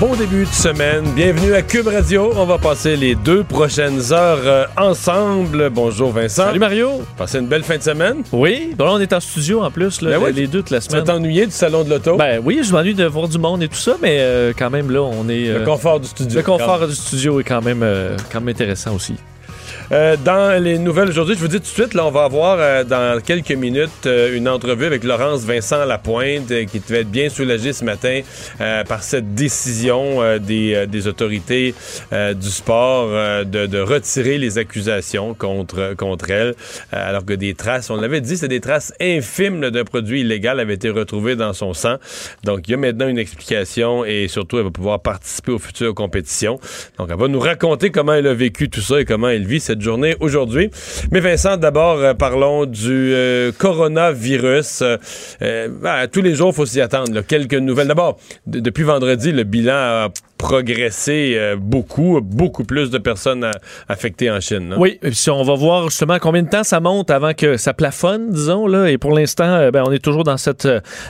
Bon début de semaine. Bienvenue à Cube Radio. On va passer les deux prochaines heures euh, ensemble. Bonjour Vincent. Salut Mario. Passez une belle fin de semaine. Oui. Donc là, on est en studio en plus, là, Ben oui. les deux toute la Tu vas semaine. t'ennuyer du salon de l'auto? Ben oui, je m'ennuie de voir du monde et tout ça, mais euh, quand même là, on est. le euh, confort du studio. le confort du studio est quand même, quand même intéressant aussi. Euh, dans les nouvelles aujourd'hui, je vous dis tout de suite, là, on va avoir euh, dans quelques minutes euh, une entrevue avec Laurence Vincent Lapointe, euh, qui devait être bien soulagée ce matin euh, par cette décision des, des autorités du sport de, de retirer les accusations contre, contre elle, alors que des traces, on l'avait dit, c'est des traces infimes d'un produit illégal avaient été retrouvées dans son sang. Donc, il y a maintenant une explication et surtout, elle va pouvoir participer aux futures compétitions. Donc, elle va nous raconter comment elle a vécu tout ça et comment elle vit cette journée aujourd'hui. Mais Vincent, d'abord, euh, parlons du euh, coronavirus. Euh, ben, tous les jours, il faut s'y attendre. Quelques nouvelles. D'abord, de- depuis vendredi, le bilan a progressé euh, beaucoup, beaucoup plus de personnes affectées en Chine. là. Oui, et puis on va voir justement combien de temps ça monte avant que ça plafonne, disons là. Et pour l'instant, euh, ben, on est toujours dans cette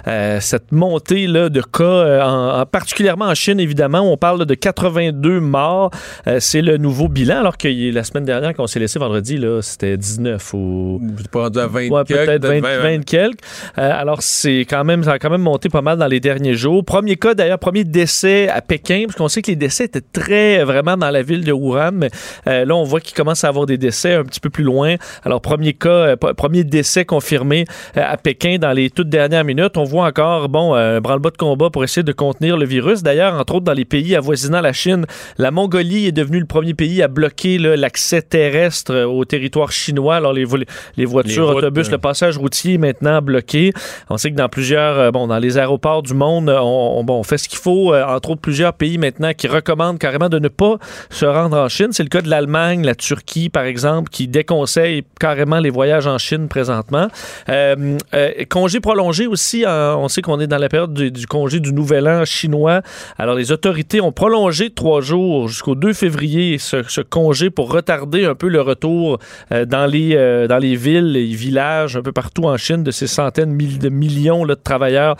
euh, cette montée là de cas, euh, en, en- particulièrement en Chine évidemment. On parle de 82 morts. Euh, c'est le nouveau bilan, alors que y- la semaine dernière qu'on s'est laissé vendredi là, c'était 19 ou Vous êtes pas rendu à 20 Ouais, quelques, peut-être 20, 20, 20 quelques. Euh, alors, c'est quand même, ça a quand même monté pas mal dans les derniers jours. Premier cas, d'ailleurs, premier décès à Pékin, parce qu'on sait que les décès étaient très, euh, vraiment dans la ville de Wuhan, mais euh, là, on voit qu'il commence à avoir des décès un petit peu plus loin. Alors, premier cas, euh, premier décès confirmé euh, à Pékin dans les toutes dernières minutes. On voit encore, bon, un branle-bas de combat pour essayer de contenir le virus. D'ailleurs, entre autres, dans les pays avoisinant la Chine, la Mongolie est devenue le premier pays à bloquer l'accès terrestre au territoire chinois. Alors, les, vo- les voitures, routes, autobus, le passage routier est maintenant bloqué. On sait que dans plusieurs, bon, dans les aéroports du monde, on, on- bon, on fait ce qu'il faut. Entre autres, plusieurs pays maintenant qui recommandent carrément de ne pas se rendre en Chine. C'est le cas de l'Allemagne, la Turquie, par exemple, qui déconseillent carrément les voyages en Chine présentement. Euh, euh, congé prolongé aussi. en- on sait qu'on est dans la période du, congé du Nouvel An chinois. Alors, les autorités ont prolongé trois jours jusqu'au 2 février ce, congé pour retarder un peu le retour euh, dans, les, euh, dans les villes et villages un peu partout en Chine de ces centaines de millions de travailleurs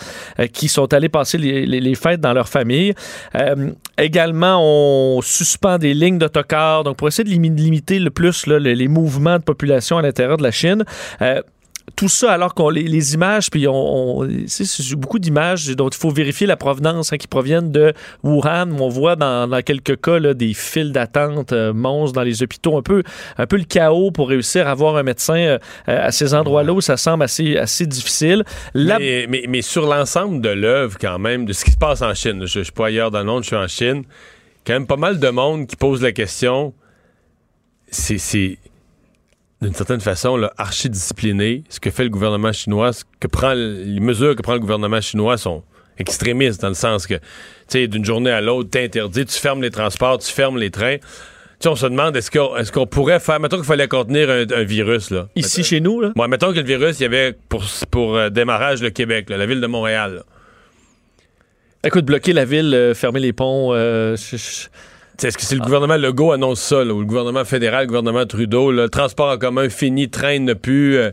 qui sont allés passer les, fêtes dans leur famille. Également, on suspend des lignes d'autocars donc pour essayer de limi- limiter le plus les mouvements de population à l'intérieur de la Chine. Euh, tout ça alors qu'on les, images, puis on, on- c'est beaucoup d'images dont il faut vérifier la provenance hein, qui proviennent de Wuhan. On voit dans, dans quelques cas là, des files d'attente euh, monstres dans les hôpitaux, un peu, un peu le chaos pour réussir à avoir un médecin euh, à ces endroits-là où ça semble assez, assez difficile. Mais, mais- mais sur l'ensemble de l'œuvre, quand même, de ce qui se passe en Chine, je, je suis pas ailleurs dans le monde, je suis en Chine, quand même pas mal de monde qui pose la question, c'est d'une certaine façon, là, archi-discipliné. Ce que fait le gouvernement chinois, ce que prend, les mesures que prend le gouvernement chinois sont extrémistes, dans le sens que, tu sais, d'une journée à l'autre, t'interdis, tu fermes les transports, tu fermes les trains. Tu sais, on se demande, est-ce qu'on, est-ce qu'on pourrait faire, mettons qu'il fallait contenir un, un virus, là. ici chez nous, là, Bon, mettons que le virus, il y avait pour, pour euh, démarrage le Québec, là, la ville de Montréal. là. écoute, bloquer la ville, euh, fermer les ponts, euh, je- je- T'sais, Est-ce que c'est le gouvernement Legault annonce ça, ou le gouvernement fédéral, le gouvernement Trudeau, le transport en commun fini, traîne ne plus. euh,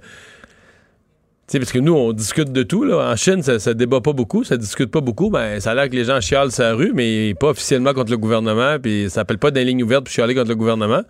parce que nous, on discute de tout. Là. En Chine, ça, ça débat pas beaucoup, ça discute pas beaucoup. Ben, ça a l'air que les gens chialent sa rue, mais pas officiellement contre le gouvernement, puis ça s'appelle pas des lignes ouvertes pour chialer contre le gouvernement.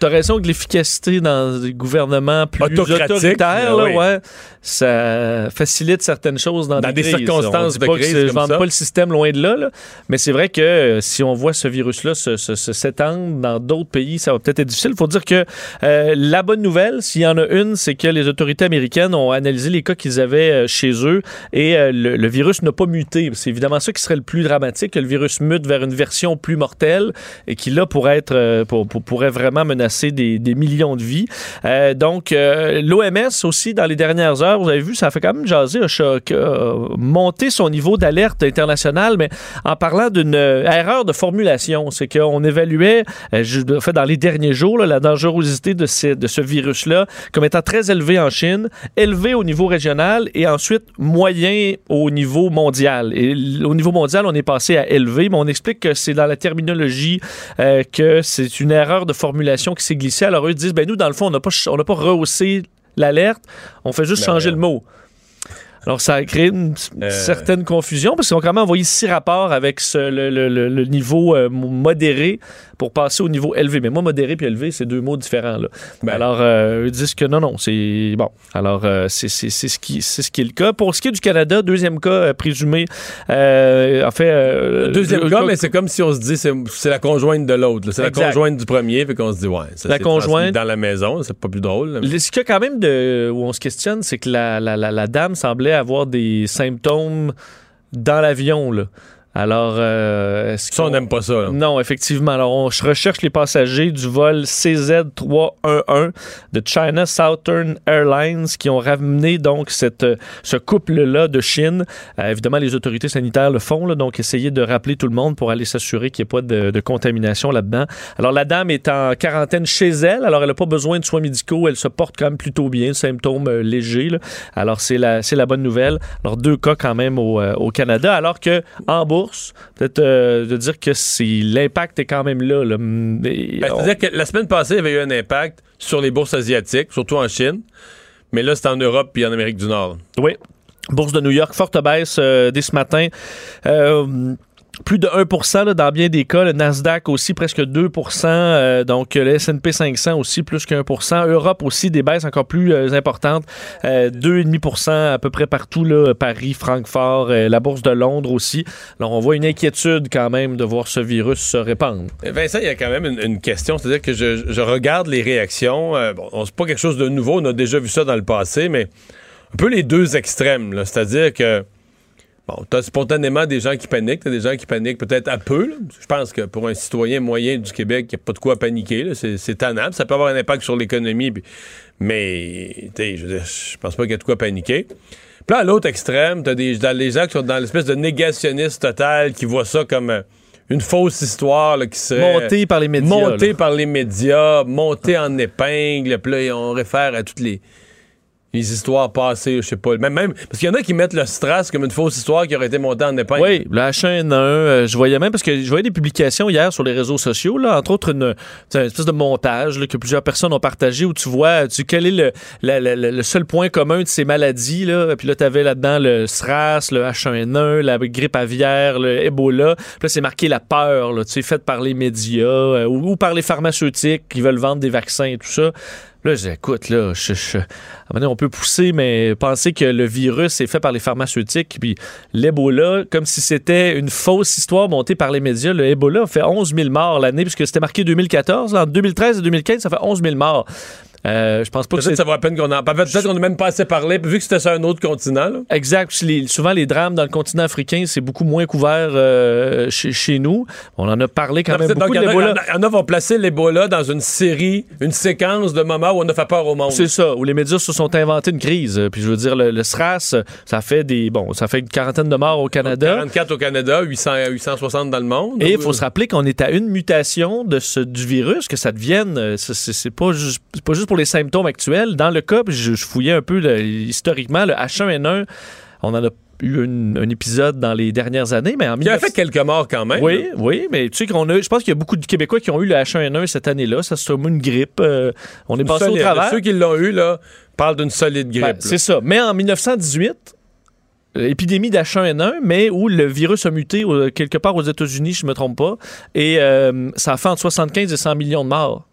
T'as raison que l'efficacité dans des gouvernements plus autoritaires, ben là, oui. ouais, ça facilite certaines choses dans, Dans des crises. circonstances On dit de pas que crise Je ça. pas le système loin de là, là. mais c'est vrai que euh, si on voit ce virus-là se, se- se- s'étendre dans d'autres pays, ça va peut-être être difficile. Il faut dire que euh, la bonne nouvelle, s'il y en a une, c'est que les autorités américaines ont analysé les cas qu'ils avaient euh, chez eux et le, le virus n'a pas muté. C'est évidemment ça qui serait le plus dramatique, que le virus mute vers une version plus mortelle et qui là pourrait être pour- pour- pourrait vraiment menacer menacer des, millions de vies. Euh, donc, euh, l'OMS aussi, dans les dernières heures, vous avez vu, ça fait quand même jaser, choc, a monté son niveau d'alerte internationale, mais en parlant d'une euh, erreur de formulation. C'est qu'on évaluait, euh, je- fait, dans les derniers jours, la dangerosité de ce, virus-là comme étant très élevée en Chine, élevé au niveau régional et ensuite moyen au niveau mondial. Et au niveau mondial, on est passé à élevé, mais on explique que c'est dans la terminologie euh, que c'est une erreur de formulation qui s'est glissée. Alors eux disent, ben nous, dans le fond, on n'a pas, on pas rehaussé l'alerte, on fait juste Ben changer le mot. Alors, ça a créé une Euh. certaine confusion parce qu'ils ont quand même envoyé six rapports avec ce- le, le- le- le niveau euh, modéré pour passer au niveau élevé. Mais moi, modéré puis élevé, c'est deux mots différents. Là. Ben. Alors, euh, ils disent que non, non, c'est bon. Alors, euh, c'est ce, qui, ce qui est le cas. Pour ce qui est du Canada, deuxième cas euh, présumé, euh, en fait... euh, Deuxième le- cas, mais c'est comme si on se dit c'est c'est la conjointe de l'autre. C'est la conjointe du premier, puis qu'on se dit ouais, ça La conjointe- dans la maison, c'est pas plus drôle. là. Ce qu'il y a quand même de, où on se questionne, c'est que la, la- la- la dame semblait avoir des symptômes dans l'avion. Alors, euh, est-ce Ça, on n'aime pas ça. là. Non, effectivement. Alors, on je recherche les passagers du vol CZ311 de China Southern Airlines qui ont ramené donc cette, euh, ce couple-là de Chine. Euh, évidemment, les autorités sanitaires le font, là, donc essayer de rappeler tout le monde pour aller s'assurer qu'il n'y ait pas de, de contamination là-dedans. Alors, la dame est en quarantaine chez elle, alors elle n'a pas besoin de soins médicaux, elle se porte quand même plutôt bien, symptômes euh, légers. là. Alors, c'est la, c'est la bonne nouvelle. Alors, deux cas quand même au, au Canada, alors que en peut-être euh, de dire que l'impact est quand même là. Ben, on- C'est-à-dire que la semaine passée, il y avait eu un impact sur les bourses asiatiques, surtout en Chine. Mais là, c'est en Europe puis en Amérique du Nord. Oui. Bourse de New York, forte baisse euh, dès ce matin. Euh, plus de 1 là, dans bien des cas. Le Nasdaq aussi, presque 2% euh, Donc, le S&P 500 aussi, plus que 1 Europe aussi, des baisses encore plus euh, importantes. Euh, 2,5% à peu près partout. Là, Paris, Francfort, euh, la Bourse de Londres aussi. Alors, on voit une inquiétude quand même de voir ce virus se répandre. Eh, Vincent, il y a quand même une, question. C'est-à-dire que je, je regarde les réactions. Euh, bon, on- c'est pas quelque chose de nouveau. On a déjà vu ça dans le passé, mais un peu les deux extrêmes. C'est-à-dire que, bon, t'as spontanément des gens qui paniquent. T'as des gens qui paniquent peut-être à peu. là. Je pense que pour un citoyen moyen du Québec, il n'y a pas de quoi paniquer. C'est, tannable. Ça peut avoir un impact sur l'économie. mais, je veux dire, je pense pas qu'il y a de quoi paniquer. Puis là, à l'autre extrême, t'as des, dans les gens qui sont dans l'espèce de négationnisme total, qui voient ça comme euh, une fausse histoire là, qui serait... Monté par les médias. Monté là. par les médias, monté en épingle, puis là, on réfère à toutes les, les histoires passées, je sais pas. Même, même, parce qu'il y en a qui mettent le Strass comme une fausse histoire qui aurait été montée en épingle. Oui, le H1N1, euh, je voyais même, parce que je voyais des publications hier sur les réseaux sociaux, là, entre autres une, une espèce de montage là, que plusieurs personnes ont partagé où tu vois tu, quel est le, la- la- la- le seul point commun de ces maladies. Là. Puis là, tu avais là-dedans le SRAS, le H1N1, la grippe aviaire, le Ebola. Puis là, c'est marqué la peur, tu sais, faite par les médias euh, ou par les pharmaceutiques qui veulent vendre des vaccins et tout ça. Là, je dis, écoute, là, je, je- on peut pousser, mais penser que le virus est fait par les pharmaceutiques, puis l'Ebola, comme si c'était une fausse histoire montée par les médias. Le Ebola fait 11 000 morts l'année, puisque c'était marqué 2014. Là, en 2013 et 2015, ça fait 11 000 morts. Euh, je pense pas que Peut-être ça vaut la peine qu'on en parle. Peut-être qu'on n'a même pas assez parlé, vu que c'était sur un autre continent. Là. Exact. Souvent, les drames dans le continent africain, c'est beaucoup moins couvert euh, chez, chez nous. On en a parlé quand Non, même c'est- beaucoup donc, de l'Ebola. il y en a vont placer l'Ebola dans une série, une séquence de moments où on a fait peur au monde. C'est ça, où les médias se sont inventés une crise. Puis je veux dire, le, le SRAS, ça fait des bon, ça fait une quarantaine de morts au Canada. 44 au Canada, 800, 860 dans le monde. Et il faut se rappeler qu'on est à une mutation de ce, du virus, que ça devienne. euh, c'est- C'est c'est pas, juste- c'est pas juste pour les symptômes actuels. Dans le cas, je, je fouillais un peu historiquement, le H1N1, on en a eu une- un épisode dans les dernières années, mais en Qui a 1900 fait quelques morts quand même. Oui, là. oui, mais tu sais qu'on a, je pense qu'il y a beaucoup de Québécois qui ont eu le H1N1 cette année-là. Ça c'est une grippe. euh, on est passé au travers. Ceux qui l'ont eu, là, parlent d'une solide grippe. Ben, là. c'est ça. Mais en 1918, euh, épidémie d'H1N1, mais où le virus a muté euh, quelque part aux États-Unis, je ne me trompe pas, et euh, ça a fait entre 75 et 100 millions de morts.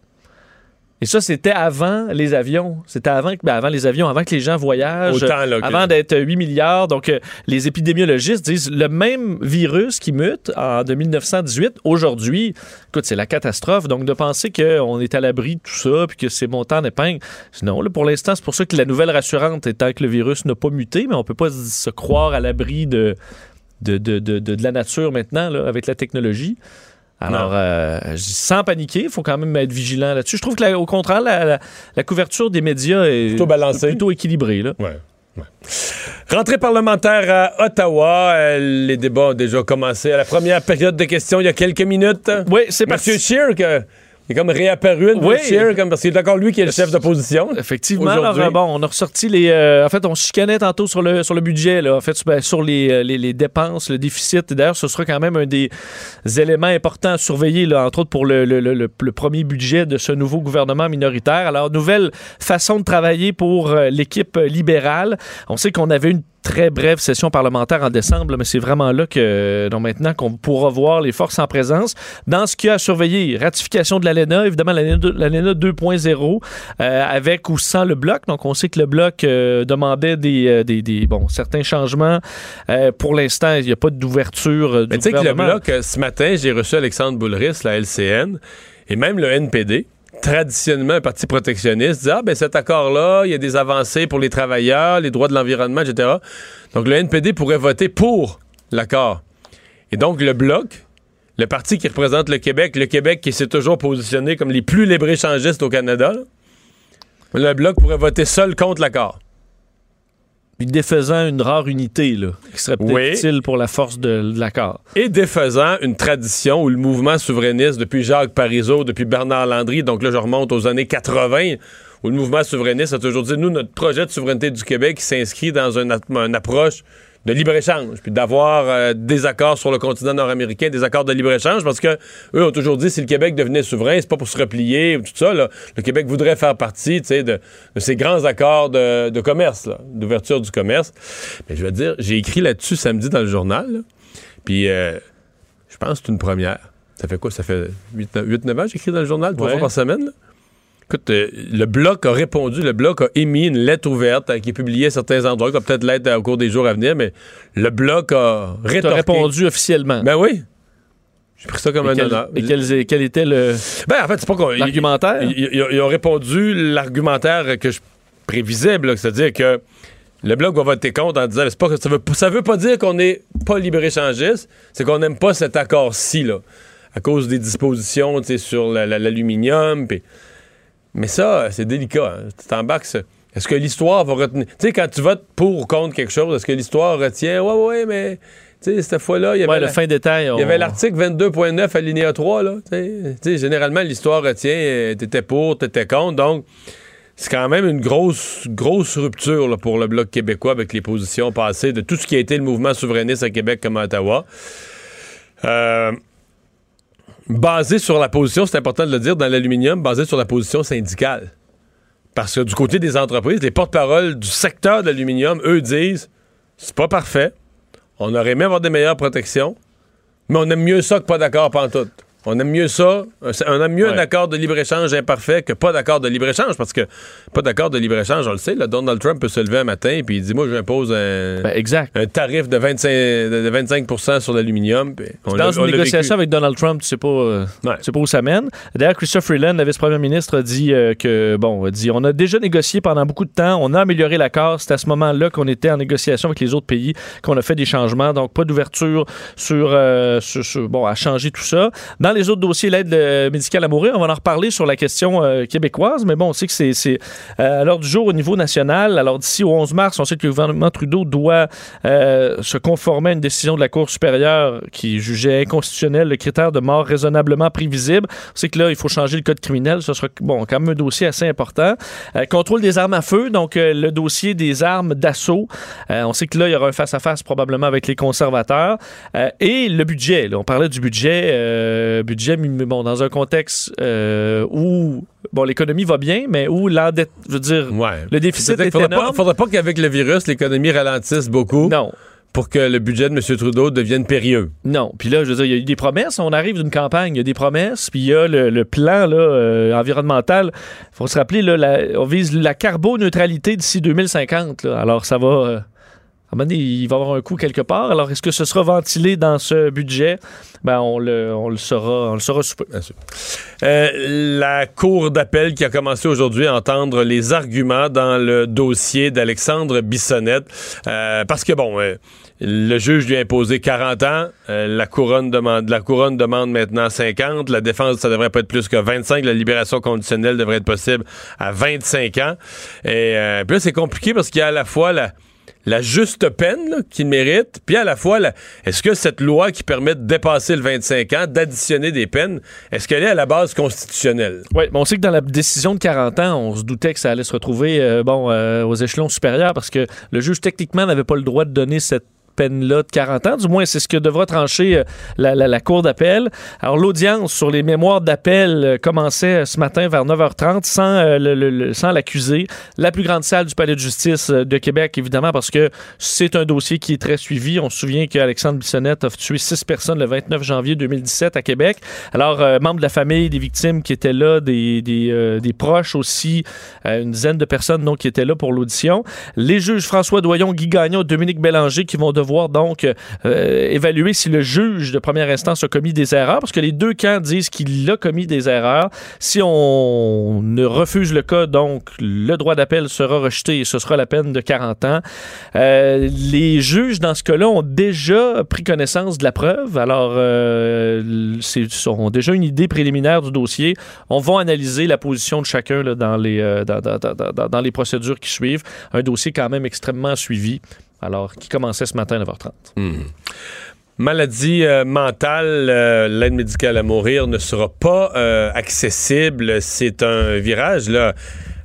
Et ça, c'était avant les avions. C'était avant, que- ben, avant les avions, avant que les gens voyagent. Autant, là, que- Avant d'être 8 milliards. Donc, euh, les épidémiologistes disent le même virus qui mute en de 1918, aujourd'hui, écoute, c'est la catastrophe. Donc, de penser qu'on est à l'abri de tout ça puis que c'est monté en épingle, non, là, pour l'instant, c'est pour ça que la nouvelle rassurante étant que le virus n'a pas muté, mais on peut pas se croire à l'abri de, de, de, de, de- de la nature maintenant, là, avec la technologie. Alors, euh, sans paniquer, il faut quand même être vigilant là-dessus. Je trouve que, la- au contraire, la, la- la couverture des médias est Plutôt balancée. plutôt équilibrée. Là. Ouais. ouais. Rentrée parlementaire à Ottawa. Euh, les débats ont déjà commencé à la première période de questions il y a quelques minutes. Oui, c'est parti. Monsieur Scheer, que, il est comme réapparu, une Oui. Scheer, comme, parce qu'il est encore lui qui est le chef d'opposition. Effectivement. Alors, Aujourd'hui. bon, on a ressorti les. euh, en fait, on chicanait tantôt sur le, sur le budget, là. En fait, ben, sur les, euh, les, les dépenses, le déficit. D'ailleurs, ce sera quand même un des éléments importants à surveiller, là, entre autres pour le, le, le, premier budget de ce nouveau gouvernement minoritaire. Alors, nouvelle façon de travailler pour euh, l'équipe libérale. On sait qu'on avait une très brève session parlementaire en décembre, mais c'est vraiment là que, donc maintenant qu'on pourra voir les forces en présence. Dans ce qu'il y a à surveiller, ratification de l'ALENA, évidemment l'ALENA deux- l'ALENA 2.0, euh, avec ou sans le bloc. Donc on sait que le bloc euh, demandait des, euh, des, des- bon, certains changements. Euh, pour l'instant, il n'y a pas d'ouverture du Mais tu sais que le bloc, ce matin, j'ai reçu Alexandre Boulris, la LCN, et même le NPD, traditionnellement un parti protectionniste, dit Ah, ben cet accord-là, il y a des avancées pour les travailleurs, les droits de l'environnement, etc. Donc le NPD pourrait voter pour l'accord. Et donc le bloc, le parti qui représente le Québec, le Québec qui s'est toujours positionné comme les plus libre-échangistes au Canada, le bloc pourrait voter seul contre l'accord. Puis défaisant une rare unité, là, qui serait peut-être Oui. utile pour la force de, de l'accord. et défaisant une tradition où le mouvement souverainiste, depuis Jacques Parizeau, depuis Bernard Landry, donc là je remonte aux années 80, où le mouvement souverainiste a toujours dit, nous, notre projet de souveraineté du Québec s'inscrit dans une, une approche de libre-échange, puis d'avoir euh, des accords sur le continent nord-américain, des accords de libre-échange, parce que eux ont toujours dit, si le Québec devenait souverain, c'est pas pour se replier, ou tout ça, là. le Québec voudrait faire partie, tu sais, de, de ces grands accords de, de commerce, là, d'ouverture du commerce. Mais je veux dire, j'ai écrit là-dessus samedi dans le journal, là. Puis, euh, je pense que c'est une première. Ça fait quoi? Ça fait 8-9 ans que j'écris dans le journal, trois fois par semaine. là? Écoute, euh, le Bloc a répondu, le Bloc a émis une lettre ouverte euh, qui est publiée à certains endroits, qui va peut-être l'être au cours des jours à venir, mais le Bloc a rétorqué. répondu officiellement. Ben oui. J'ai pris ça comme et, un quel, honneur. et quel, quel était le- Ben, en fait, c'est pas qu'on. l'argumentaire? Ils, ont répondu l'argumentaire que je prévisible, là, c'est-à-dire que le Bloc va voter contre en disant c'est pas, ça, veut, ça veut pas dire qu'on n'est pas libre-échangiste, c'est qu'on n'aime pas cet accord-ci, là, à cause des dispositions sur la- la- l'aluminium. puis- Mais ça, c'est délicat. hein. Tu t'embarques. Est-ce que l'histoire va retenir? Tu sais, quand tu votes pour ou contre quelque chose, est-ce que l'histoire retient? Ouais, ouais, mais. Tu sais, cette fois-là, il y avait. Ouais, le la- fin détail. il y avait l'article 22.9 alinéa 3, là. Tu sais, généralement, l'histoire retient, euh, t'étais pour, t'étais contre. Donc, c'est quand même une grosse, grosse rupture là, pour le Bloc québécois avec les positions passées de tout ce qui a été le mouvement souverainiste à Québec comme à Ottawa. Euh, basé sur la position, c'est important de le dire, dans l'aluminium, basé sur la position syndicale. Parce que du côté des entreprises, les porte-paroles du secteur de l'aluminium, eux disent c'est pas parfait. On aurait aimé avoir des meilleures protections, mais on aime mieux ça que pas d'accord pantoute. On aime mieux ça, on aime mieux un accord de libre-échange imparfait que pas d'accord de libre-échange, parce que pas d'accord de libre-échange, on le sait, là, Donald Trump peut se lever un matin et il dit Moi, j'impose un, Ben, exact. un tarif de 25, de de 25 sur l'aluminium. puis Dans une négociation avec Donald Trump, tu sais pas, euh, Ouais. tu sais pas où ça mène. D'ailleurs, Christophe Freeland, le vice-premier ministre, a dit euh, que, bon, a dit, on a déjà négocié pendant beaucoup de temps, on a amélioré l'accord. C'est à ce moment-là qu'on était en négociation avec les autres pays qu'on a fait des changements. Donc, pas d'ouverture sur, euh, sur- sur- bon, à changer tout ça. Dans les autres dossiers, l'aide euh, médicale à mourir, on va en reparler sur la question euh, québécoise, mais bon, on sait que c'est euh, à l'heure du jour au niveau national. Alors, d'ici au 11 mars, on sait que le gouvernement Trudeau doit euh, se conformer à une décision de la Cour supérieure qui jugeait inconstitutionnel le critère de mort raisonnablement prévisible. On sait que là, il faut changer le code criminel. Ce sera bon, quand même un dossier assez important. Contrôle des armes à feu, donc le dossier des armes d'assaut. On sait que là, il y aura un face-à-face probablement avec les conservateurs. Et le budget. on parlait du budget. Budget, mais bon, dans un contexte euh, où bon, l'économie va bien, mais où l'endette, je veux dire, Ouais. le déficit est faudrait pas, énorme. faudrait pas qu'avec le virus, l'économie ralentisse beaucoup Non. pour que le budget de M. Trudeau devienne périlleux. Non. Puis là, je veux dire, il y a eu des promesses. On arrive d'une campagne, il y a des promesses. Puis il y a le, le plan là, euh, environnemental. Il faut se rappeler, là, la- on vise la carboneutralité d'ici 2050. là. Alors, ça va. euh, il va avoir un coût quelque part. Alors, est-ce que ce sera ventilé dans ce budget? Ben, on le, on le saura, on le saura sous peu. Bien sûr. Euh, la Cour d'appel qui a commencé aujourd'hui à entendre les arguments dans le dossier d'Alexandre Bissonnette. Euh, parce que, bon, euh, Le juge lui a imposé 40 ans. La, couronne demande, la couronne demande maintenant 50. La défense, ça devrait pas être plus que 25. La libération conditionnelle devrait être possible à 25 ans. Et puis là, c'est compliqué parce qu'il y a à la fois la, la juste peine qu'il mérite, puis à la fois, est-ce que cette loi qui permet de dépasser le 25 ans, d'additionner des peines, est-ce qu'elle est à la base constitutionnelle? Oui, on sait que dans la décision de 40 ans, on se doutait que ça allait se retrouver euh, bon, euh, aux échelons supérieurs parce que le juge, techniquement, n'avait pas le droit de donner cette peine-là de 40 ans. Du moins, c'est ce que devra trancher euh, la, Cour d'appel. Alors, l'audience sur les mémoires d'appel euh, commençait ce matin vers 9h30 sans, euh, le- le- sans l'accusé. La plus grande salle du Palais de justice de Québec, évidemment, parce que c'est un dossier qui est très suivi. On se souvient qu'Alexandre Bissonnette a tué six personnes le 29 janvier 2017 à Québec. Alors, membres de la famille des victimes qui étaient là, des, proches aussi, une dizaine de personnes donc, qui étaient là pour l'audition. Les juges François Doyon, Guy Gagnon, Dominique Bélanger qui vont devoir donc euh, évaluer si le juge de première instance a commis des erreurs, parce que les deux camps disent qu'il a commis des erreurs. Si on ne refuse le cas, donc le droit d'appel sera rejeté et ce sera la peine de 40 ans. Euh, les juges, dans ce cas-là, ont déjà pris connaissance de la preuve. Alors, euh, ont déjà une idée préliminaire du dossier. On va analyser la position de chacun dans, les, euh, dans les procédures qui suivent. Un dossier quand même extrêmement suivi. Alors, qui commençait ce matin à 9h30. Maladie euh, mentale, euh, l'aide médicale à mourir ne sera pas euh, accessible. C'est un virage là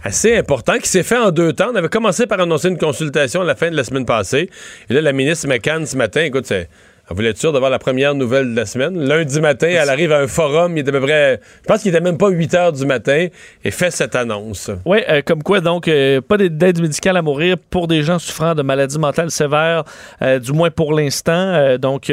assez important qui s'est fait en deux temps. On avait commencé par annoncer une consultation à la fin de la semaine passée. Et là, la ministre McCann, ce matin, écoute, c'est... Voulait être sûre d'avoir la première nouvelle de la semaine? Lundi matin, elle arrive à un forum, il est à peu près, je pense qu'il était même pas 8 heures du matin, et fait cette annonce. Oui, euh, comme quoi, donc, euh, pas d'aide médicale à mourir pour des gens souffrant de maladies mentales sévères, euh, du moins pour l'instant. Donc,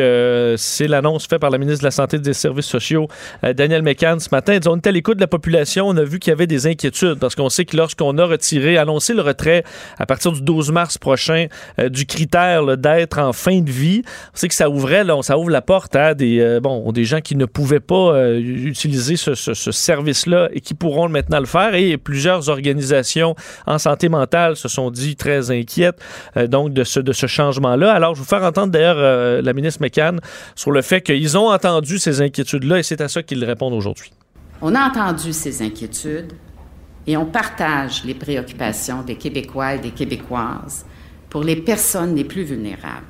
c'est l'annonce faite par la ministre de la Santé et des Services sociaux, Daniel Mécan, ce matin. Dit, on était à l'écoute de la population, on a vu qu'il y avait des inquiétudes, parce qu'on sait que lorsqu'on a retiré, annoncé le retrait à partir du 12 mars prochain du critère d'être en fin de vie, on sait que ça là, ça ouvre la porte à des, euh, bon, des gens qui ne pouvaient pas euh, utiliser ce, ce- ce service-là et qui pourront maintenant le faire. Et plusieurs organisations en santé mentale se sont dit très inquiètes euh, donc de ce, de ce changement-là. Alors, je vais vous faire entendre d'ailleurs la ministre McCann sur le fait qu'ils ont entendu ces inquiétudes-là et c'est à ça qu'ils répondent aujourd'hui. On a entendu ces inquiétudes et on partage les préoccupations des Québécois et des Québécoises pour les personnes les plus vulnérables.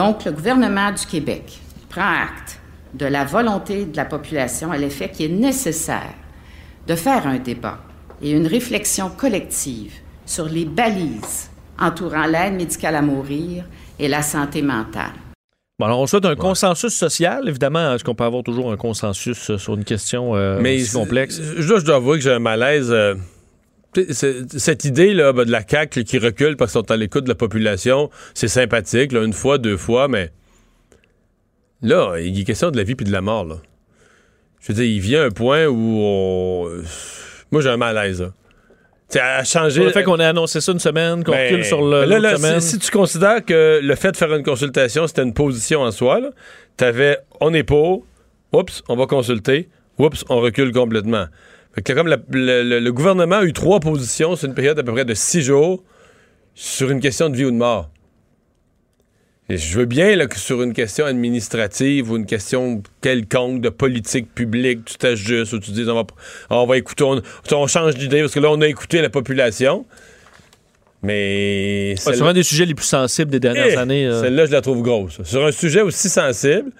Donc, le gouvernement du Québec prend acte de la volonté de la population à l'effet qu'il est nécessaire de faire un débat et une réflexion collective sur les balises entourant l'aide médicale à mourir et la santé mentale. Bon, alors, on souhaite un consensus social. Évidemment, est-ce qu'on peut avoir toujours un consensus sur une question euh, Mais aussi complexe? Là, je dois avouer que j'ai un malaise. euh, cette idée là, ben, de la CAQ qui recule parce qu'ils sont à l'écoute de la population, c'est sympathique, là, une fois, deux fois, mais là, il est question de la vie puis de la mort. Là. Je veux dire, il vient un point où on- moi j'ai un malaise. Là. Tu sais, à changer. Le fait qu'on ait annoncé ça une semaine, qu'on Ben, recule sur le, là, l'autre là, semaine. si, si tu considères que le fait de faire une consultation, c'était une position en soi, t'avais on est pour, oups, on va consulter, oups, on recule complètement. Fait que comme la- le, gouvernement a eu trois positions sur une période à peu près de six jours sur une question de vie ou de mort. Et je veux bien là, que sur une question administrative ou une question quelconque de politique publique, tu t'ajustes ou tu dis on va, on va écouter, on, on change d'idée parce que là on a écouté la population. Mais Ouais, celle- sur un des sujets les plus sensibles des dernières eh, années. euh, Celle-là, je la trouve grosse. Sur un sujet aussi sensible,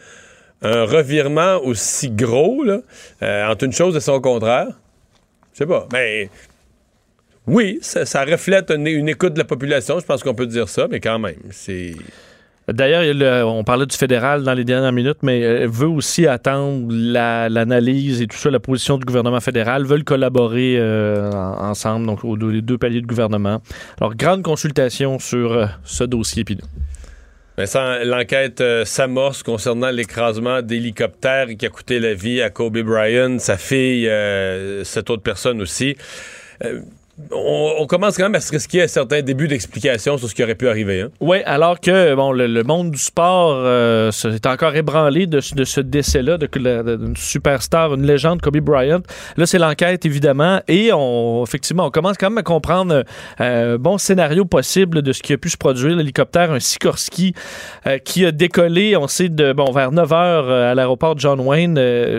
un revirement aussi gros, là, euh, entre une chose et son contraire, sais pas. Mais oui, ça, reflète une, écoute de la population, je pense qu'on peut dire ça, mais quand même, c'est. D'ailleurs, on parlait du fédéral dans les dernières minutes, mais euh, veut aussi attendre la- l'analyse et tout ça, la position du gouvernement fédéral, veulent collaborer euh, en- ensemble, donc aux deux, les deux paliers de gouvernement. Alors, grande consultation sur euh, ce dossier. Vincent, l'enquête euh, s'amorce concernant l'écrasement d'hélicoptère qui a coûté la vie à Kobe Bryant, sa fille, euh, cette autre personne aussi. On, commence quand même à se risquer à certains débuts d'explication sur ce qui aurait pu arriver. Hein? Oui, alors que bon, le, monde du sport euh, est encore ébranlé de, ce- décès-là, d'une superstar, une légende, Kobe Bryant. Là, c'est l'enquête, évidemment, et on, effectivement, on commence quand même à comprendre euh, un bon scénario possible de ce qui a pu se produire. L'hélicoptère, un Sikorsky, euh, qui a décollé, on sait, bon, vers 9 heures euh, à l'aéroport John Wayne,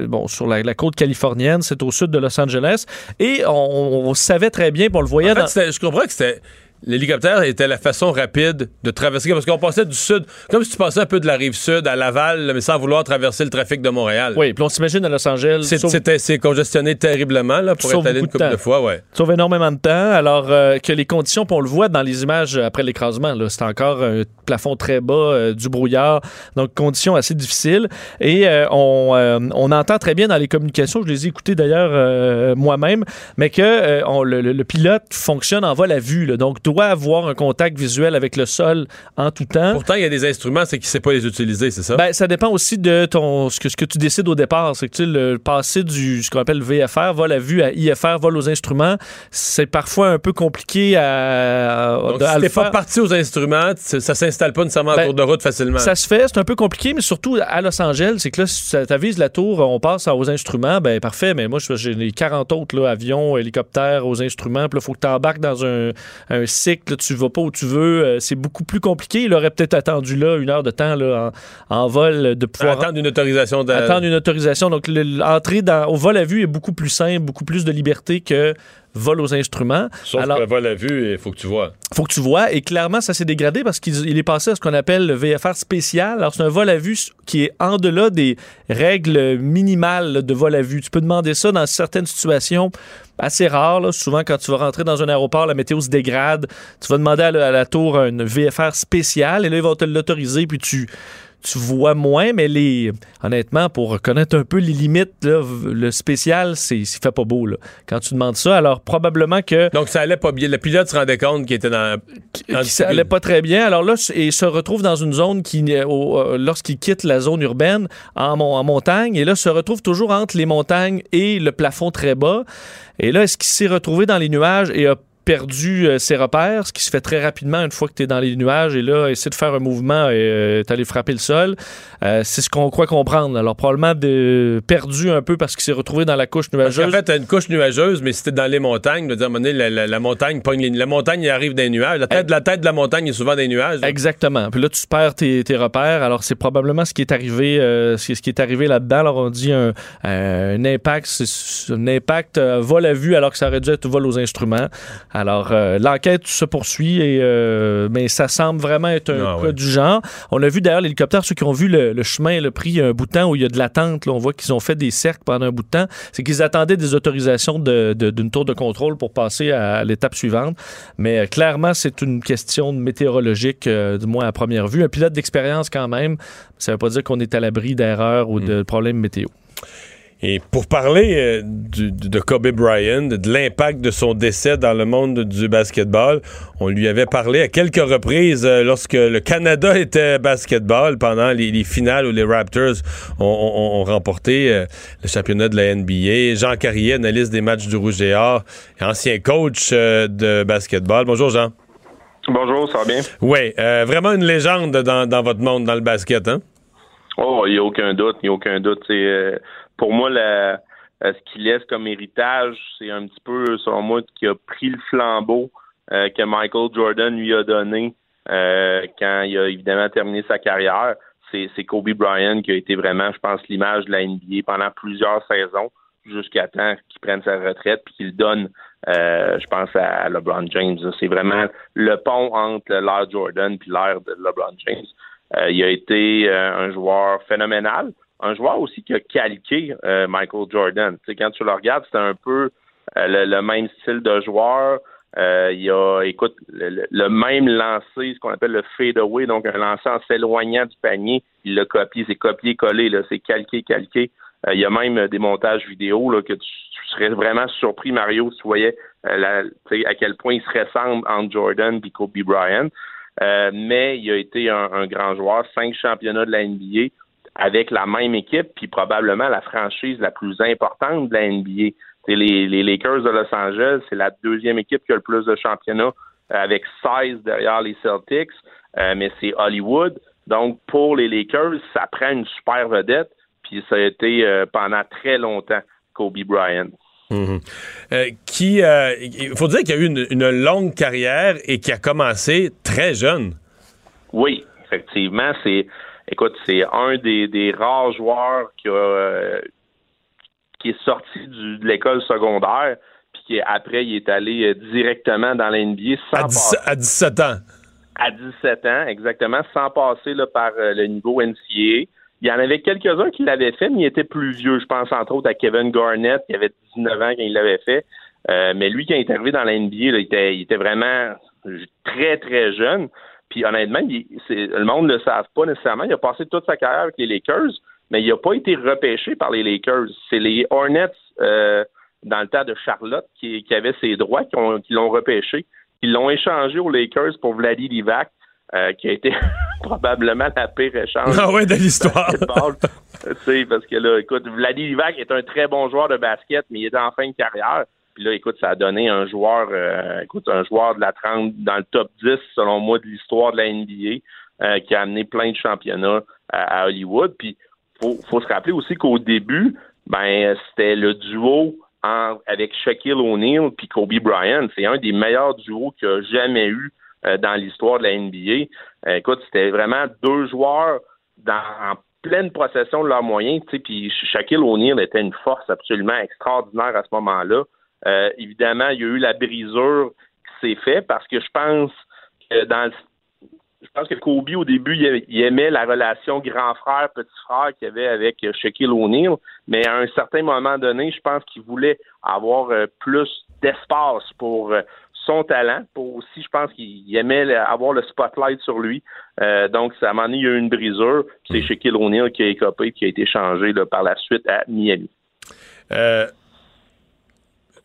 bon, sur la, côte californienne, c'est au sud de Los Angeles, et on, savait très bien, on le voyait En fait, dans... c'était- je comprends que c'était. L'hélicoptère était la façon rapide de traverser, parce qu'on passait du sud, comme si tu passais un peu de la rive sud à Laval, mais sans vouloir traverser le trafic de Montréal. Oui, puis on s'imagine à Los Angeles. C'est- sauf- C'était c'est congestionné terriblement là, pour Sauve étaler une de couple de fois, ouais. sauve énormément de temps. Alors euh, que les conditions, on le voit dans les images après l'écrasement, c'est encore un plafond très bas, euh, du brouillard, donc conditions assez difficiles. Et euh, on, on entend très bien dans les communications, je les ai écoutées d'ailleurs moi-même, mais que on- le, le- le pilote fonctionne en vol à vue, là, donc doit avoir un contact visuel avec le sol en tout temps. Pourtant, il y a des instruments, c'est qu'il ne sait pas les utiliser, c'est ça? Ben, ça dépend aussi de ton ce que, ce que tu décides au départ. C'est que tu sais, le passer du ce qu'on appelle VFR, vol à vue à IFR, vol aux instruments, c'est parfois un peu compliqué à, Donc, de- à si t'es pas parti aux instruments, ça s'installe pas nécessairement Ben, en cours de route facilement. Ça se fait, c'est un peu compliqué, mais surtout à Los Angeles, c'est que là, si tu avises la tour, on passe aux instruments, ben parfait, mais moi, j'ai les 40 autres, là, avions, hélicoptères, aux instruments, puis là, il faut que tu embarques dans un, un cycle, tu vas pas où tu veux, euh, c'est beaucoup plus compliqué. Il aurait peut-être attendu là une heure de temps là, en, en vol de pouvoir Attendre une autorisation de... attendre une autorisation. Donc, le- l'entrée au vol à vue est beaucoup plus simple, beaucoup plus de liberté que vol aux instruments. Sauf Alors, que le vol à vue, il faut que tu vois. faut que tu vois. Et clairement, ça s'est dégradé parce qu'il il est passé à ce qu'on appelle le VFR spécial. Alors, c'est un vol à vue qui est en delà des règles minimales de vol à vue. Tu peux demander ça dans certaines situations assez rares. là. Souvent, quand tu vas rentrer dans un aéroport, la météo se dégrade. Tu vas demander à la, à la tour un VFR spécial et là, ils vont te l'autoriser. Puis tu tu vois moins, mais les honnêtement, pour connaître un peu les limites, là, le spécial, c'est fait pas beau. Là. Quand tu demandes ça, alors probablement que Donc, ça allait pas bien. Le pilote se rendait compte qu'il était dans... ça allait pas très bien. Alors là, et se retrouve dans une zone qui, euh, lorsqu'il quitte la zone urbaine en montagne, et là, se retrouve toujours entre les montagnes et le plafond très bas. Et là, est-ce qu'il s'est retrouvé dans les nuages et a perdu euh, ses repères, ce qui se fait très rapidement une fois que tu es dans les nuages et là, essaie de faire un mouvement et euh, t'allais frapper le sol. Euh, c'est ce qu'on croit comprendre. Alors, probablement de, perdu un peu parce qu'il s'est retrouvé dans la couche nuageuse. qu'en fait, t'as une couche nuageuse, mais si t'es dans les montagnes, de dire, à un moment donné, la, la- la montagne pogne les- La montagne, il arrive des nuages. La tête, la tête de la montagne est souvent des nuages. Exactement. Puis là, tu perds tes, tes repères. Alors, c'est probablement ce qui est arrivé, euh, ce qui est arrivé là-dedans. Alors, on dit un, un impact, un impact vol à vue alors que ça aurait dû être vol aux instruments. Alors, euh, l'enquête se poursuit, et, euh, mais ça semble vraiment être un Ah cas ouais. du genre. On a vu d'ailleurs l'hélicoptère, ceux qui ont vu le, le chemin, le prix, un bout de temps où il y a de l'attente. on voit qu'ils ont fait des cercles pendant un bout de temps. C'est qu'ils attendaient des autorisations de- de- d'une tour de contrôle pour passer à l'étape suivante. Mais euh, clairement, c'est une question météorologique, euh, du moins à première vue. Un pilote d'expérience quand même, ça veut pas dire qu'on est à l'abri d'erreurs ou de problèmes météo. Et pour parler euh, du- de Kobe Bryant, de l'impact de son décès dans le monde du basketball, on lui avait parlé à quelques reprises euh, lorsque le Canada était basketball pendant les, les finales où les Raptors ont, ont- ont remporté euh, le championnat de la NBA. Jean Carrier, analyste des matchs du Rouge et Or, ancien coach euh, de basketball. Bonjour Jean. Bonjour, ça va bien? Oui, euh, vraiment une légende dans, dans votre monde, dans le basket, hein? Oh, il n'y a aucun doute, il n'y a aucun doute. C'est euh, pour moi euh, ce qu'il laisse comme héritage, c'est un petit peu, selon moi, qui a pris le flambeau euh, que Michael Jordan lui a donné euh, quand il a évidemment terminé sa carrière. C'est Kobe Bryant qui a été vraiment, je pense, l'image de la NBA pendant plusieurs saisons, jusqu'à temps qu'il prenne sa retraite puis qu'il donne, je pense, à LeBron James. C'est vraiment le pont entre l'ère Jordan puis l'ère de LeBron James. Il a été un joueur phénoménal, un joueur aussi qui a calqué euh, Michael Jordan. Tu sais, quand tu le regardes, c'est un peu euh, le, le même style de joueur. Euh, il a, écoute, le, le- même lancé, ce qu'on appelle le fade away, donc un lancer en s'éloignant du panier. Il l'a copié, c'est copié-collé, c'est calqué, calqué. Euh, il y a même euh, des montages vidéo là, que tu, tu serais vraiment surpris, Mario, si tu voyais euh, la- à quel point il se ressemble entre Jordan et Kobe Bryant. Mais il a été un, un grand joueur, cinq championnats de la NBA avec la même équipe, puis probablement la franchise la plus importante de la NBA. C'est les, les Lakers de Los Angeles, c'est la deuxième équipe qui a le plus de championnats avec 16 derrière les Celtics, euh, mais c'est Hollywood. Donc, pour les Lakers, ça prend une super vedette, puis ça a été euh, pendant très longtemps Kobe Bryant. Mhm. Euh, qui, il faut dire qu'il a eu une, longue carrière et qui a commencé très jeune. Oui, effectivement, c'est, écoute, c'est un des, rares joueurs qui qui est sorti de l'école secondaire après, il est allé euh, directement dans la NBA à, 17 ans. À 17 ans, exactement, sans passer par euh, le niveau NCA. Il y en avait quelques-uns qui l'avaient fait, mais il était plus vieux. Je pense entre autres à Kevin Garnett, qui avait 19 ans quand il l'avait fait. Euh, mais lui, qui est arrivé dans la NBA, il, était, vraiment très, très jeune. Puis honnêtement, le monde ne le savent pas nécessairement. Il a passé toute sa carrière avec les Lakers, mais il n'a pas été repêché par les Lakers. C'est les Hornets dans le temps de Charlotte, qui, avait ses droits, qui, l'ont repêché. Ils l'ont échangé aux Lakers pour Vladi Livac, euh, qui a été probablement la pire échange. Ah ouais, de l'histoire. parce que là, écoute, Vladi Livac est un très bon joueur de basket, mais il est en fin de carrière. Puis là, écoute, ça a donné un joueur, euh, écoute, un joueur de la 30 dans le top 10, selon moi, de l'histoire de la NBA, euh, qui a amené plein de championnats à, Hollywood. Puis faut, faut se rappeler aussi qu'au début, ben, c'était le duo avec Shaquille O'Neal puis Kobe Bryant. C'est un des meilleurs duos qu'il a jamais eu euh, dans l'histoire de la NBA. Écoute, c'était vraiment deux joueurs dans, en pleine possession de leurs moyens. Puis Shaquille O'Neal était une force absolument extraordinaire à ce moment-là. Euh, évidemment, il y a eu la brisure qui s'est faite parce que je pense que dans le je pense que Kobe, au début, il aimait la relation grand frère, petit frère qu'il avait avec Shaquille O'Neal, mais à un certain moment donné, je pense qu'il voulait avoir euh, plus d'espace pour euh, son talent, pour aussi, je pense qu'il aimait avoir le spotlight sur lui. Euh, donc, à un moment donné, il y a eu une brisure. C'est hmm. Shaquille O'Neal qui a écopé qui a été changé par la suite à Miami.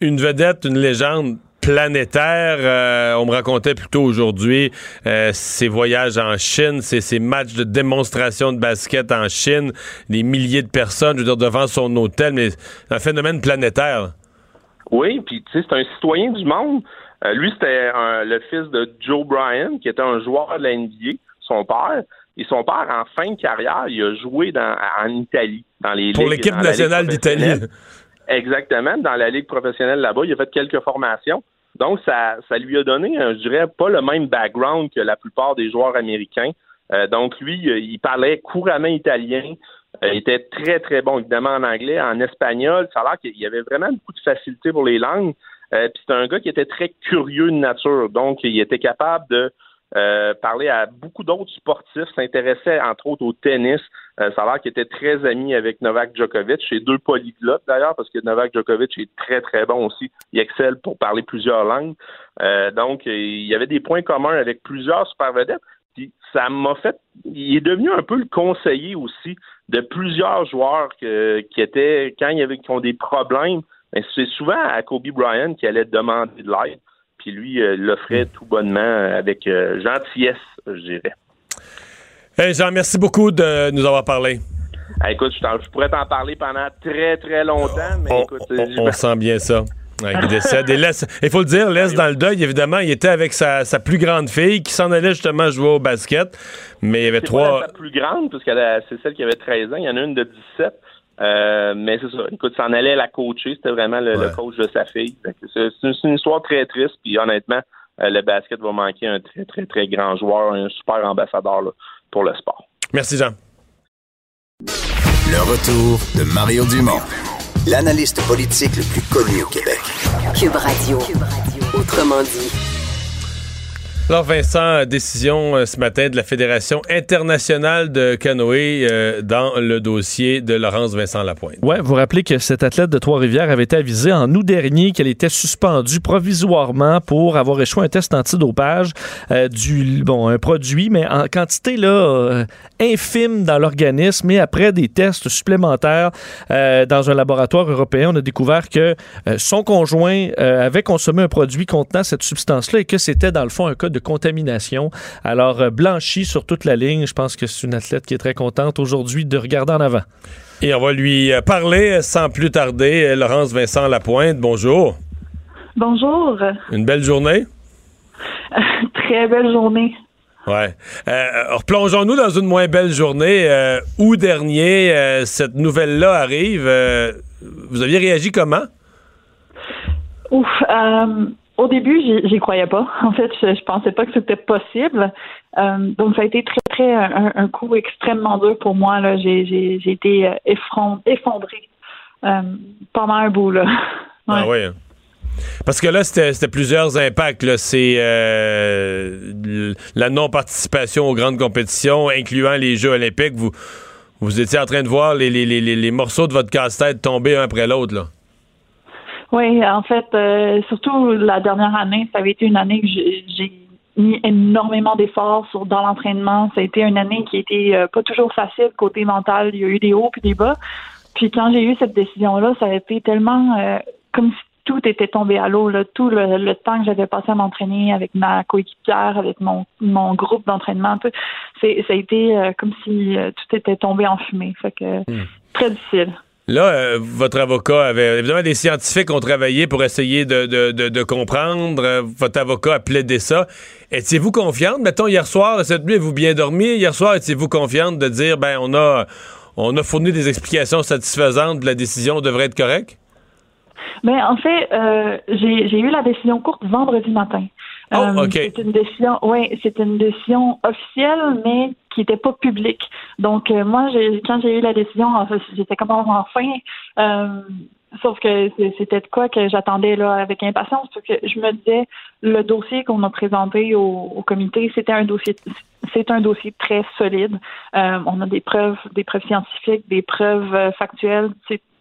Une vedette, une légende planétaire. Euh, on me racontait plutôt aujourd'hui euh, ses voyages en Chine, ses, ses, matchs de démonstration de basket en Chine, des milliers de personnes, je veux dire, devant son hôtel, mais un phénomène planétaire. Oui, puis tu sais, c'est un citoyen du monde. Euh, lui, c'était le fils de Joe Bryan, qui était un joueur de la NBA, son père. Et son père, en fin de carrière, il a joué dans, en Italie, dans les Pour l'équipe nationale d'Italie. Exactement, dans la ligue professionnelle là-bas. Il a fait quelques formations. Donc, ça, ça lui a donné, je dirais, pas le même background que la plupart des joueurs américains. Euh, donc, lui, euh, il parlait couramment italien. Euh, il était très, très bon, évidemment, en anglais, en espagnol. Ça a l'air qu'il avait vraiment beaucoup de facilité pour les langues. Puis c'est un gars qui était très curieux de nature. Donc, il était capable de euh, parler à beaucoup d'autres sportifs, s'intéressait entre autres au tennis. Euh, ça a l'air qu'il était très ami avec Novak Djokovic. C'est deux polyglottes d'ailleurs, parce que Novak Djokovic est très très bon aussi. Il excelle pour parler plusieurs langues. Euh, donc, il y avait des points communs avec plusieurs super vedettes. Puis ça m'a fait. Il est devenu un peu le conseiller aussi de plusieurs joueurs qui étaient quand il y avait qui ont des problèmes. Ben, c'est souvent à Kobe Bryant qui allait demander de l'aide qui lui euh, l'offrait tout bonnement euh, avec euh, gentillesse, je dirais. Hey Jean, merci beaucoup de nous avoir parlé. écoute, je, pourrais t'en parler pendant très très longtemps, mais on, écoute, on, sent bien ça. il décède Il faut le dire, laisse dans le deuil, évidemment, il était avec sa, plus grande fille qui s'en allait justement jouer au basket. Mais il y avait trois. Pas sa plus grande, parce que c'est celle qui avait 13 ans. Il y en a une de 17. Euh, mais c'est ça. Écoute, s'en allait la coacher. C'était vraiment le, coach de sa fille. C'est une, histoire très triste. Puis honnêtement, euh, le basket va manquer un très, très, très grand joueur, un super ambassadeur pour le sport. Merci, Jean. Le retour de Mario Dumont, l'analyste politique le plus connu au Québec. Cube Radio. Cube Radio. Autrement dit. Alors Vincent, décision euh, ce matin de la Fédération internationale de canoë euh, dans le dossier de Laurence Vincent Lapointe. Ouais, vous rappelez que cette athlète de Trois-Rivières avait été avisée en août dernier qu'elle était suspendue provisoirement pour avoir échoué un test antidopage euh, du bon un produit mais en quantité infime dans l'organisme et après des tests supplémentaires dans un laboratoire européen, on a découvert que son conjoint avait consommé un produit contenant cette substance là et que c'était dans le fond un cas de de contamination. Alors, euh, blanchi sur toute la ligne. Je pense que c'est une athlète qui est très contente aujourd'hui de regarder en avant. Et on va lui euh, parler sans plus tarder. Laurence Vincent Lapointe, bonjour. Bonjour. Une belle journée? Très belle journée. Ouais. Euh, replongeons-nous dans une moins belle journée. Euh, août dernier, euh, cette nouvelle-là arrive? Euh, vous aviez réagi comment? Ouf. Au début, j'y croyais pas. En fait, je, je pensais pas que c'était possible. Euh, donc, ça a été très, très un, coup extrêmement dur pour moi. J'ai été euh, effondrée euh, pendant un bout là. Ah oui. Parce que là, c'était plusieurs impacts. C'est euh, la non-participation aux grandes compétitions, incluant les Jeux olympiques. Vous, vous étiez en train de voir les, les, les- les morceaux de votre casse-tête tomber un après l'autre. là. Oui, en fait, euh, surtout la dernière année, ça avait été une année que j'ai mis énormément d'efforts sur dans l'entraînement. Ça a été une année qui était euh, pas toujours facile côté mental. Il y a eu des hauts puis des bas. Puis quand j'ai eu cette décision-là, ça a été tellement euh, comme si tout était tombé à l'eau. Tout le, le temps que j'avais passé à m'entraîner avec ma coéquipière, avec mon, mon groupe d'entraînement, ça a été euh, comme si tout était tombé en fumée. Fait que très difficile. Là, euh, votre avocat avait. Évidemment, des scientifiques ont travaillé pour essayer de, de, de, comprendre. Euh, votre avocat a plaidé ça. Étiez-vous confiante? Mettons, hier soir, cette nuit, vous bien dormi? Hier soir, étiez-vous confiante de dire, ben, on a, on a fourni des explications satisfaisantes, la décision devrait être correcte? Mais en fait, euh, j'ai j'ai eu la décision courte vendredi matin. Oh, Euh. C'est une décision, oui, c'est une décision officielle, mais qui n'était pas publique. Donc euh, moi, quand j'ai eu la décision, j'étais comme enfin. Euh, sauf que c'était de quoi que j'attendais là avec impatience, parce que je me disais le dossier qu'on a présenté au, au comité, c'était un dossier, c'est un dossier très solide. Euh, on a des preuves, des preuves scientifiques, des preuves factuelles.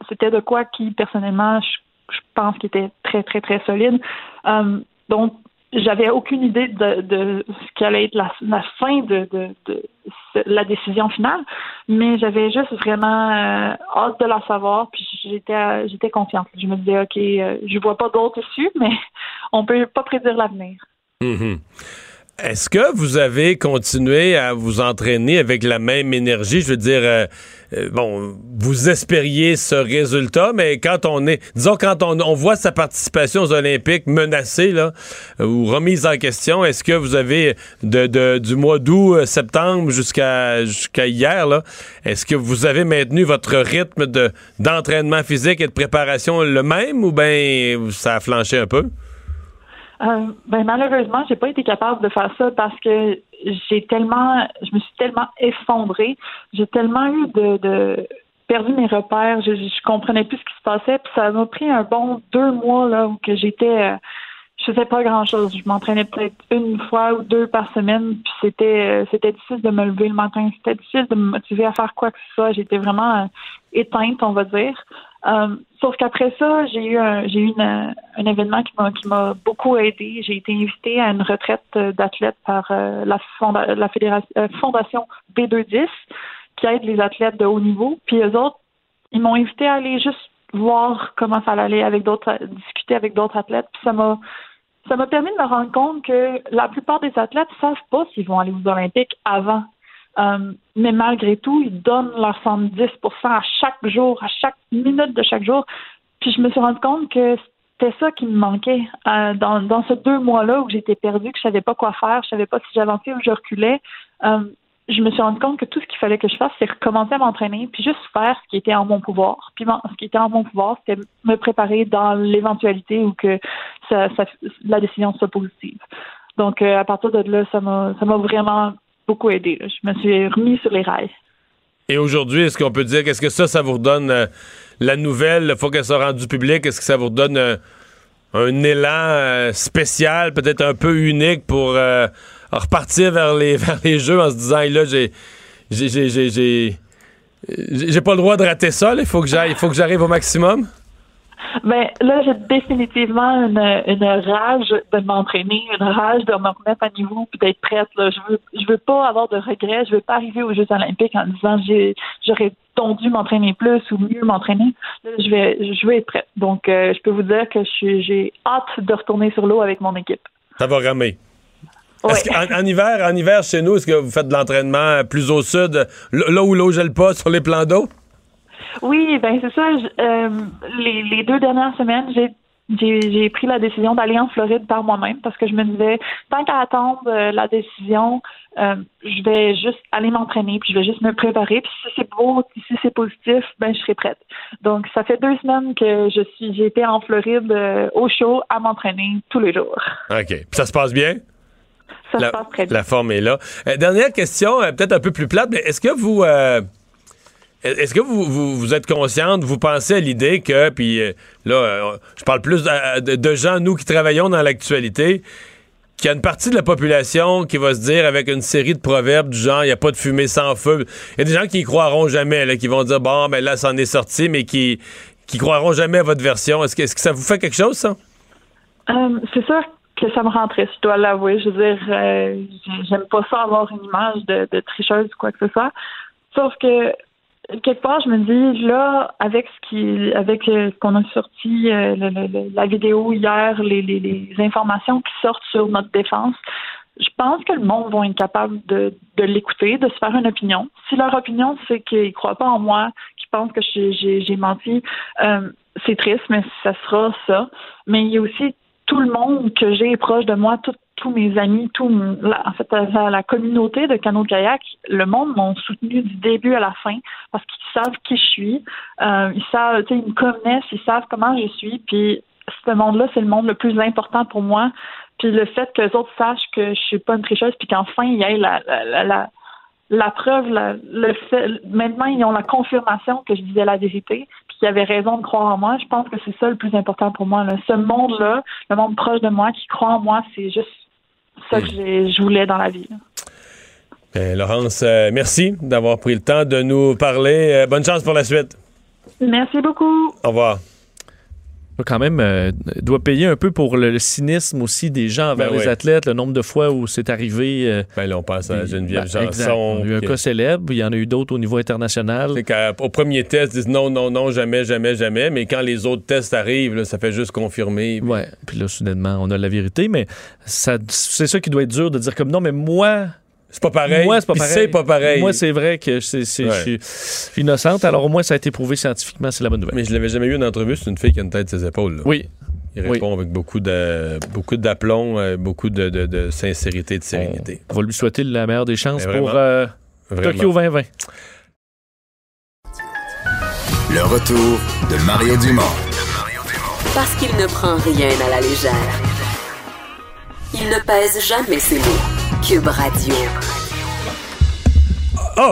C'était de quoi qui personnellement, je je pense qu'il était très, très, très solide. Donc, j'avais aucune idée de, de ce qu'allait être la, fin de, de, la décision finale, mais j'avais juste vraiment euh, hâte de la savoir, puis j'étais euh, j'étais confiante. Je me disais, OK, euh, je vois pas d'autre issue, mais on peut pas prédire l'avenir. Mhm. Est-ce que vous avez continué à vous entraîner avec la même énergie? Je veux dire, euh, euh, bon, vous espériez ce résultat, mais quand on est, disons, quand on, voit sa participation aux Olympiques menacée, là, euh, ou remise en question, est-ce que vous avez, de, du mois d'août, septembre jusqu'à jusqu'à hier, là, est-ce que vous avez maintenu votre rythme de d'entraînement physique et de préparation le même, ou bien ça a flanché un peu? Euh, ben malheureusement, j'ai pas été capable de faire ça parce que j'ai tellement, je me suis tellement effondrée, j'ai tellement eu de, de perdu mes repères, je, je comprenais plus ce qui se passait, puis ça m'a pris un bon deux mois là où que j'étais, euh, je faisais pas grand chose, je m'entraînais peut-être une fois ou deux par semaine, puis c'était, euh, c'était difficile de me lever le matin, c'était difficile de me motiver à faire quoi que ce soit, j'étais vraiment euh, éteinte, on va dire. Euh, sauf qu'après ça, j'ai eu un, j'ai eu un événement qui m'a qui m'a beaucoup aidé. J'ai été invitée à une retraite d'athlètes par euh, la, la fédération, euh, fondation B210 qui aide les athlètes de haut niveau. Puis eux autres, ils m'ont invité à aller juste voir comment ça allait avec d'autres, discuter avec d'autres athlètes. Puis ça m'a ça m'a permis de me rendre compte que la plupart des athlètes savent pas s'ils vont aller aux Olympiques avant. Euh, mais malgré tout, ils donnent leur 110 à chaque jour, à chaque minute de chaque jour. Puis je me suis rendu compte que c'était ça qui me manquait euh, dans, dans ces deux mois-là où j'étais perdue, que je savais pas quoi faire, je savais pas si j'avançais ou je reculais. Euh, je me suis rendu compte que tout ce qu'il fallait que je fasse, c'est recommencer à m'entraîner, puis juste faire ce qui était en mon pouvoir. Puis ce qui était en mon pouvoir, c'était me préparer dans l'éventualité où que ça, ça- la décision soit positive. Donc à partir de là, ça m'a vraiment beaucoup aidé. Je me suis remis sur les rails. Et aujourd'hui, est-ce qu'on peut dire qu'est-ce que ça, ça vous redonne euh, la nouvelle, une fois qu'elle sera rendue publique, est-ce que ça vous redonne euh, un élan euh, spécial, peut-être un peu unique pour repartir vers les vers les jeux en se disant là j'ai j'ai j'ai j'ai pas le droit de rater ça, il faut il faut que j'arrive au maximum? Ben là, j'ai définitivement une, une rage de m'entraîner, une rage de me remettre à niveau puis d'être prête. Là. Je veux je veux pas avoir de regrets. Je veux pas arriver aux Jeux Olympiques en disant j'ai j'aurais donc dû m'entraîner plus ou mieux m'entraîner. Là, je vais je vais être prête. Donc euh, je peux vous dire que je j'ai hâte de retourner sur l'eau avec mon équipe. Ça va ramer. En, hiver, en hiver, chez nous, est-ce que vous faites de l'entraînement plus au sud, là où l'eau gèle pas, sur les plans d'eau? Oui, ben c'est ça. je- euh, les, les deux dernières semaines, j'ai j'ai pris la décision d'aller en Floride par moi-même parce que je me disais, tant qu'à attendre euh, la décision, euh, je vais juste aller m'entraîner, puis je vais juste me préparer. Puis si c'est beau, si c'est positif, ben je serai prête. Donc ça fait deux semaines que je suis, j'ai été en Floride euh, au chaud à m'entraîner tous les jours. OK. Puis ça se passe bien? Ça la, se passe très bien. la forme est là. Dernière question, peut-être un peu plus plate, mais est-ce que vous. Euh, est-ce que vous, vous, êtes consciente, vous pensez à l'idée que, puis euh, là, euh, je parle plus de, de- gens, nous, qui travaillons dans l'actualité, qu'il y a une partie de la population qui va se dire avec une série de proverbes du genre, il n'y a pas de fumée sans feu. Il y a des gens qui y croiront jamais, là, qui vont dire, bon, ben là, ça en est sorti, mais qui qui croiront jamais à votre version. Est-ce que, ça vous fait quelque chose, ça? Euh, c'est sûr que ça me rend triste, je dois l'avouer. Je veux dire, euh, j'ai- j'aime pas ça avoir une image de, de tricheuse ou quoi que ce soit. Sauf que quelque part, je me dis là, avec ce qui, avec euh, ce qu'on a sorti, euh, la vidéo hier, les, les, informations qui sortent sur notre défense, je pense que le monde va être capable de, de l'écouter, de se faire une opinion. Si leur opinion, c'est qu'ils croient pas en moi, qu'ils pensent que j'ai menti, euh, c'est triste, mais ça sera ça. Mais il y a aussi tout le monde que j'ai proche de moi, tout- tous mes amis, tout la, en fait la, la communauté de canot kayak, le monde m'ont soutenu du début à la fin parce qu'ils savent qui je suis, euh, ils savent, tu sais, ils me connaissent, ils savent comment je suis, puis ce monde-là, c'est le monde le plus important pour moi. Puis le fait que les autres sachent que je suis pas une tricheuse, puis qu'enfin il y ait la, la, la, la, preuve, le fait, maintenant ils ont la confirmation que je disais la vérité, puis qu'ils avaient raison de croire en moi. Je pense que c'est ça le plus important pour moi. Ce monde-là, le monde proche de moi qui croit en moi, c'est juste ça que j'ai- je voulais dans la vie. Ben, Laurence, euh, merci d'avoir pris le temps de nous parler. Euh, bonne chance pour la suite. Merci beaucoup. Au revoir. Quand même euh, doit payer un peu pour le, le cynisme aussi des gens envers Ben les oui. athlètes, le nombre de fois où c'est arrivé. euh, Ben là, on pense à Geneviève ben. Janson. Il y a eu un cas célèbre, il y en a eu d'autres au niveau international. C'est au premier test, ils disent non, non, non, jamais, jamais, jamais. Mais quand les autres tests arrivent, là, ça fait juste confirmer. Puis- Ouais, puis là, soudainement, on a la vérité, mais ça, c'est ça qui doit être dur de dire comme non, mais moi, C'est pas pareil. moi, c'est pas pareil. c'est pas pareil. Moi, c'est vrai que c'est, c'est- Ouais. je suis innocente. Alors, au moins, ça a été prouvé scientifiquement, c'est la bonne nouvelle. Mais je l'avais jamais eu en entrevue. C'est une fille qui a une tête sur ses épaules. là. Oui, Il répond avec beaucoup de beaucoup d'aplomb, euh, beaucoup de, de- de sincérité, de sérénité. on va lui souhaiter la meilleure des chances pour euh. Tokyo 2020. Le retour de Mario Dumont. Parce qu'il ne prend rien à la légère. Il ne pèse jamais ses mots. Cube Radio. Oh!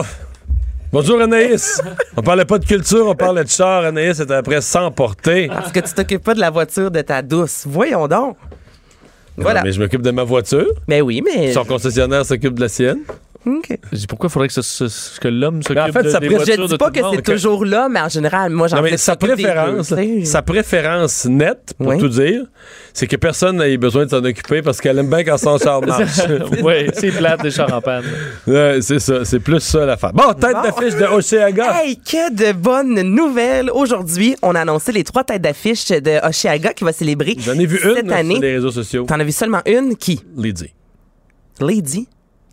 Bonjour Anaïs! on parlait pas de culture, on parlait de char. Anaïs est après s'emporter. Parce que tu t'occupes pas de la voiture de ta douce. Voyons donc. Voilà. Mais je m'occupe de ma voiture. Mais oui, mais. Son concessionnaire s'occupe de la sienne. OK. Je dis pourquoi il faudrait que, ce- ce- que l'homme s'occupe en fait, de, ça des pré- voitures Je de dis pas que c'est toujours là, mais en général, moi, j'en fais sa préférence, deux, sa préférence nette, pour Oui. tout dire, c'est que personne n'ait besoin de s'en occuper parce qu'elle aime bien quand son char marche. oui, c'est plate des chars en panne. Ouais, c'est ça, c'est plus ça l'affaire. Bon, tête Bon. d'affiche de Oceaga. Hey, que de bonnes nouvelles! Aujourd'hui, on a annoncé les trois têtes d'affiche de Oshiaga qui va célébrer J'en ai vu cette une année. sur les réseaux sociaux. T'en as vu seulement une? Qui? Lady? Lidzo?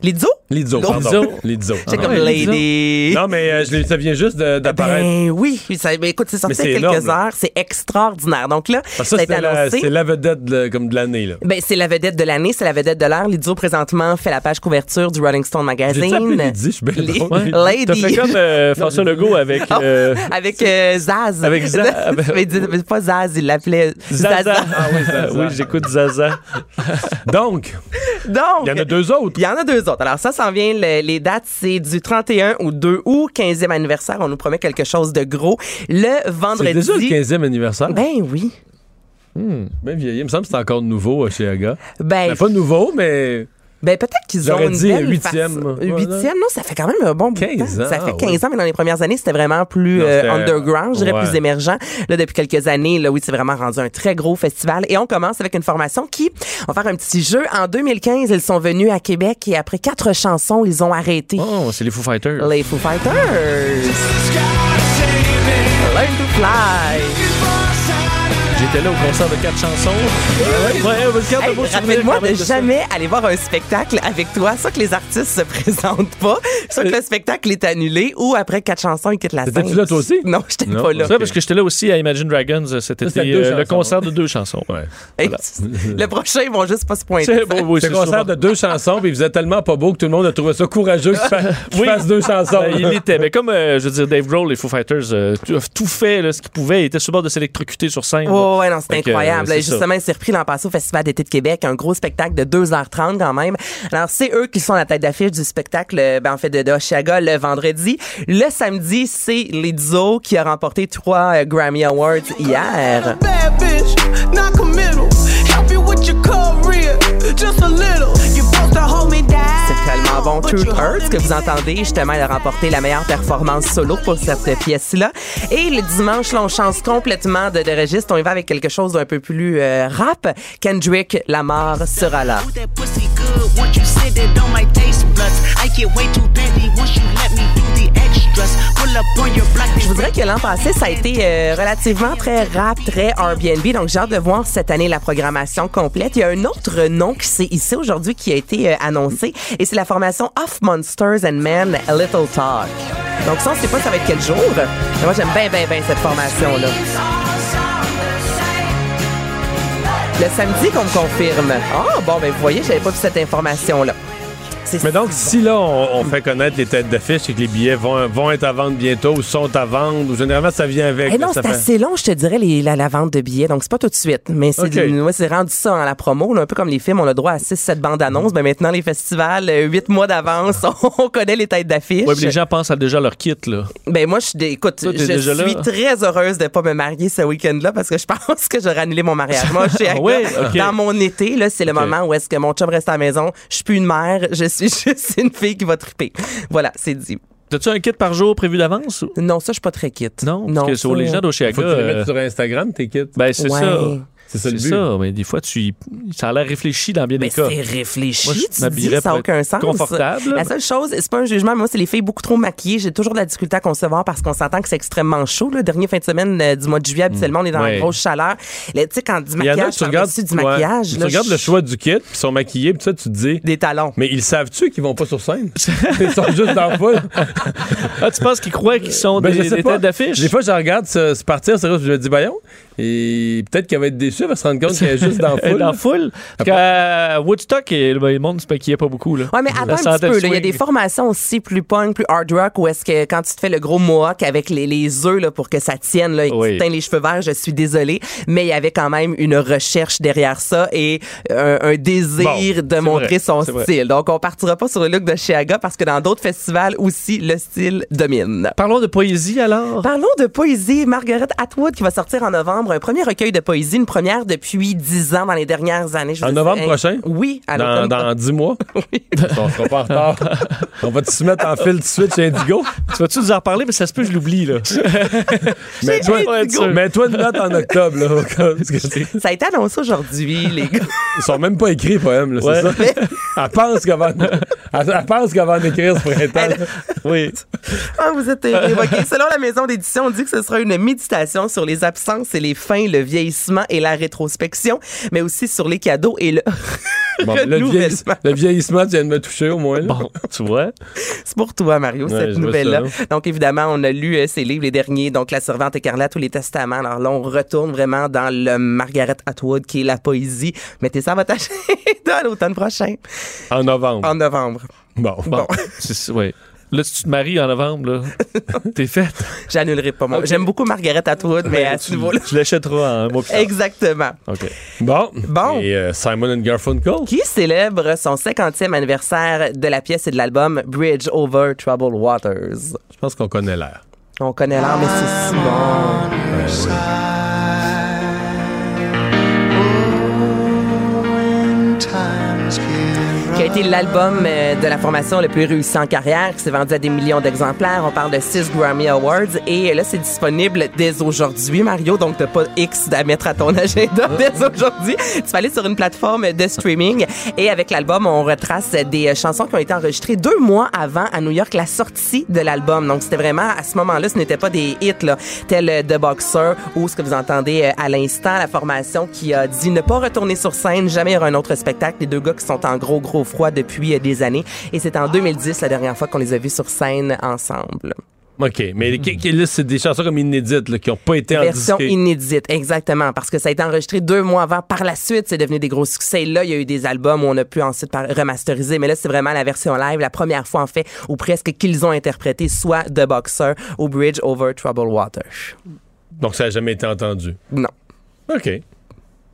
Lizzo, Lizzo. pardon. Lizzo? C'est Ah comme Lady. Non, mais euh, ça vient juste d'apparaître. Ben oui, ça, ben écoute, c'est sorti Mais il y a c'est quelques énorme, heures, c'est extraordinaire. Donc là, ça ça, a été c'est la, annoncé. c'est la vedette de- comme de l'année. là. Ben, c'est la vedette de l'année, c'est la vedette de l'heure. Lizzo, présentement, fait la page couverture du Rolling Stone Magazine. Lydie? Je suis bien. Lady. T'as fait comme euh, François Legault avec euh, Avec euh, Zaz. Avec Zaz. mais, dis- mais pas Zaz, il l'appelait Zaza. Zaza. Ah oui, Zaza. oui j'écoute Zaza. Donc, Donc, il y en a deux autres. Il y en a deux autres. Alors ça s'en vient, le- les dates, c'est du 31 au 2 août, 15e anniversaire. On nous promet quelque chose de gros. Le C'est vendredi... déjà le 15e anniversaire. Ben oui. Ben vieilli. Il me semble que c'est encore nouveau chez Aga. Ben, Ben, pas nouveau, mais ben peut-être qu'ils ont une dit belle huitième, Huitième, non, ça fait quand même un bon bout de 15 temps. ans, Ça fait ah 15 oui. ans, mais dans les premières années, c'était vraiment plus Non, euh, underground, je dirais ouais. plus émergent. Là, depuis quelques années, là, oui, c'est vraiment rendu un très gros festival. Et on commence avec une formation qui, on va faire un petit jeu. En 2015, ils sont venus à Québec et après quatre chansons, ils ont arrêté. Oh, c'est les Foo Fighters. Les Foo Fighters. Learn to fly. J'étais là au concert de quatre chansons. Ouais, ouais, ouais, garde Hey, même de ça. jamais aller voir un spectacle avec toi, soit que les artistes se présentent pas, soit que le spectacle est annulé ou après quatre chansons, ils quittent la scène. T'étais-tu là, toi aussi? Non, j'étais pas là. Ça, parce que j'étais là aussi à Imagine Dragons euh, cet été, euh, le concert de deux chansons. Ouais. Hey, le prochain, ils vont juste pas se pointer. C'est bon, oui, C'est c'est un concert souvent- de deux chansons, puis il faisait tellement pas beau que tout le monde a trouvé ça courageux qu'il fa- qu'il Oui. fasse deux chansons. Ben, il était. Mais comme, euh, je veux dire, Dave Grohl, les Foo Fighters, euh, tout, tout fait là, ce qu'il pouvait. Il était sur le bord de s'électrocuter sur scène. Oh, ouais, non, c'est que, incroyable. euh, Justement, il s'est repris l'an passé au Festival d'été de Québec, un gros spectacle de 2h30 quand même. Alors, c'est eux qui sont à la tête d'affiche du spectacle, euh, ben, en fait, de, de Oshiaga le vendredi. Le samedi, c'est Lizzo qui a remporté trois euh, Grammy Awards hier. C'est tellement bon. Truth Hurts, que vous entendez, justement, elle a remporté la meilleure performance solo pour cette pièce-là. Et le dimanche, là, on change complètement de, de registre. On y va avec quelque chose d'un peu plus euh, rap. Kendrick Lamar sera là. Je vous dirais que l'an passé, ça a été euh, relativement très rap, très Airbnb. Donc, j'ai hâte de voir cette année la programmation complète. Il y a un autre nom qui s'est ici aujourd'hui qui a été euh, annoncé et c'est la formation Off Monsters and Men A Little Talk. Donc, ça, on sait pas ça va être quel jour. Mais moi, j'aime bien, bien, bien cette formation-là. Le samedi qu'on me confirme. Ah, bon, ben, vous voyez, j'avais pas vu cette information-là. Mais donc, si là, on, on fait connaître les têtes d'affiche et que les billets vont, vont être à vendre bientôt ou sont à vendre, ou généralement, ça vient avec. Eh là, non, c'est fait- assez long, je te dirais, les- la, la vente de billets. Donc, c'est pas tout de suite. Mais c'est ouais, rendu ça à la promo. là, un peu comme les films, on a droit à 6-7 bandes annonces. Mais maintenant, les festivals, 8 mois d'avance, on connaît les têtes d'affiche. Puis les gens pensent à déjà leur kit, là. Ben moi, je écoute, Toi, je suis là? très heureuse de pas me marier ce week-end-là parce que je pense que j'aurais annulé mon mariage. Moi, je suis Ah? OK. dans mon été, là, c'est le moment où est-ce que mon chum reste à la maison. Je suis plus une mère, je suis juste une fille qui va triper. Voilà, c'est dit. T'as-tu un kit par jour prévu d'avance? Non, ça, je suis pas très quitte. Non, parce que sur les gens d'Oshiaga, Faut que tu les euh, mettes sur Instagram, tes kits. ben c'est Ouais. ça. C'est ça le C'est but. ça, mais des fois, tu ça a l'air réfléchi dans bien Mais des cas. c'est réfléchi, Moi, je tu dis, ça n'a aucun sens. confortable. La seule chose, c'est pas un jugement, mais moi, c'est les filles beaucoup trop maquillées. J'ai toujours de la difficulté à concevoir parce qu'on s'entend que c'est extrêmement chaud. Le dernier fin de semaine euh, du mois de juillet, habituellement, on est dans Ouais. la grosse chaleur. Tu sais, quand du maquillage, tu regardes, du ouais, maquillage, tu là, regardes je- le choix du kit, puis ils sont maquillés, puis ça, tu te dis. des talons. Mais ils savent-tu qu'ils vont pas sur scène? ils sont juste dans foule. Ah, tu penses qu'ils croient qu'ils sont Ben, des, je sais des pas. têtes d'affiche? Des fois, je regarde se, se partir, c'est vrai, je me dis, voyons. Et peut-être qu'elle va être déçue, elle va se rendre compte qu'elle est juste dans la foule. dans la foule. Parce qu'à Woodstock, et, ben, le monde se maquillait pas beaucoup. Là. Ouais, mais attends un petit peu. Il y a des formations aussi plus punk, plus hard rock, où est-ce que quand tu te fais le gros mohawk avec les, les œufs là, pour que ça tienne, là, et que tu te teins les cheveux verts, je suis désolée, mais il y avait quand même une recherche derrière ça et un, un désir Bon, de montrer vrai, son vrai. style. Donc, on partira pas sur le look de Chiaga parce que dans d'autres festivals aussi, le style domine. Parlons de poésie alors. Parlons de poésie. Margaret Atwood qui va sortir en novembre un premier recueil de poésie, une première depuis dix ans dans les dernières années. Je En novembre prochain? Oui, à Dans, dans 10 mois? Oui. On sera pas en retard. On va te se mettre en fil tout de suite chez Indigo. Tu vas-tu nous en reparler? Mais ça se peut, je l'oublie. là. Mais toi, Indigo. mais toi, une note en octobre. Là, que Ça a été annoncé aujourd'hui, les gars. ils sont même pas écrits, les poèmes. Là, Ouais. c'est ça? Elle pense en- elle, pense qu'elle va en écrire ce printemps. oui. Ah, vous êtes évoqué. Selon la maison d'édition, on dit que ce sera une méditation sur les absences et les fins, le vieillissement et la rétrospection, mais aussi sur les cadeaux et le Bon, le, renouvellement. vieillissement, le vieillissement, tu viens de me toucher au moins. là. Bon, tu vois. C'est pour toi, Mario, Ouais, cette nouvelle-là. Donc, évidemment, on a lu euh, ces livres, les derniers, donc La Servante écarlate ou Les Testaments. Alors là, on retourne vraiment dans le Margaret Atwood, qui est la poésie. Mettez ça à votre agenda à l'automne prochain, En novembre. en novembre. Bon. Bon, c'est- ouais. Là, si tu te maries en novembre, là, t'es faite. J'annulerai pas moi. J'aime beaucoup Margaret Atwood, mais à ce tu, niveau-là. tu l'achèteras en un mois plus tard. Exactement. OK. Bon. Bon. Et euh, Simon and Garfunkel. Qui célèbre son 50e anniversaire de la pièce et de l'album Bridge Over Troubled Waters? Je pense qu'on connaît l'air. On connaît l'art, mais c'est si bon. Été l'album euh, de la formation le plus réussi en carrière, qui s'est vendu à des millions d'exemplaires. On parle de 6 Grammy Awards et là, c'est disponible dès aujourd'hui, Mario. Donc, t'as pas X à mettre à ton agenda dès aujourd'hui. Tu vas aller sur une plateforme de streaming et avec l'album, on retrace des euh, chansons qui ont été enregistrées deux mois avant à New York la sortie de l'album. Donc, c'était vraiment à ce moment-là, ce n'était pas des hits là, tels euh, The Boxer ou ce que vous entendez euh, à l'instant, la formation qui a dit ne pas retourner sur scène, jamais il y aura un autre spectacle. Les deux gars qui sont en gros gros froid depuis euh, des années et c'est en 2010 la dernière fois qu'on les a vus sur scène ensemble. OK, mais là, c'est des chansons comme inédites là, qui n'ont pas été Version enregistrées. inédite, exactement, parce que ça a été enregistré deux mois avant. Par la suite, c'est devenu des gros succès. Là, il y a eu des albums où on a pu ensuite remasteriser, mais là, c'est vraiment la version live, la première fois en fait, où presque qu'ils ont interprété soit The Boxer ou Bridge Over Troubled Water. Donc, ça n'a jamais été entendu. Non. OK.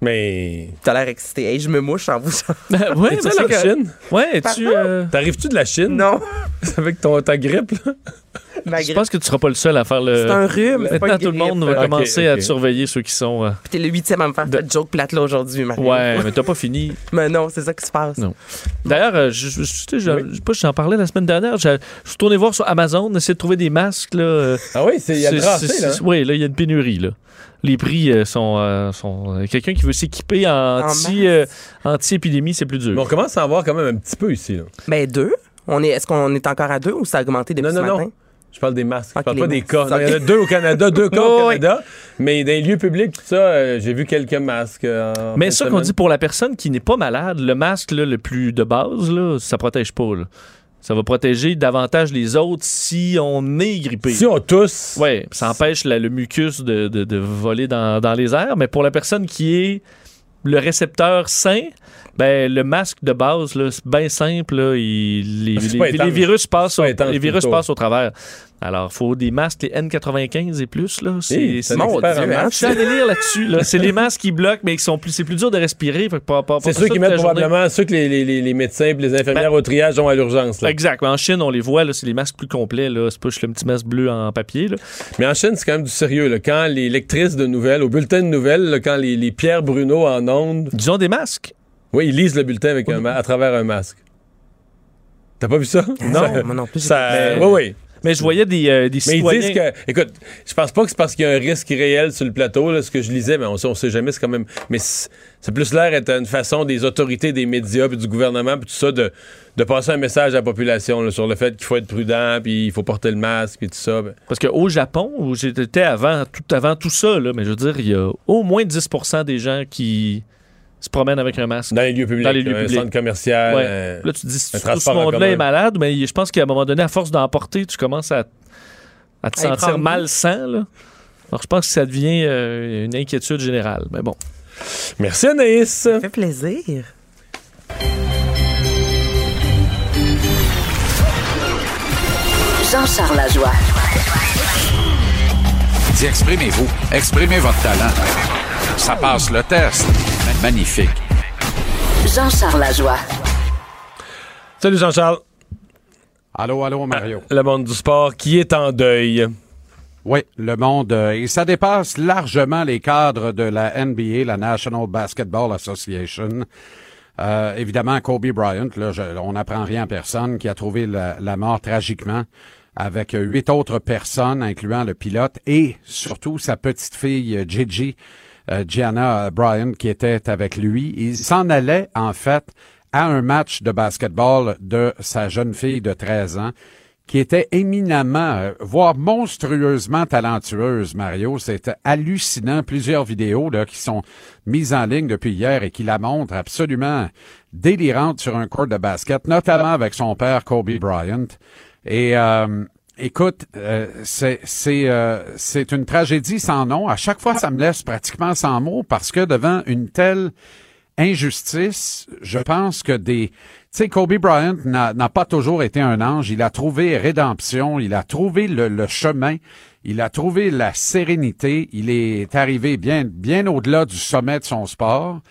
Mais. T'as l'air excité. Hey, je me mouche en vous. ben, allé c'est que- Chine? Ouais, tu euh, T'arrives-tu de la Chine? Non. Avec ton, ta grippe, là? Ma Je pense que tu seras pas le seul à faire le. C'est un rhume, pas Maintenant, une tout le monde grippe. va commencer à te surveiller ceux qui sont. euh, Puis t'es le huitième à me faire cette joke plate là aujourd'hui, Mario. Ouais, mais t'as pas fini. Mais non, c'est ça qui se passe. Non. D'ailleurs, euh, je, je, je- je- je sais pas si j'en parlais la semaine dernière. Je, suis tourné voir sur Amazon, essayer de trouver des masques. Là, euh, Ah oui, c'est- il y a le là. Oui, là, il y a une pénurie. Là. Les prix euh, sont. euh, sont euh, Quelqu'un qui veut s'équiper en anti, anti-épidémie, c'est plus dur. Mais on commence à en voir quand même un petit peu ici, là. Ben deux. On est, est-ce qu'on est encore à deux ou ça a augmenté depuis Non, non, ce non. Je parle des masques. Je Ok, parle pas des cas. Non, Il y en a deux au Canada, deux cas au oui. Canada. Mais dans les lieux publics, tout ça, euh, j'ai vu quelques masques. euh, Mais ça qu'on dit pour la personne qui n'est pas malade, le masque là, le plus de base, là, ça protège pas. là. Ça va protéger davantage les autres si on est grippé. Si on tousse. Oui, ça empêche la- le mucus de, de- de voler dans, dans les airs. Mais pour la personne qui est le récepteur sain, ben, le masque de base, c'est bien simple. là, il- les, les- virus, au- les passent au travers. Alors, il faut des masques, les N95 et plus. Là, c'est, un Mon en je suis allé lire là-dessus. Là. C'est les masques qui bloquent, mais qui sont plus, c'est plus dur de respirer. Fait que pas- pas- C'est ceux qui mettent probablement ceux que les, les- les- les médecins et les infirmières Ben- au triage ont à l'urgence. là. Exact. En Chine, on les voit, là, c'est les masques plus complets. Là. C'est pas juste le petit masque bleu en papier. Là. Mais en Chine, c'est quand même du sérieux. là. Quand les lectrices de nouvelles, au bulletin de nouvelles, là, quand les, les Pierre Bruno en ondes, Ils ont des masques. oui, ils lisent le bulletin avec un ma- à travers un masque. T'as pas vu ça? Non, moi non plus, Ça, oui, oui. Mais je voyais des, euh, des Mais ils citoyens... disent que, écoute, je pense pas que c'est parce qu'il y a un risque réel sur le plateau, là, ce que je lisais, mais on sait, on sait jamais, c'est quand même. Mais c'est c'est plus l'air être une façon des autorités, des médias, puis du gouvernement, puis tout ça, de, de passer un message à la population là, sur le fait qu'il faut être prudent, puis il faut porter le masque, puis tout ça. ben. Parce qu'au Japon, où j'étais avant tout, avant tout ça, là, mais je veux dire, il y a au moins 10% des gens qui se promènent avec un masque. Dans les lieux publics, Dans les lieux un publics. centre commercial. Ouais. euh, Là, tu dis, si un tout ce monde-là est malade, mais je pense qu'à un moment donné, à force d'emporter, tu commences à, à te À sentir malsain. Là. Alors, je pense que ça devient euh, une inquiétude générale. Mais bon. Merci Anaïs. Ça fait plaisir. Jean-Charles Lajoie. Dis, exprimez-vous. Exprimez votre talent. Ça passe le test. Magnifique. Jean-Charles Lajoie. Salut Jean-Charles. Allô, allô, Mario. Le monde du sport qui est en deuil. Oui, le monde, euh, et ça dépasse largement les cadres de la NBA, la National Basketball Association. Euh, évidemment, Kobe Bryant, là, je- on n'apprend rien à personne, qui a trouvé la, la mort tragiquement avec euh, huit autres personnes, incluant le pilote et surtout sa petite fille euh, Gigi, euh, Gianna Bryant, qui était avec lui. Il s'en allait, en fait, à un match de basketball de sa jeune fille de 13 ans qui était éminemment, euh, voire monstrueusement talentueuse, Mario. C'était hallucinant. Plusieurs vidéos là, qui sont mises en ligne depuis hier et qui la montrent absolument délirante sur un court de basket, notamment avec son père Kobe Bryant. Et euh, écoute, euh, c'est c'est euh, c'est une tragédie sans nom. À chaque fois, ça me laisse pratiquement sans mots parce que devant une telle injustice, je pense que des... Tu sais, Kobe Bryant n'a pas toujours été un ange. Il a trouvé rédemption, il a trouvé le, le chemin, il a trouvé la sérénité. Il est arrivé bien, bien au-delà du sommet de son sport.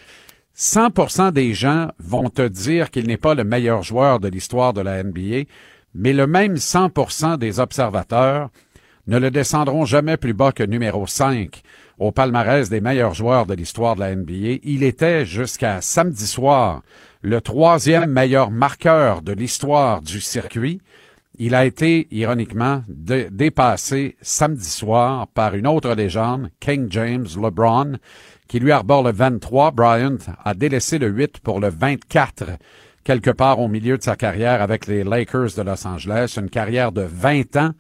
100% des gens vont te dire qu'il n'est pas le meilleur joueur de l'histoire de la NBA, mais le même 100% des observateurs ne le descendront jamais plus bas que numéro 5 au palmarès des meilleurs joueurs de l'histoire de la NBA. Il était jusqu'à samedi soir le troisième meilleur marqueur de l'histoire du circuit. Il a été, ironiquement, dé- dépassé samedi soir par une autre légende, King James LeBron, qui lui arbore le 23. Bryant a délaissé le 8 pour le 24 quelque part au milieu de sa carrière avec les Lakers de Los Angeles, une carrière de 20 ans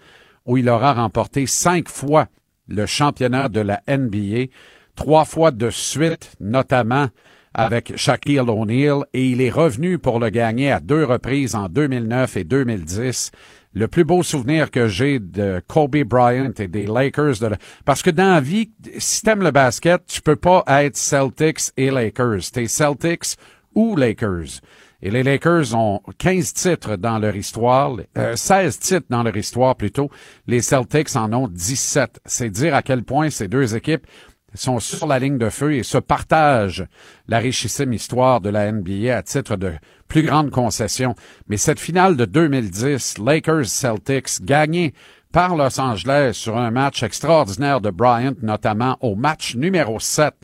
où il aura remporté cinq fois le championnat de la NBA, trois fois de suite, notamment avec Shaquille O'Neal, et il est revenu pour le gagner à deux reprises en 2009 et 2010. Le plus beau souvenir que j'ai de Kobe Bryant et des Lakers, de la- parce que dans la vie, si t'aimes le basket, tu peux pas être Celtics et Lakers. T'es Celtics ou Lakers. Et les Lakers ont 15 titres dans leur histoire, euh, 16 titres dans leur histoire plutôt. Les Celtics en ont 17. C'est dire à quel point ces deux équipes sont sur la ligne de feu et se partagent la richissime histoire de la NBA à titre de plus grande concession. Mais cette finale de 2010, Lakers-Celtics, gagnée par Los Angeles sur un match extraordinaire de Bryant, notamment au match numéro 7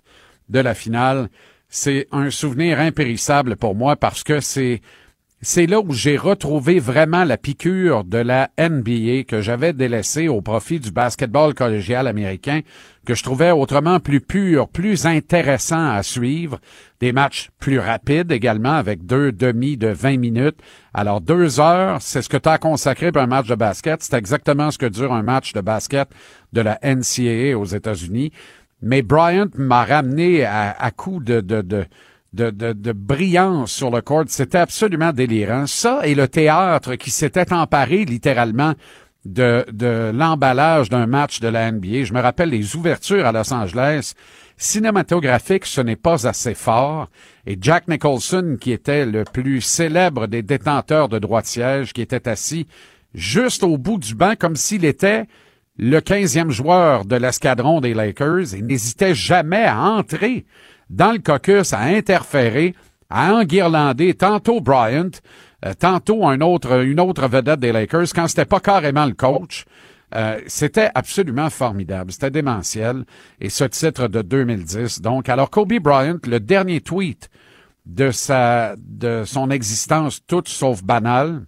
de la finale, c'est un souvenir impérissable pour moi parce que c'est c'est là où j'ai retrouvé vraiment la piqûre de la NBA que j'avais délaissée au profit du basketball collégial américain, que je trouvais autrement plus pur, plus intéressant à suivre, des matchs plus rapides également, avec deux demi de 20 minutes. Alors deux heures, c'est ce que tu as consacré pour un match de basket, c'est exactement ce que dure un match de basket de la NCAA aux États-Unis. Mais Bryant m'a ramené à, à coup de, de, brillance sur le court. C'était absolument délirant. Ça et le théâtre qui s'était emparé littéralement de, de l'emballage d'un match de la NBA. Je me rappelle les ouvertures à Los Angeles. Cinématographique, ce n'est pas assez fort. Et Jack Nicholson, qui était le plus célèbre des détenteurs de droit de siège, qui était assis juste au bout du banc comme s'il était le 15e joueur de l'escadron des Lakers et n'hésitait jamais à entrer dans le caucus, à interférer, à enguirlander tantôt Bryant, euh, tantôt une autre vedette des Lakers, quand c'était pas carrément le coach. Euh, c'était absolument formidable, c'était démentiel. Et ce titre de 2010, donc, alors Kobe Bryant, le dernier tweet de sa, de son existence toute sauf banale,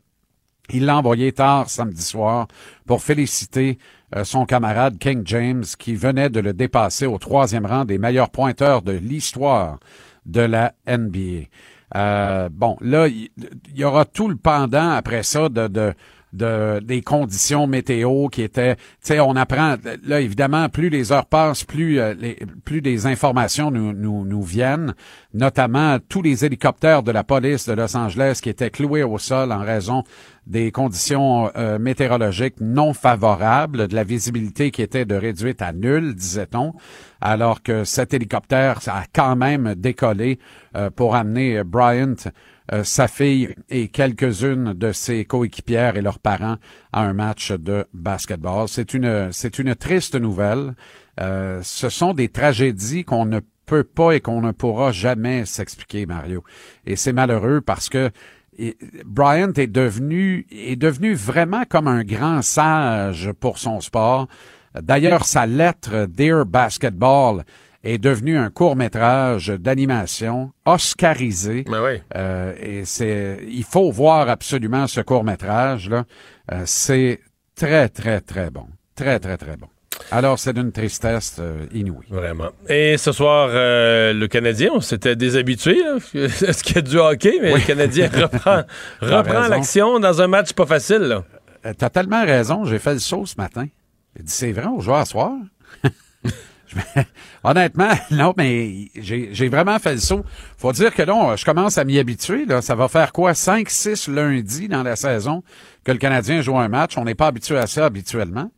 il l'a envoyé tard samedi soir pour féliciter euh, son camarade King James qui venait de le dépasser au troisième rang des meilleurs pointeurs de l'histoire de la NBA. Euh, bon, là, il il y, aura tout le pendant après ça de, de, de des conditions météo qui étaient, tu sais, on apprend là évidemment plus les heures passent, plus euh, les, plus des informations nous, nous nous viennent, notamment tous les hélicoptères de la police de Los Angeles qui étaient cloués au sol en raison des conditions euh, météorologiques non favorables, de la visibilité qui était de réduite à nulle, disait-on, alors que cet hélicoptère a quand même décollé euh, pour amener Bryant, euh, sa fille et quelques-unes de ses coéquipières et leurs parents à un match de basketball. C'est une, c'est une triste nouvelle. Euh, ce sont des tragédies qu'on ne peut pas et qu'on ne pourra jamais s'expliquer, Mario. Et c'est malheureux parce que Bryant est devenu est devenu vraiment comme un grand sage pour son sport. D'ailleurs, sa lettre Dear Basketball est devenue un court métrage d'animation oscarisé. Euh, et c'est il faut voir absolument ce court métrage là. Euh, c'est très très très bon, très très très bon. Alors, c'est d'une tristesse euh, inouïe. Vraiment. Et ce soir, euh, le Canadien, on s'était déshabitué. Est-ce qu'il y a du hockey? Mais Oui. le Canadien reprend, reprend l'action dans un match pas facile. Là. Euh, T'as tellement raison, j'ai fait le saut ce matin. J'ai dit, c'est vrai, on joue à soir? Honnêtement, non, mais j'ai vraiment fait le saut. Faut dire que là, je commence à m'y habituer. Là. Ça va faire quoi? 5, 6 lundis dans la saison que le Canadien joue un match. On n'est pas habitué à ça habituellement.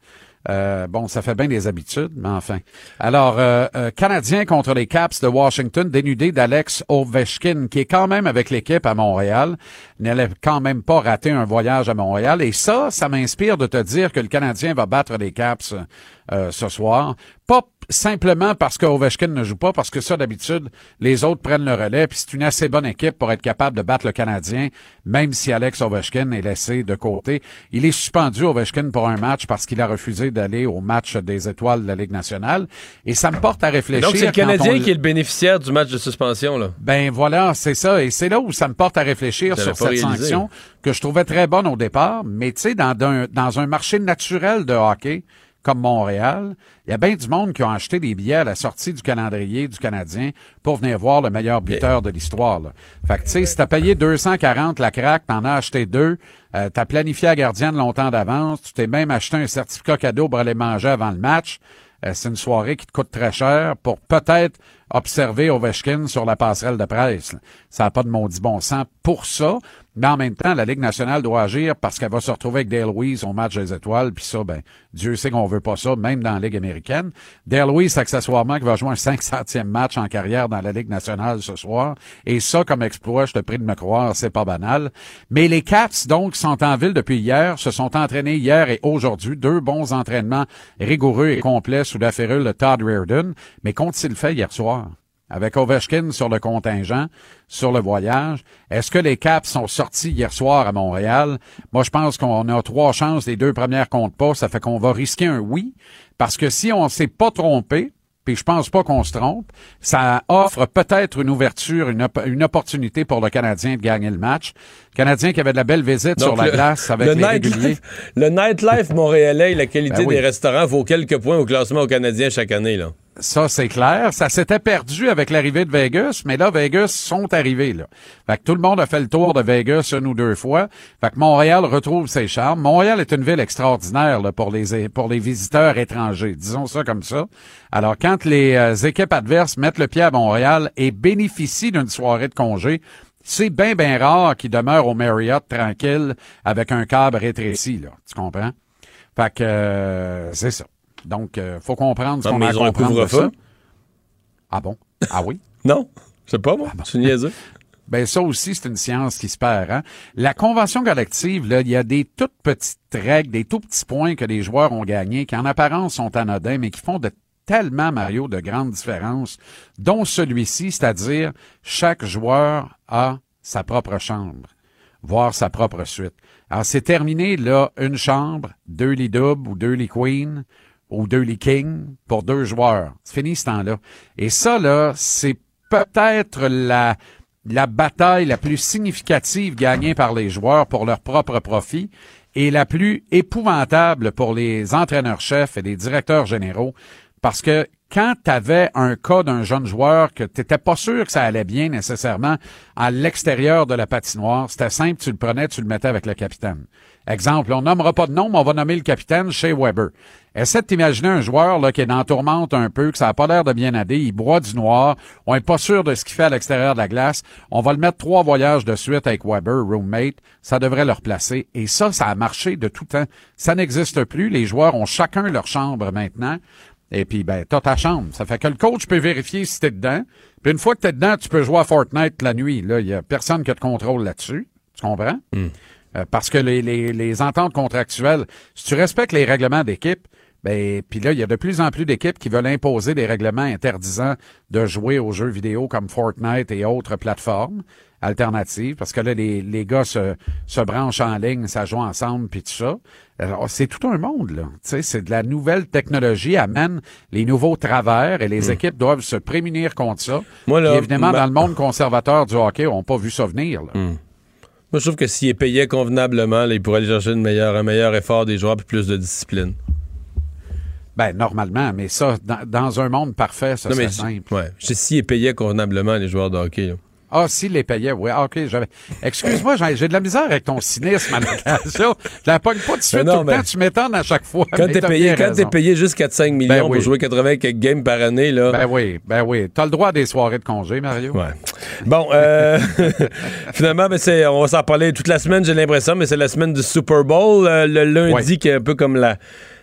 Euh, bon, ça fait bien des habitudes, mais enfin. Alors, euh, euh, Canadien contre les Caps de Washington, dénudé d'Alex Ovechkin, qui est quand même avec l'équipe à Montréal, n'allait quand même pas rater un voyage à Montréal. Et ça, ça m'inspire de te dire que le Canadien va battre les Caps euh, ce soir. Pas simplement parce que Ovechkin ne joue pas, parce que ça, d'habitude, les autres prennent le relais, puis c'est une assez bonne équipe pour être capable de battre le Canadien, même si Alex Ovechkin est laissé de côté. Il est suspendu, Ovechkin, pour un match parce qu'il a refusé d'aller au match des étoiles de la Ligue nationale. Et ça me porte à réfléchir. Donc, c'est le Canadien on- qui est le bénéficiaire du match de suspension, là. ben voilà, c'est ça. Et c'est là où ça me porte à réfléchir sur cette réalisé. sanction que je trouvais très bonne au départ. Mais tu sais, dans un marché naturel de hockey comme Montréal, il y a bien du monde qui ont acheté des billets à la sortie du calendrier du Canadien pour venir voir le meilleur buteur de l'histoire. Fait que tu sais, si t'as payé 240 la craque, t'en as acheté deux, euh, t'as planifié la gardienne longtemps d'avance, tu t'es même acheté un certificat cadeau pour aller manger avant le match. Euh, c'est une soirée qui te coûte très cher pour peut-être observer Ovechkin sur la passerelle de presse. Ça n'a pas de maudit bon sens pour ça. Mais en même temps, la Ligue nationale doit agir parce qu'elle va se retrouver avec Dale Louise au match des étoiles. Puis ça, ben, Dieu sait qu'on veut pas ça, même dans la Ligue américaine. Dale Louise, accessoirement, qui va jouer un 500e match en carrière dans la Ligue nationale ce soir. Et ça, comme exploit, je te prie de me croire, c'est pas banal. Mais les Caps, donc, sont en ville depuis hier, se sont entraînés hier et aujourd'hui. Deux bons entraînements rigoureux et complets sous la férule de Todd Reardon. Mais qu'ont-ils fait hier soir? Avec Ovechkin sur le contingent, sur le voyage. Est-ce que les Caps sont sortis hier soir à Montréal? Moi, je pense qu'on a trois chances. Les deux premières comptent pas. Ça fait qu'on va risquer un oui. Parce que si on s'est pas trompé, puis je pense pas qu'on se trompe, ça offre peut-être une ouverture, une, op- une opportunité pour le Canadien de gagner le match. Le Canadien qui avait de la belle visite sur la glace avec le les réguliers. nightlife, le nightlife montréalais et la qualité Ben oui. des restaurants vaut quelques points au classement aux Canadiens chaque année, là. Ça, c'est clair. Ça s'était perdu avec l'arrivée de Vegas, mais là, Vegas sont arrivés, là. Fait que tout le monde a fait le tour de Vegas une ou deux fois. Fait que Montréal retrouve ses charmes. Montréal est une ville extraordinaire, pour les, pour les visiteurs étrangers. Disons ça comme ça. Alors, quand les euh, équipes adverses mettent le pied à Montréal et bénéficient d'une soirée de congé, c'est bien, bien rare qu'ils demeurent au Marriott tranquille avec un câble rétréci. Tu comprends? Fait que, euh, c'est ça. Donc, euh, faut comprendre ce Non, qu'on a à comprendre de ça. Ah bon? Ah oui? Non, sais pas, moi. Ah C'est niaiseux. Ben ça aussi, c'est une science qui se perd. Hein? La convention collective, là, il y a des toutes petites règles, des tout petits points que les joueurs ont gagnés, qui en apparence sont anodins, mais qui font de tellement, Mario, de grandes différences, dont celui-ci, c'est-à-dire chaque joueur a sa propre chambre, voire sa propre suite. Alors, c'est terminé, là, une chambre, deux lits doubles ou deux lits queen ou deux lits king pour deux joueurs. C'est fini ce temps-là. Et ça, là, c'est peut-être la, la bataille la plus significative gagnée par les joueurs pour leur propre profit et la plus épouvantable pour les entraîneurs-chefs et les directeurs généraux parce que quand tu avais un cas d'un jeune joueur que tu n'étais pas sûr que ça allait bien nécessairement à l'extérieur de la patinoire, c'était simple, tu le prenais, tu le mettais avec le capitaine. Exemple, on nommera pas de nom, mais on va nommer le capitaine chez Weber. Essaie de t'imaginer un joueur là, qui est dans la tourmente un peu, que ça n'a pas l'air de bien aller, il boit du noir, on n'est pas sûr de ce qu'il fait à l'extérieur de la glace, on va le mettre trois voyages de suite avec Weber, roommate, ça devrait le replacer. Et ça, ça a marché de tout temps. Ça n'existe plus, les joueurs ont chacun leur chambre maintenant. Et puis, ben, t'as ta chambre. Ça fait que le coach peut vérifier si t'es dedans. Puis une fois que t'es dedans, tu peux jouer à Fortnite la nuit. Là, il y a personne qui a de contrôle là-dessus. Tu comprends? Euh, parce que les, les, les ententes contractuelles, si tu respectes les règlements d'équipe, ben, puis là, il y a de plus en plus d'équipes qui veulent imposer des règlements interdisant de jouer aux jeux vidéo comme Fortnite et autres plateformes alternatives, parce que là, les, les gars se, se branchent en ligne, ça joue ensemble, puis tout ça. Alors, c'est tout un monde, là. Tu sais, c'est de la nouvelle technologie amène les nouveaux travers et les équipes doivent se prémunir contre ça. Moi, là, évidemment, ma- dans le monde conservateur du hockey, on n'a pas vu ça venir, là. Moi, je trouve que s'il est payé convenablement, là, il pourrait aller chercher une meilleure, un meilleur effort des joueurs puis plus de discipline. Ben, normalement, mais ça, dans, dans un monde parfait, ça non, serait mais simple. ouais, s'il est payé convenablement les joueurs de hockey. là. Ah, s'il les payait, oui. Ah, OK, j'avais. Excuse-moi, j'ai de la misère avec ton cynisme à l'occasion. Je la pogne pas tout de suite Mais non, tout le temps. Tu m'étonnes à chaque fois. Quand t'es payé, quand t'es raison. payé juste 4-5 millions Ben pour oui. jouer 80 quelques games par année, là. Ben oui, ben oui. T'as le droit à des soirées de congé, Mario. Ouais. Bon, euh, finalement, ben c'est, on va s'en parler toute la semaine, j'ai l'impression, mais c'est la semaine du Super Bowl, euh, le lundi, Ouais. qui est un peu comme la.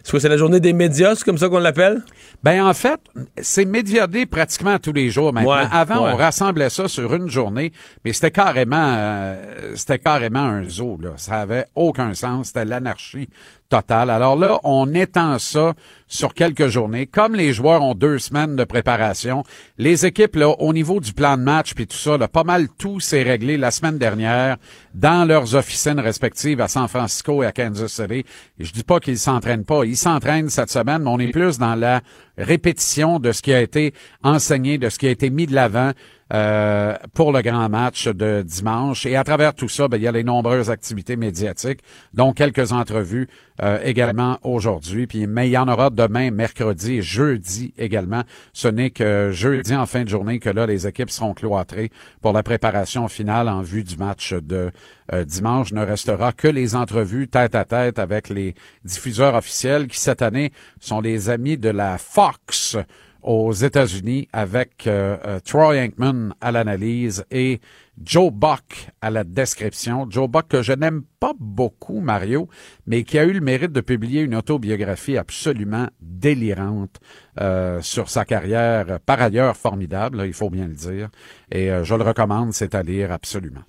C'est quoi, c'est la journée des médias, c'est comme ça qu'on l'appelle? Ben en fait, c'est médiadé pratiquement tous les jours maintenant. Ouais, Avant, ouais. on rassemblait ça sur une journée, mais c'était carrément, euh, c'était carrément un zoo. Là. Ça avait aucun sens. C'était l'anarchie Alors là, on étend ça sur quelques journées. Comme les joueurs ont deux semaines de préparation, les équipes, là, au niveau du plan de match puis tout ça, là, pas mal tout s'est réglé la semaine dernière dans leurs officines respectives à San Francisco et à Kansas City. Et je dis pas qu'ils s'entraînent pas. Ils s'entraînent cette semaine, mais on est plus dans la répétition de ce qui a été enseigné, de ce qui a été mis de l'avant euh, pour le grand match de dimanche. Et à travers tout ça, ben, il y a les nombreuses activités médiatiques, dont quelques entrevues euh, également aujourd'hui. Puis, mais il y en aura demain, mercredi et jeudi également. Ce n'est que jeudi en fin de journée que là, les équipes seront cloîtrées pour la préparation finale en vue du match de euh, dimanche. Ne restera que les entrevues tête à tête avec les diffuseurs officiels qui cette année sont les amis de la Fox aux États-Unis avec euh, euh, Troy Aikman à l'analyse et Joe Buck à la description. Joe Buck que je n'aime pas beaucoup, Mario, mais qui a eu le mérite de publier une autobiographie absolument délirante euh, sur sa carrière, par ailleurs formidable, il faut bien le dire. Et je le recommande, c'est à lire absolument.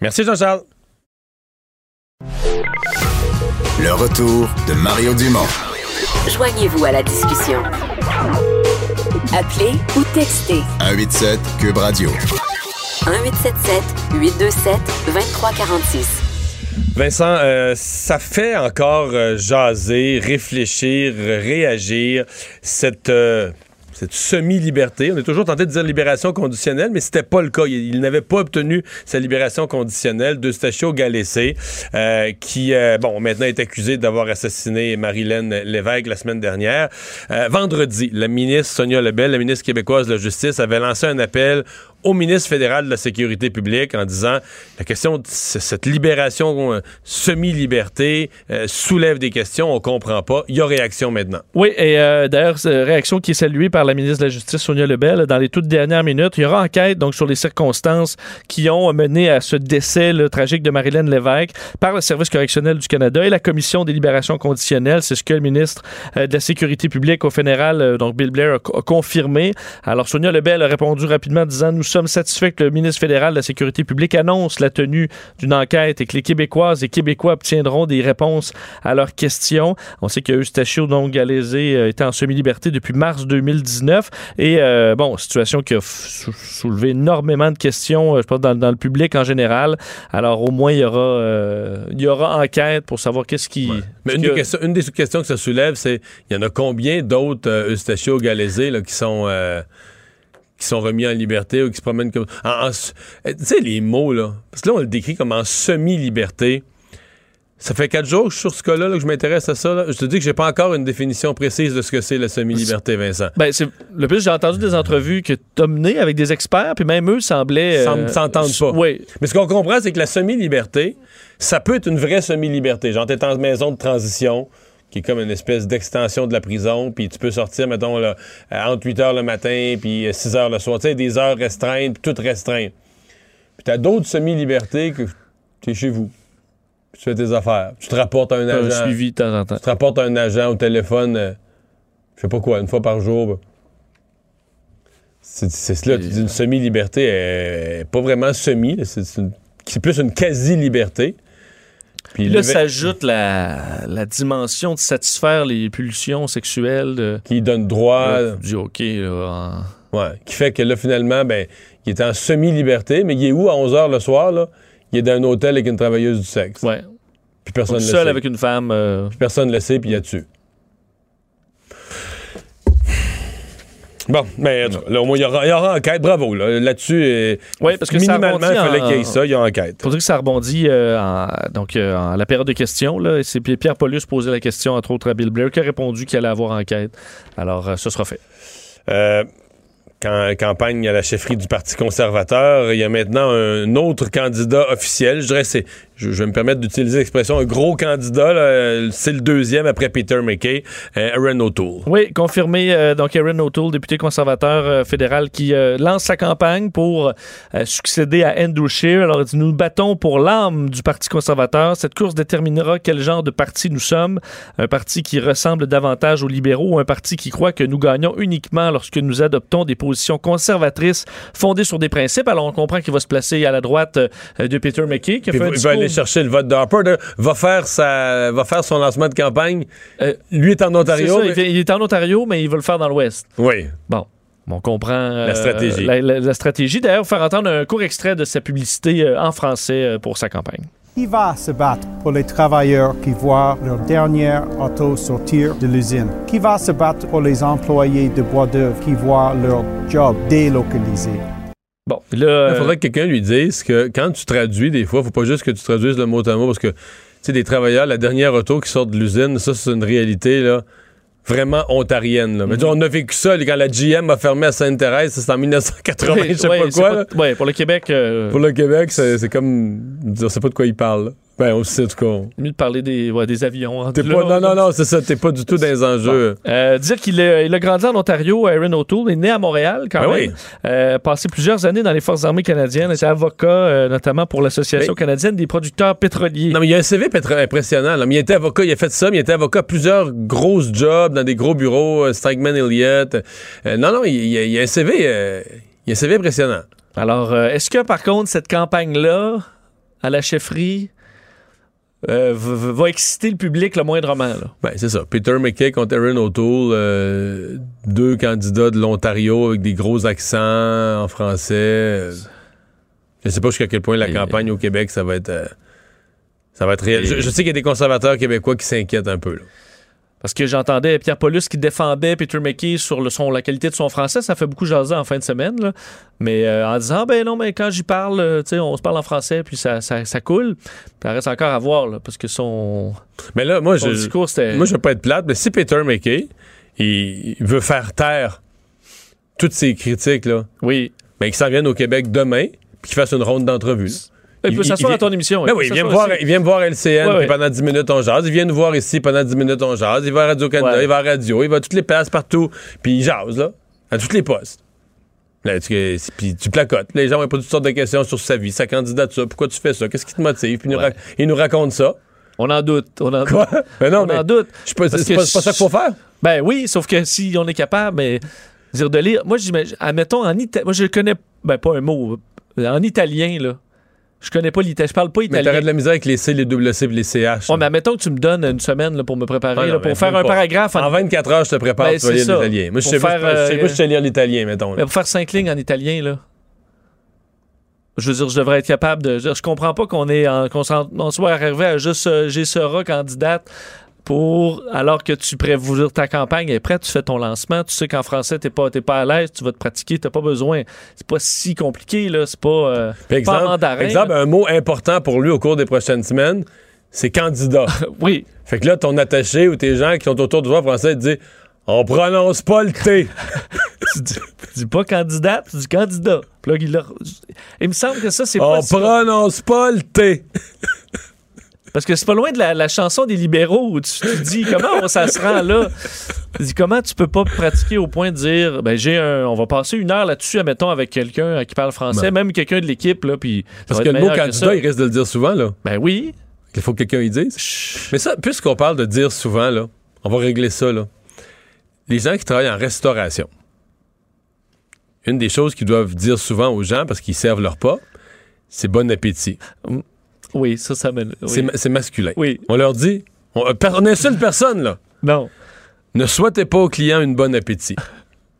Merci Jean-Charles. Le retour de Mario Dumont. Joignez-vous à la discussion. Appelez ou textez 187 Cube Radio. 1877 827 2346. Vincent, euh, ça fait encore euh, jaser, réfléchir, réagir cette euh, cette semi-liberté. On est toujours tenté de dire libération conditionnelle, mais c'était pas le cas. Il, n'avait pas obtenu sa libération conditionnelle d'Eustachio Galessé, euh, qui, euh, bon, maintenant est accusé d'avoir assassiné Marilyn Lévesque la semaine dernière. Euh, vendredi, la ministre Sonia Lebel, la ministre québécoise de la Justice, avait lancé un appel au ministre fédéral de la Sécurité publique en disant la question de cette libération euh, semi-liberté euh, soulève des questions, on comprend pas. Il y a réaction maintenant. Oui, et euh, d'ailleurs, réaction qui est saluée par la ministre de la Justice, Sonia Lebel, dans les toutes dernières minutes. Il y aura enquête donc sur les circonstances qui ont mené à ce décès le tragique de Marilyn Lévesque par le Service correctionnel du Canada et la Commission des libérations conditionnelles. C'est ce que le ministre de la Sécurité publique au fédéral, donc Bill Blair, a, a confirmé. Alors, Sonia Lebel a répondu rapidement en disant Nous sommes satisfaits que le ministre fédéral de la Sécurité publique annonce la tenue d'une enquête et que les Québécoises et Québécois obtiendront des réponses à leurs questions. On sait que Eustachio donc Galézé euh, était en semi-liberté depuis mars 2019 et euh, bon, situation qui a soulevé énormément de questions, euh, je pense dans, le public en général. Alors au moins il y aura il y aura enquête pour savoir qu'est-ce qui. Mais une, des questions, une, des questions que ça soulève, c'est il y en a combien d'autres Eustachio Galézé là, qui sont qui sont remis en liberté ou qui se promènent comme. Tu sais, les mots, là. Parce que là, on le décrit comme en semi-liberté. Ça fait quatre jours que je suis sur ce cas-là que je m'intéresse à ça. Je te dis que j'ai pas encore une définition précise de ce que c'est la semi-liberté, Vincent. Ben, c'est le plus j'ai entendu des entrevues que tu as menées avec des experts, puis même eux semblaient euh, s'entendent pas. Oui. Mais ce qu'on comprend, c'est que la semi-liberté, ça peut être une vraie semi-liberté. Genre, t'es en maison de transition, qui est comme une espèce d'extension de la prison, puis tu peux sortir, mettons, là, entre 8 heures le matin, puis 6 heures le soir. Tu sais, des heures restreintes, puis toutes restreintes. Puis t'as d'autres semi-libertés que t'es chez vous. tu fais tes affaires. Tu te rapportes un agent. Un suivi de temps en temps. Tu te rapportes un agent au téléphone, euh, je sais pas quoi, une fois par jour. C'est cela, tu dis une semi-liberté, pas vraiment semi, c'est plus une quasi-liberté. Puis là, s'ajoute la, la, dimension de satisfaire les pulsions sexuelles. Qui donne droit. du OK. Là, Ouais. Qui fait que là, finalement, ben, il est en semi-liberté, mais il est où à 11 h le soir, là? Il est dans un hôtel avec une travailleuse du sexe. Ouais. Puis personne ne le seul avec une femme. Euh, Puis personne ne le sait, puis il y a dessus. Bon, mais là, au moins, il y aura, il y aura enquête. Bravo. Là-dessus, euh, oui, parce que minimalement, il fallait qu'il y ait ça. Il y a enquête. Il faudrait que ça rebondit euh, en, donc, euh, en la période de questions. Là, c'est Pierre Paulus posait la question, entre autres, à Bill Blair, qui a répondu qu'il allait avoir enquête. Alors, ce sera fait. quand campagne à la chefferie du Parti conservateur, il y a maintenant un autre candidat officiel. Je dirais c'est je, vais me permettre d'utiliser l'expression un gros candidat. C'est le deuxième après Peter McKay, euh, Aaron O'Toole. Oui, confirmé. Euh, donc, Aaron O'Toole, député conservateur euh, fédéral, qui lance sa campagne pour succéder à Andrew Scheer. Alors, il dit Nous battons pour l'âme du Parti conservateur. Cette course déterminera quel genre de parti nous sommes. Un parti qui ressemble davantage aux libéraux ou un parti qui croit que nous gagnons uniquement lorsque nous adoptons des positions conservatrices fondées sur des principes. Alors, on comprend qu'il va se placer à la droite de Peter McKay, qui a fait un discours chercher le vote de Harper. De- va, faire sa, va faire son lancement de campagne. Euh, Lui est en Ontario. ça, mais- il, est en Ontario, mais il veut le faire dans l'Ouest. Oui. Bon. On comprend euh, La stratégie. La, la- la stratégie. D'ailleurs, faire entendre un court extrait de sa publicité euh, en français euh, pour sa campagne. Qui va se battre pour les travailleurs qui voient leur dernière auto sortir de l'usine? Qui va se battre pour les employés de bois d'œuvre qui voient leur job délocalisé? Bon, là. Il faudrait que quelqu'un lui dise que quand tu traduis, des fois, faut pas juste que tu traduises le mot à mot parce que, tu sais, des travailleurs, la dernière auto qui sort de l'usine, ça, c'est une réalité, là, vraiment ontarienne, là. Mais tu sais, on a vécu ça, quand la GM a fermé à Sainte-Thérèse, c'est en 1980, je sais pas quoi, ouais, pour le Québec, euh, Pour le Québec, c'est comme, on sait pas de quoi il parle. Ben, sait, en tout cas. mieux de parler des, ouais, des avions. Là, pas, non, non, non, c'est ça, t'es pas du tout dans les enjeux. Euh, dire qu'il a, il a grandi en Ontario, Aaron O'Toole, est né à Montréal quand Ben même. oui. Euh, passé plusieurs années dans les Forces armées canadiennes, était avocat euh, notamment pour l'Association canadienne des producteurs pétroliers. Non, mais il y a un CV pétro- impressionnant. là. Mais il était avocat, il a fait ça, mais il était avocat à plusieurs grosses jobs dans des gros bureaux, euh, Steinman Elliott. Non, non, il, il y a- un CV, il y a un CV impressionnant. Alors, est-ce que par contre, cette campagne-là, à la chefferie, euh, va exciter le public le moindrement? Là? Ben, c'est ça. Peter McKay contre Aaron O'Toole, euh, deux candidats de l'Ontario avec des gros accents en français. Euh, Je sais pas jusqu'à quel point la campagne au Québec, ça va être. euh, ça va être réel. Je, je sais qu'il y a des conservateurs québécois qui s'inquiètent un peu. là. Parce que j'entendais Pierre Paulus qui défendait Peter McKay sur le son, la qualité de son français. Ça fait beaucoup jaser en fin de semaine. là. Mais euh, en disant, ben non, mais quand j'y parle, euh, tu sais, on se parle en français, puis ça, ça, ça coule. Puis ça reste encore à voir, là, parce que son, Mais là, moi, son je. discours, c'était... Moi, je veux pas être plate, mais si Peter McKay, il, veut faire taire toutes ces critiques, là, oui. ben, qu'il s'en vienne au Québec demain, puis qu'il fasse une ronde d'entrevue. Il peut s'asseoir à ton émission. Ben il oui, il vient, me voir, il vient me voir LCN, Ouais, puis pendant 10 minutes, on jase. Il vient nous voir ici, pendant 10 minutes, on jase. Il va à Radio-Canada, Ouais. il va à Radio, il va à toutes les places, partout, puis il jase, là, à toutes les postes. Là, tu, puis tu placotes. Les gens ont pas toutes sortes de questions sur sa vie, sa candidature, pourquoi tu fais ça, qu'est-ce qui te motive, puis il nous ra- il nous raconte ça. On en doute. On en Quoi? doute. Mais non, on mais en doute. c'est pas, ça qu'il faut faire. Ben oui, sauf que si on est capable, mais dire de lire. Moi, j'imagine, admettons en italien. Moi, je connais, ben pas un mot. En italien, là. Je connais pas l'italien. Je parle pas Mais italien. t'aurais de la misère avec les C, les WC et les CH. Ouais, mais admettons que tu me donnes une semaine là, pour me préparer, Ah non, là, mais pour faire un pas. paragraphe En 24 heures, je te prépare, Ben, tu vas lire l'italien. Moi, je sais pas, faire, je sais pas, euh, je sais lire l'italien, mettons. là. Mais pour faire cinq lignes en italien, là. Je veux dire, je devrais être capable de. Je, comprends pas qu'on est qu'on soit arrivé à juste euh, j'ai Sera candidate pour alors que tu prévois ta campagne est prête, tu fais ton lancement, tu sais qu'en français t'es pas t'es pas à l'aise, tu vas te pratiquer, t'as pas besoin. C'est pas si compliqué là, c'est pas, euh, pas exemple, mandarin. par exemple, là. un mot important pour lui au cours des prochaines semaines, c'est candidat. oui. Fait que là, ton attaché ou tes gens qui sont autour de toi français te disent on prononce pas le T. tu, dis, tu dis pas candidate, tu dis candidat. Puis là, il, il me semble que ça c'est On pas si- prononce pas le T. Parce que c'est pas loin de la, la chanson des libéraux où tu, tu dis comment on, ça se rend là? Tu dis comment tu peux pas pratiquer au point de dire ben j'ai un on va passer une heure là-dessus admettons avec quelqu'un qui parle français, Ben. même quelqu'un de l'équipe là puis Parce que le mot candidat, il risque de le dire souvent, là. Ben oui. Il faut que quelqu'un y dise. Mais ça, puisqu'on parle de dire souvent, là, on va régler ça, là. Les gens qui travaillent en restauration, une des choses qu'ils doivent dire souvent aux gens parce qu'ils servent leur pas, c'est bon appétit. Oui, ça ça mène. oui. C'est ma- C'est masculin. Oui. On leur dit, on, euh, on insulte personne, là. Non. Ne souhaitez pas aux clients une bonne appétit.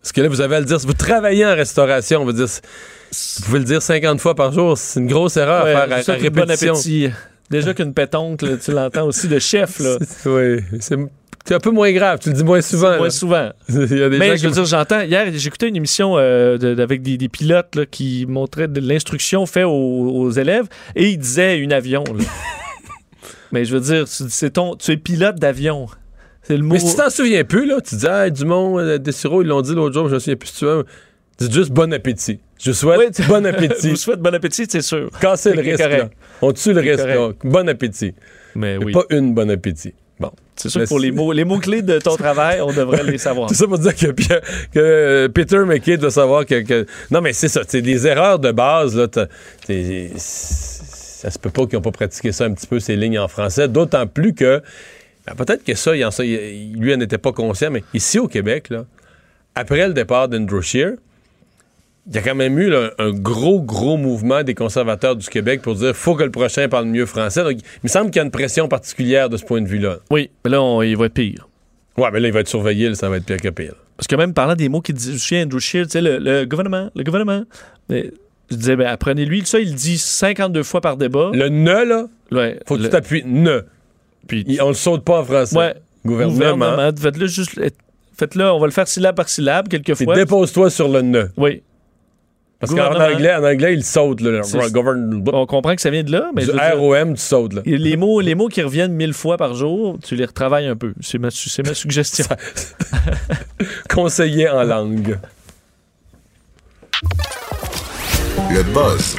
Parce que là, vous avez à le dire, si vous travaillez en restauration, on va dire, vous pouvez le dire 50 fois par jour, c'est une grosse erreur Ouais, à faire à, une bon répétition. appétit. Déjà qu'une pétoncle, tu l'entends aussi de chef là. Oui, c'est c'est un peu moins grave, tu le dis moins souvent. Moins là. souvent. Il y a des Mais gens je veux qui- dire, j'entends. Hier, j'écoutais une émission euh, de- de- avec des, des pilotes là, qui montraient de l'instruction faite aux, aux élèves et ils disaient une avion. là. Mais je veux dire, tu- c'est ton, tu es pilote d'avion. C'est le mot. Mais si tu t'en souviens plus, là, tu dis, ah, Dumont, euh, Desiro, ils l'ont dit l'autre jour, je me souviens plus si tu veux. Dis juste bon appétit. Je vous souhaite bon Je appétit. vous souhaite bon appétit, c'est sûr. Cassez le risque, là. On tue le risque. Bon appétit. Mais Mais oui. pas une bon appétit. Bon. C'est sûr que pour les mots, les mots clés de ton travail, on devrait les savoir. Tout ça pour dire que, Pierre- que, Peter McKay doit savoir que, que- Non, mais c'est ça. C'est des erreurs de base. Là, ça se peut pas qu'ils n'ont pas pratiqué ça un petit peu, ces lignes en français. D'autant plus que. ben, Peut-être que ça, il en- ça, il- lui, en était pas conscient, mais ici au Québec, là, après le départ d'Andrew Scheer, il y a quand même eu là, un gros, gros mouvement des conservateurs du Québec pour dire faut que le prochain parle mieux français. Donc, il me semble qu'il y a une pression particulière de ce point de vue-là. Oui, mais là, on- il va être pire. Ouais, mais là, il va être surveillé, là, ça va être pire que pire. Parce que même parlant des mots qu'il dit, je souviens, Andrew Scheer, tu sais, le, le gouvernement, le gouvernement. Mais je disais, ben, apprenez-lui. Ça, il le dit 52 fois par débat. Le ne, là, Ouais, faut que le- tu t'appuies ne. Puis, on le saute pas en français. ouais, Gouvernement. gouvernement. Faites-le juste. Faites-le, on va le faire syllabe par syllabe, quelquefois. dépose-toi sur le ne. Oui. Parce qu'en anglais, en anglais, il saute. Là, govern, On comprend que ça vient de là, mais du ROM, tu sautes. Là. les, mots, les mots qui reviennent mille fois par jour, tu les retravailles un peu. C'est ma, ma suggestion. Conseiller en langue. Le buzz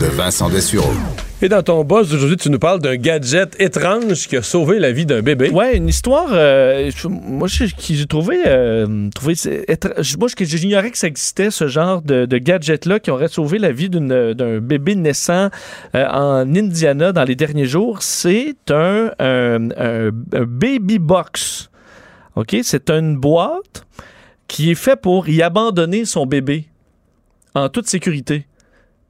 de Vincent Dessureau. Et dans ton boss d'aujourd'hui, tu nous parles d'un gadget étrange qui a sauvé la vie d'un bébé. Ouais, une histoire. euh, moi, j'ai trouvé, euh, trouvé c'est étr- je- moi, j'ignorais que ça existait ce genre de, de gadget-là qui aurait sauvé la vie d'un bébé naissant euh, en Indiana dans les derniers jours. C'est un, un- baby box. Ok, c'est une boîte qui est fait pour y abandonner son bébé en toute sécurité.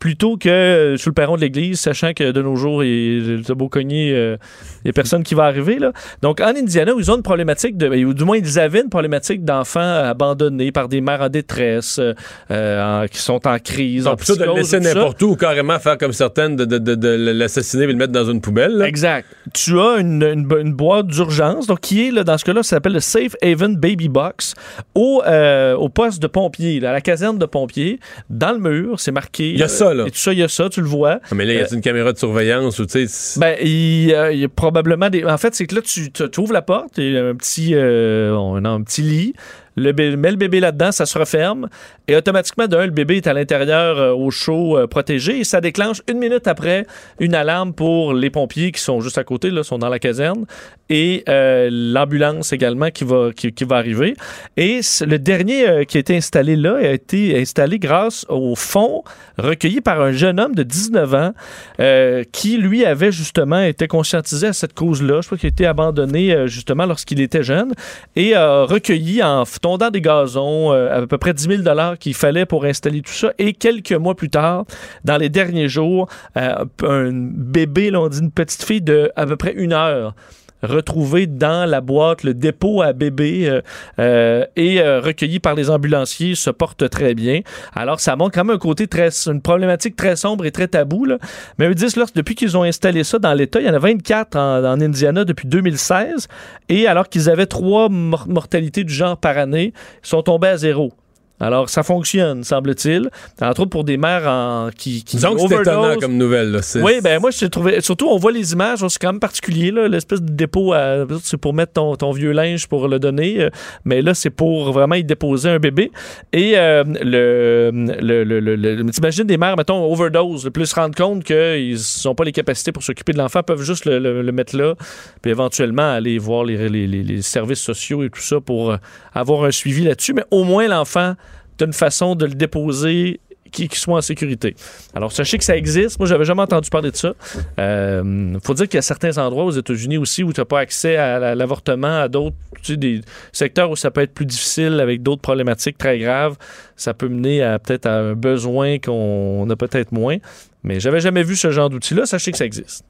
Plutôt que euh, sur le perron de l'église, sachant que de nos jours, il y a beau cogner, euh, il n'y a personne qui va arriver. Là. Donc, en Indiana, ils ont une problématique, de, ou du moins, ils avaient une problématique d'enfants abandonnés par des mères en détresse, euh, euh, en- qui sont en crise. en Donc, plutôt de le laisser ça. n'importe où ou carrément faire comme certaines, de, de- de- de l'assassiner et le mettre dans une poubelle. là. Exact. Tu as une, une bo- une boîte d'urgence, donc qui est, là, dans ce cas-là, ça s'appelle le Safe Haven Baby Box, au, euh, au poste de pompier, là, à la caserne de pompiers, dans le mur, c'est marqué. Il y a euh, ça, là. Et tout ça, il y a ça, tu le vois. Ah, mais là, il y a une caméra de surveillance ou tu sais. Ben, il, y a- il y a probablement des. En fait, c'est que là, tu, ouvres la porte, il y a un petit, euh, on a un petit lit. Le bé- mets le bébé là-dedans, ça se referme. Et automatiquement, d'un, le bébé est à l'intérieur euh, au chaud, euh, protégé. Et ça déclenche une minute après une alarme pour les pompiers qui sont juste à côté, là, sont dans la caserne. Et euh, l'ambulance également qui va, qui, va arriver. Et le dernier euh, qui a été installé là a été installé grâce au fonds recueilli par un jeune homme de 19 ans euh, qui, lui, avait justement été conscientisé à cette cause-là. Je crois qu'il a été abandonné justement lorsqu'il était jeune et a recueilli en tondant des gazons à peu près 10 000 qu'il fallait pour installer tout ça. Et quelques mois plus tard, dans les derniers jours, un bébé, là, on dit une petite fille de à peu près une heure retrouvé dans la boîte le dépôt à bébé euh, euh, et euh, recueilli par les ambulanciers se porte très bien. Alors ça montre quand même un côté très une problématique très sombre et très tabou là. Mais ils disent depuis qu'ils ont installé ça dans l'État, il y en a 24 en, en Indiana depuis 2016 et alors qu'ils avaient trois mor- mortalités du genre par année, ils sont tombés à zéro. Alors, ça fonctionne, semble-t-il. Entre autres pour des mères en, qui, qui que c'est étonnant comme nouvelle. là. Oui, ben moi, je trouvé. Surtout, on voit les images, c'est quand même particulier, l'espèce de dépôt, c'est pour mettre ton, ton vieux linge pour le donner, euh, mais là, c'est pour vraiment y déposer un bébé. Et euh, le, le, le, le- le- t'imagines des mères, mettons, overdose, plus se rendre compte qu'ils n'ont pas les capacités pour s'occuper de l'enfant, peuvent juste le, mettre là, puis éventuellement aller voir les, les- les- les services sociaux et tout ça pour euh, avoir un suivi là-dessus. Mais au moins, l'enfant, t'as une façon de le déposer qui, soit en sécurité. Alors, sachez que ça existe. Moi, j'avais jamais entendu parler de ça. Il faut dire qu'il y a certains endroits aux États-Unis aussi où tu n'as pas accès à la- l'avortement, à d'autres tu sais, des secteurs où ça peut être plus difficile avec d'autres problématiques très graves. Ça peut mener à peut-être à un besoin qu'on a peut-être moins. Mais j'avais jamais vu ce genre d'outil-là. Sachez que ça existe.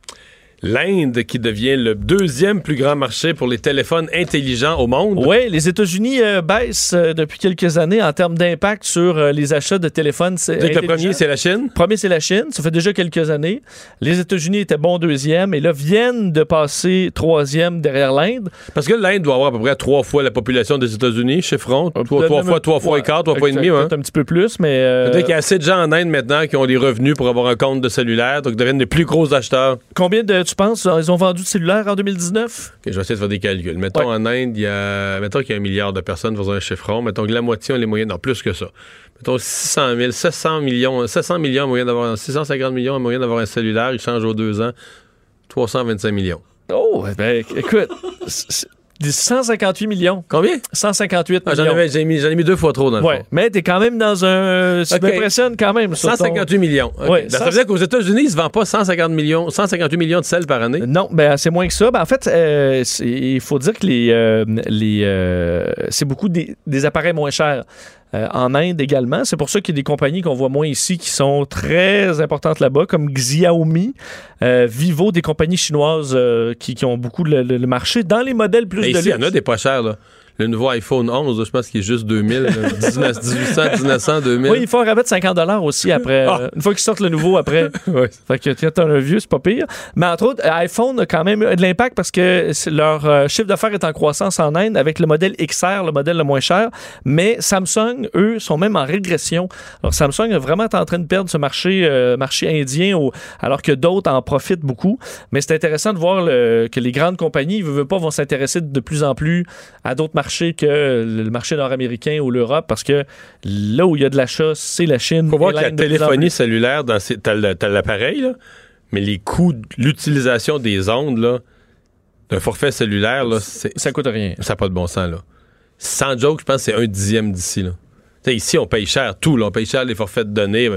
L'Inde qui devient le deuxième plus grand marché pour les téléphones intelligents au monde. Oui, les États-Unis euh, baissent euh, depuis quelques années en termes d'impact sur euh, les achats de téléphones. Le premier, c'est la Chine? Premier, c'est la Chine. Ça fait déjà quelques années. Les États-Unis étaient bons deuxième et là viennent de passer troisième derrière l'Inde. Parce que l'Inde doit avoir à peu près trois fois la population des États-Unis, chiffrons. Trois, trois fois, trois fois et quart, trois fois et demi. hein? un petit peu plus, mais. Peut-être qu'il y a assez de gens en Inde maintenant qui ont des revenus pour avoir un compte de cellulaire, donc deviennent les plus gros acheteurs. Combien de, tu penses, ils ont vendu de cellulaires en 2019? Ok, je vais essayer de faire des calculs. Mettons en Inde, il y a, mettons qu'il y a un milliard de personnes, faisons un chiffron. Mettons que la moitié ont les moyens, non, plus que ça. Mettons 600 000, 700 millions, 700 millions en moyen d'avoir, 650 millions en moyen d'avoir un cellulaire, ils changent aux deux ans. 325 millions. Oh, ben, écoute, 158 millions. Combien? 158 Ah, j'en, millions. mis, ai mis deux fois trop dans le Ouais, fond. mais t'es quand même dans un. Ça Ok. m'impressionne quand même. sur ton- 158 millions. Ouais, ça veut dire qu'aux États-Unis, ils ne se vendent pas 150 millions, 158 millions de sel par année? Non, ben c'est moins que ça. Ben, en fait, euh, il faut dire que les, euh, les euh, c'est beaucoup des, des appareils moins chers. Euh, en Inde également. C'est pour ça qu'il y a des compagnies qu'on voit moins ici qui sont très importantes là-bas, comme Xiaomi, euh, Vivo, des compagnies chinoises euh, qui, qui ont beaucoup le, marché. Dans les modèles plus Mais de ici, il y en a des pas chers, là. Le nouveau iPhone 11, là, je pense qu'il est juste 2000, là, 19, 1800, 1900, 2000. Oui, il faut un rabais de 50 aussi après. Ah. euh, une fois qu'ils sortent le nouveau après. Fait que quand t'as un vieux, c'est pas pire. Mais entre autres, iPhone a quand même de l'impact parce que leur euh, chiffre d'affaires est en croissance en Inde avec le modèle XR, le modèle le moins cher. Mais Samsung, eux, sont même en régression. Alors Samsung est vraiment en train de perdre ce marché, euh, marché indien au- alors que d'autres en profitent beaucoup. Mais c'est intéressant de voir le- que les grandes compagnies, veulent, veulent pas, vont s'intéresser de plus en plus à d'autres marchés que le marché nord-américain ou l'Europe parce que là où il y a de l'achat, c'est la Chine. faut voir que la téléphonie cellulaire, dans ces- t'as l'appareil, là, mais les coûts, de l'utilisation des ondes, là, d'un forfait cellulaire, là, c'est- ça coûte rien. Ça n'a pas de bon sens, là. Sans joke, je pense que c'est un dixième d'ici, là. Ici, on paye cher tout, là. On paye cher les forfaits de données,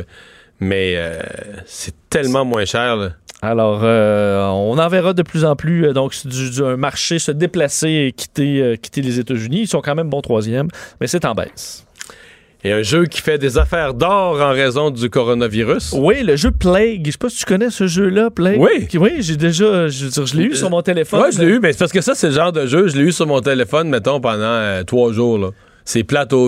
mais, euh, c'est tellement moins cher, là. Alors, euh, on en verra de plus en plus. euh, donc, c'est du, du- un marché se déplacer et quitter, quitter les États-Unis. Ils sont quand même bon troisième, mais c'est en baisse. Et un jeu qui fait des affaires d'or en raison du coronavirus. Oui, le jeu Plague. Je sais pas si tu connais ce jeu-là, Plague. Oui. Oui, j'ai déjà. Je, veux dire, je l'ai eu sur mon téléphone. Ouais, je l'ai eu, mais c'est parce que ça, c'est le genre de jeu, je l'ai eu sur mon téléphone, mettons, pendant trois jours, là. C'est plate au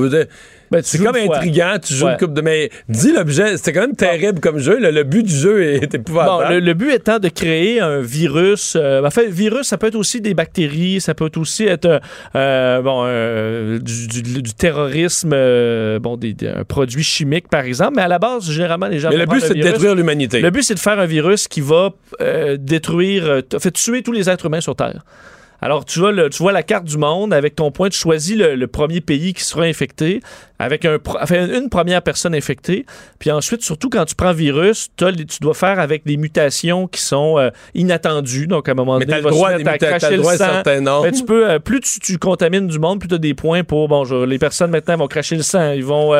Ben, C'est comme intriguant, tu joues Ouais. une coupe de. Mais dis l'objet, c'était quand même terrible comme jeu. Le but du jeu est Bon, épouvantable. le, le but étant de créer un virus. euh, en fait, virus, ça peut être aussi des bactéries, ça peut aussi être euh, euh, bon, euh, du, du- du terrorisme, bon, des, des- un produit chimique, par exemple. Mais à la base, généralement, les gens. Mais le but, c'est de détruire l'humanité. Le but, c'est de faire un virus qui va détruire, en fait, tuer tous les êtres humains sur Terre. Alors, tu vois, le- tu vois la carte du monde avec ton point, tu choisis le, le premier pays qui sera infecté, avec un, pro- enfin, une première personne infectée. Puis ensuite, surtout quand tu prends virus, tu dois faire avec des mutations qui sont euh, inattendues. Donc, à un moment Mais donné, t'as il le va se droit à mettre cracher le droit sang. noms. Mais tu peux, euh, plus tu, tu contamines du monde, plus tu as des points pour, bon, je- les personnes maintenant vont cracher le sang. Ils vont,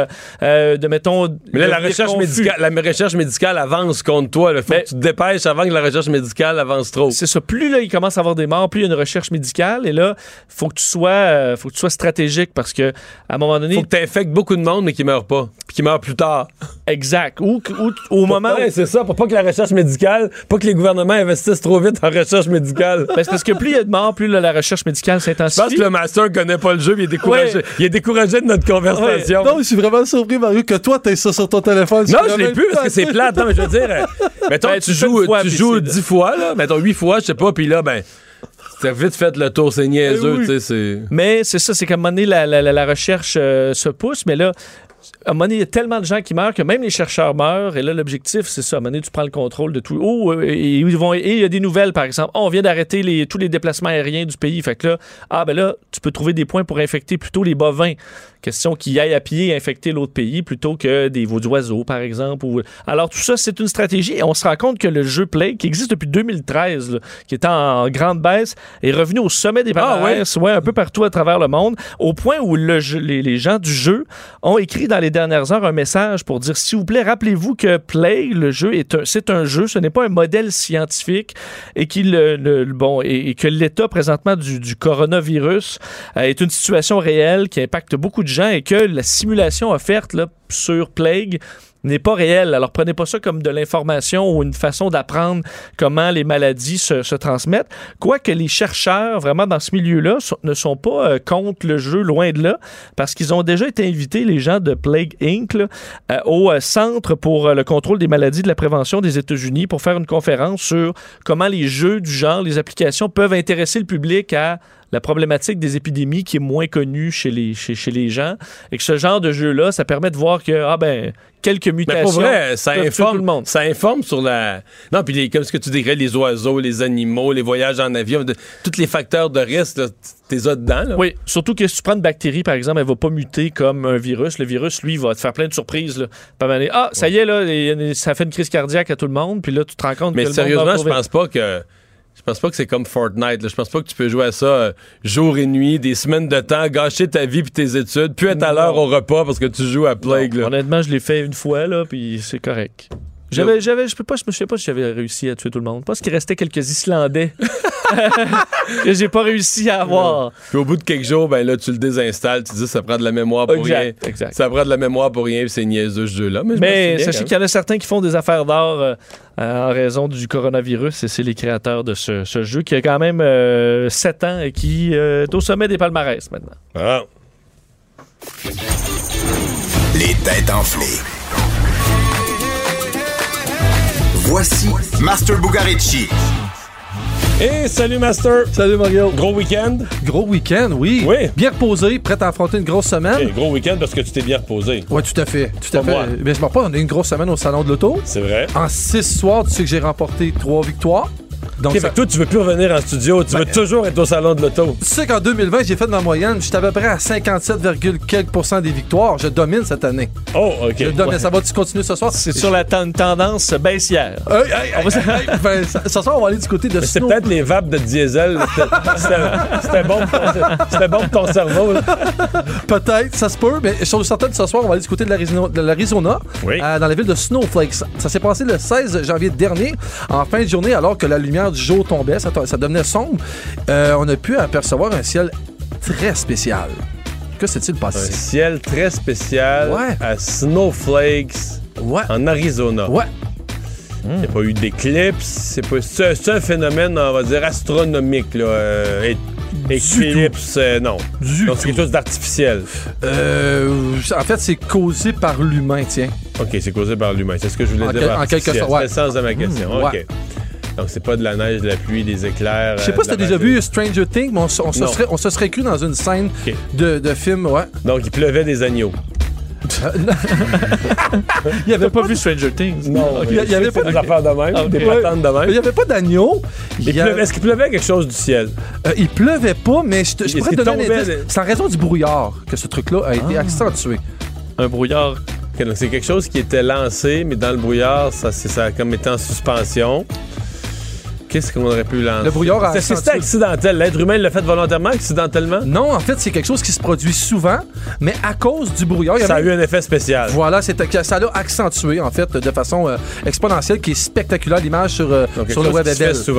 euh, de, mettons... Mais là, la recherche, médicale, la recherche médicale avance contre toi. Il faut que tu te dépêches avant que la recherche médicale avance trop. C'est ça. Plus là, il commence à avoir des morts, plus il y a une recherche médicale. Et là, faut que tu sois, faut que tu sois stratégique parce que à un moment donné, faut que beaucoup de monde, mais qui meurent pas. Puis qui meurent plus tard. Exact. Ou, ou- au moment Ouais, où- c'est ça, pour pas que la recherche médicale, pas que les gouvernements investissent trop vite en recherche médicale. Ben, c'est parce que plus il y a de morts, plus là, la recherche médicale Je pense s'intensifie. que le master connaît pas le jeu, mais il est découragé. Ouais. Il est découragé de notre conversation. Non, je suis vraiment surpris, Mario, que toi, t'aies ça sur ton téléphone. Non, je l'ai plus parce que c'est plate. Non, mais je veux dire, euh, mettons, Ben, tu, tu joues, fois, tu joues dix fois, là, mettons huit fois, je sais pas, puis là, ben, t'as vite fait le tour, c'est niaiseux, oui. tu sais, c'est... Mais c'est ça, c'est qu'à un moment donné, la, la- la- la recherche euh, se pousse, mais là, à un moment donné, il y a tellement de gens qui meurent que même les chercheurs meurent. Et là, l'objectif, c'est ça. À un moment donné, tu prends le contrôle de tout. Oh, euh, et, ils vont, et il y a des nouvelles, par exemple. Oh, on vient d'arrêter les, tous les déplacements aériens du pays. Fait que là, ah, ben là, tu peux trouver des points pour infecter plutôt les bovins. Question qu'ils aillent à pied et infecter l'autre pays plutôt que des veaux d'oiseaux, par exemple. ou- Alors, tout ça, c'est une stratégie. Et on se rend compte que le jeu Play, qui existe depuis 2013, là, qui est en grande baisse, est revenu au sommet des Ah, palmarès, ouais, un peu partout à travers le monde, au point où le jeu- les, les gens du jeu ont écrit dans les dernières heures un message pour dire, s'il vous plaît, rappelez-vous que Play, le jeu, est un- c'est un jeu, ce n'est pas un modèle scientifique et, qu'il, le- le- bon, et, et que l'état présentement du, du coronavirus euh, est une situation réelle qui impacte beaucoup de et que la simulation offerte là, sur Plague n'est pas réelle. Alors prenez pas ça comme de l'information ou une façon d'apprendre comment les maladies se, transmettent. Quoique les chercheurs vraiment dans ce milieu-là ne sont pas euh, contre le jeu, loin de là, parce qu'ils ont déjà été invités, les gens de Plague Inc., euh, au euh, Centre pour le contrôle des maladies de la prévention des États-Unis pour faire une conférence sur comment les jeux du genre, les applications peuvent intéresser le public à la problématique des épidémies qui est moins connue chez les, chez, chez les gens. Et que ce genre de jeu-là, ça permet de voir que, ah ben, quelques mutations. Mais pour vrai, ça informe, tout le monde. ça informe sur la. Non, puis les- comme ce que tu dirais, les oiseaux, les animaux, les voyages en avion, de- tous les facteurs de risque, t'es là dedans. Là? Oui, surtout que si tu prends une bactérie, par exemple, elle va pas muter comme un virus. Le virus, lui, va te faire plein de surprises. Là. Pas mal. Ah, ça y est, là, ça fait une crise cardiaque à tout le monde. Puis là, tu te rends compte Mais que va sérieusement, je pense pas que. Je pense pas que c'est comme Fortnite. là. Je pense pas que tu peux jouer à ça euh, jour et nuit, des semaines de temps, gâcher ta vie puis tes études, puis être à l'heure au repas parce que tu joues à Plague. là. Honnêtement, je l'ai fait une fois, là, puis c'est correct. J'avais, j'avais, je peux pas, je me sais pas si j'avais réussi à tuer tout le monde. Pense qu'il restait quelques Islandais que j'ai pas réussi à avoir. Puis au bout de quelques jours, ben là, tu le désinstalles, tu dis ça prend de la mémoire pour Exact, rien. exact. Ça prend de la mémoire pour rien, c'est niaiseux ce jeu-là. Mais, je me Mais souviens, sachez quand qu'il y en a certains qui font des affaires d'or euh, euh, en raison du coronavirus et c'est les créateurs de ce, ce jeu qui a quand même 7 ans et qui euh, est au sommet des palmarès maintenant. Ah. Les têtes enflées. Voici Master Bugarici. Hey, salut Master! Salut Mario. Gros week-end? Gros week-end, oui. Oui. Bien reposé, prêt à affronter une grosse semaine. Gros week-end parce que tu t'es bien reposé. Ouais, tout à fait. Tout à fait. moi. Mais je m'en pas, on a eu une grosse semaine au Salon de l'Auto. C'est vrai. En six soirs, tu sais que j'ai remporté trois victoires. Donc, Ok, ça- fait que toi, tu veux plus revenir en studio, tu veux toujours être au salon de l'auto. tu sais qu'en 2020, j'ai fait ma moyenne. J'étais à peu près à 57, quelques des victoires. Je domine cette année. Oh, ok. Je domine. Ouais. Ça va-tu continuer ce soir? C'est sur la ten- tendance baissière. Hey, hey, ben, ce soir, on va aller du côté de Mais C'est peut-être les vapes de diesel. C'était- bon, pour bon pour ton cerveau. Peut-être, ça se peut, mais je suis certain que ce soir, on va aller du côté de l'Arizona, de l'Arizona, Oui. euh, dans la ville de Snowflakes. Ça, ça s'est passé le 16 janvier dernier, en fin de journée, alors que la lumière du jour tombait, ça, ça devenait sombre. Euh, on a pu apercevoir un ciel très spécial. Que s'est-il Un passé? ciel très spécial Ouais. à Snowflakes Ouais. en Arizona. Ouais. Il n'y a pas eu d'éclipse. C'est pas- un phénomène, on va dire, astronomique. Là. Euh, éclipse, euh, non. Du Donc, c'est quelque chose d'artificiel. Euh, en fait, c'est causé par l'humain, tiens. OK, c'est causé par l'humain. C'est ce que je voulais En dire. quel- en quelque sorte, ouais. C'est le sens de ma question. Mmh, OK. ouais. Donc, c'est pas de la neige, de la pluie, des éclairs. Je sais euh, pas si de t'as déjà vu Stranger Things, mais on, se- on se Non. serait, on se serait cru dans une scène de, de film, ouais. Donc, il pleuvait des agneaux. Il y avait pas vu Stranger Things? Non, il y a- il y avait pas des affaires de même, Ah, des patentes de Il même. n'y avait pas d'agneau. Il Il Est-ce qu'il pleuvait quelque chose du ciel? Euh, il pleuvait pas, mais je, te- je pourrais te donner un des- C'est en raison du brouillard que ce truc-là a été accentué. Un brouillard. Donc c'est quelque chose qui était lancé, mais dans le brouillard, ça, c'est- ça a comme été en suspension. Qu'est-ce qu'on aurait pu lancer? Le brouillard a C'est- accidentel. L'être humain l'a fait volontairement, accidentellement? Non, en fait, c'est quelque chose qui se produit souvent, mais à cause du brouillard, il y Ça a avait- eu un effet spécial. Voilà, ça l'a accentué, en fait, de façon euh, exponentielle, qui est spectaculaire. L'image sur, euh, Donc, sur le web.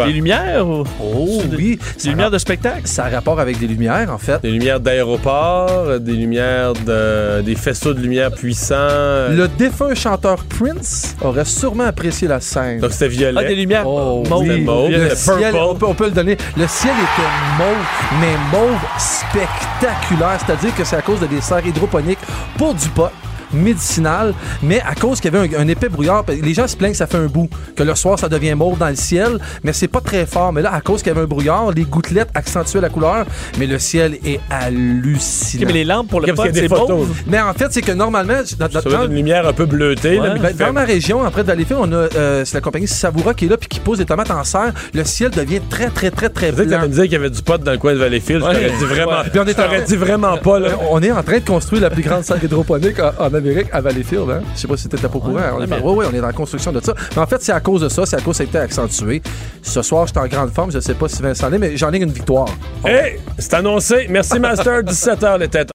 Les lumières ou? Oh des- oui, des lumières de spectacle? ça a rapport avec des lumières, en fait. Des lumières d'aéroport, des lumières de. des faisceaux de lumière puissants. Le défunt chanteur Prince aurait sûrement apprécié la scène. Donc c'était violet. Ah, des lumières Oh, mauves. oui. Le le ciel, purple. on peut, on peut le donner. Le ciel était mauve, mais mauve spectaculaire. C'est-à-dire que c'est à cause de des serres hydroponiques pour du pot médicinal, mais à cause qu'il y avait un, un épais brouillard, les gens se plaignent que ça fait un bout, que le soir ça devient mauve dans le ciel, mais c'est pas très fort. Mais là, à cause qu'il y avait un brouillard, les gouttelettes accentuaient la couleur, mais le ciel est hallucinant. Mais les lampes pour le pot, c'est mauve. Mais en fait, c'est que normalement, dans, dans- Ça dans- une lumière un peu bleutée. là, Ouais. mais ben, dans ma région, après de Valleyfield, on a euh, c'est la compagnie Savoura qui est là puis qui pose des tomates en serre. Le ciel devient très très très très blanc. t'allais me dire qu'il y avait du pot dans le coin de Valleyfield. Je Ouais. t'aurais dit vraiment, Ouais. Puis on est je en- dit vraiment pas. Là. On est en train de construire la plus grande serre hydroponique en, en Amérique à Valleyfield. Hein? Je sais pas si t'étais pas au courant. ouais, ouais, on est dans la construction de ça. Mais en fait, c'est à cause de ça. C'est à cause que ça a été accentué. Ce soir, j'étais en grande forme. Je sais pas si Vincent l'est, mais j'en ai une victoire. Hey, c'est annoncé. Merci, Master. 17h, les têtes.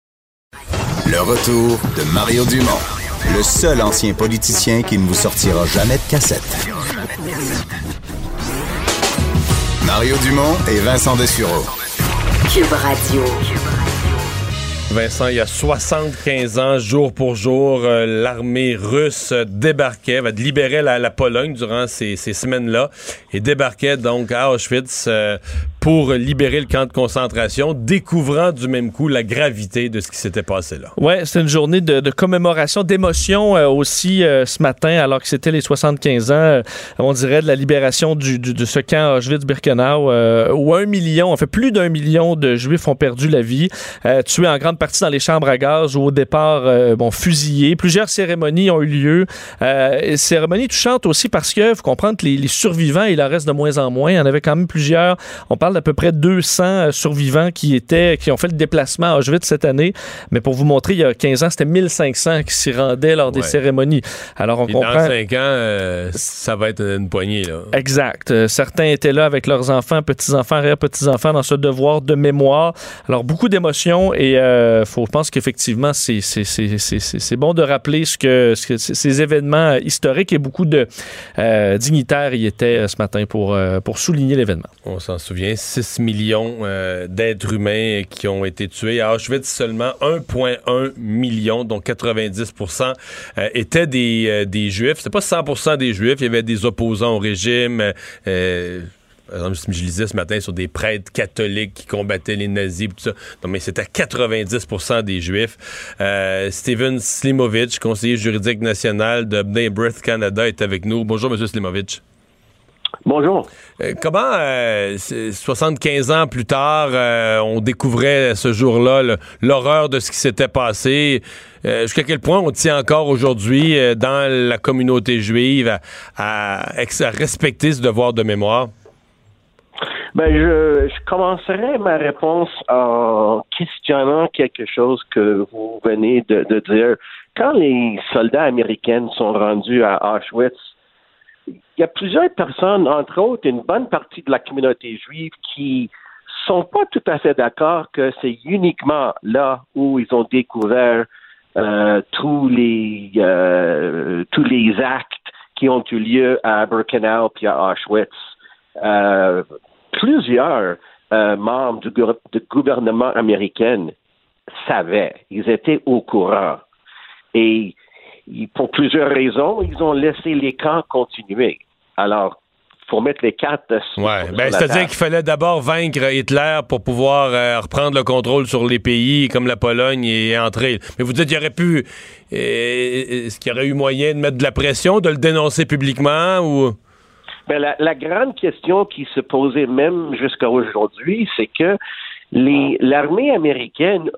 Le retour de Mario Dumont, le seul ancien politicien qui ne vous sortira jamais de cassette. Mario Dumont et Vincent Dessureau. Cube Radio. Vincent, il y a 75 ans, jour pour jour, euh, l'armée russe débarquait, libérer la, la Pologne durant ces, ces semaines-là et débarquait donc à Auschwitz euh, pour libérer le camp de concentration, découvrant du même coup la gravité de ce qui s'était passé là. Ouais, c'était une journée de, de commémoration, d'émotion euh, aussi euh, ce matin, alors que c'était les 75 ans, euh, on dirait, de la libération du, du- de ce camp Auschwitz-Birkenau, euh, où un million, en fait plus d'un million de Juifs ont perdu la vie, euh, tués en grande partie dans les chambres à gaz ou au départ, bon, fusillés. Plusieurs cérémonies ont eu lieu. Et cérémonies touchantes aussi parce que, faut comprendre les, les survivants, il en reste de moins en moins. Il y en avait quand même plusieurs. Parle d'à peu près 200 euh, survivants qui étaient, qui ont fait le déplacement à Auschwitz cette année. Mais pour vous montrer, il y a 15 ans, c'était 1500 qui s'y rendaient lors des Ouais. cérémonies. Alors, on Puis comprend. Dans cinq ans, euh, ça va être une poignée. Là. Exact. Euh, certains étaient là avec leurs enfants, petits-enfants, arrière-petits-enfants dans ce devoir de mémoire. Alors, beaucoup d'émotions et euh, faut, je pense qu'effectivement, c'est, bon de rappeler ce que, ce que- ces événements historiques et beaucoup de dignitaires y étaient ce matin pour, pour souligner l'événement. On s'en souvient, 6 millions euh, d'êtres humains qui ont été tués. À Auschwitz, seulement 1,1 million, donc 90 euh, étaient des, euh, des Juifs. C'est pas 100% des Juifs. Il y avait des opposants au régime. euh, je lisais ce matin sur des prêtres catholiques qui combattaient les nazis, tout ça. Mais c'était 90% des Juifs. Euh, Steven Slimovic, conseiller juridique national de B'rith Canada, est avec nous. Bonjour, Monsieur Slimovic. Bonjour. Euh, comment, euh, c'est- 75 ans plus tard, euh, on découvrait ce jour-là l'horreur de ce qui s'était passé? Euh, Jusqu'à quel point on tient encore aujourd'hui dans la communauté juive à, à ex- à respecter ce devoir de mémoire? Ben, je, je commencerai ma réponse en questionnant quelque chose que vous venez de, de dire. Quand les soldats américains sont rendus à Auschwitz, y a plusieurs personnes, entre autres une bonne partie de la communauté juive, qui sont pas tout à fait d'accord que c'est uniquement là où ils ont découvert euh, tous les euh, tous les actes qui ont eu lieu à Birkenau puis à Auschwitz. Euh, plusieurs membres du, du gouvernement américain savaient, ils étaient au courant. Et pour plusieurs raisons, ils ont laissé les camps continuer. Alors, faut mettre les cartes Ouais, ben, c'est-à-dire qu'il fallait d'abord vaincre Hitler pour pouvoir euh, reprendre le contrôle sur les pays comme la Pologne et entrer. Mais vous dites qu'il y aurait pu. euh, Est-ce qu'il y aurait eu moyen de mettre de la pression, de le dénoncer publiquement ou? Ben, la, la grande question qui se posait même jusqu'à aujourd'hui, c'est que l'armée américaine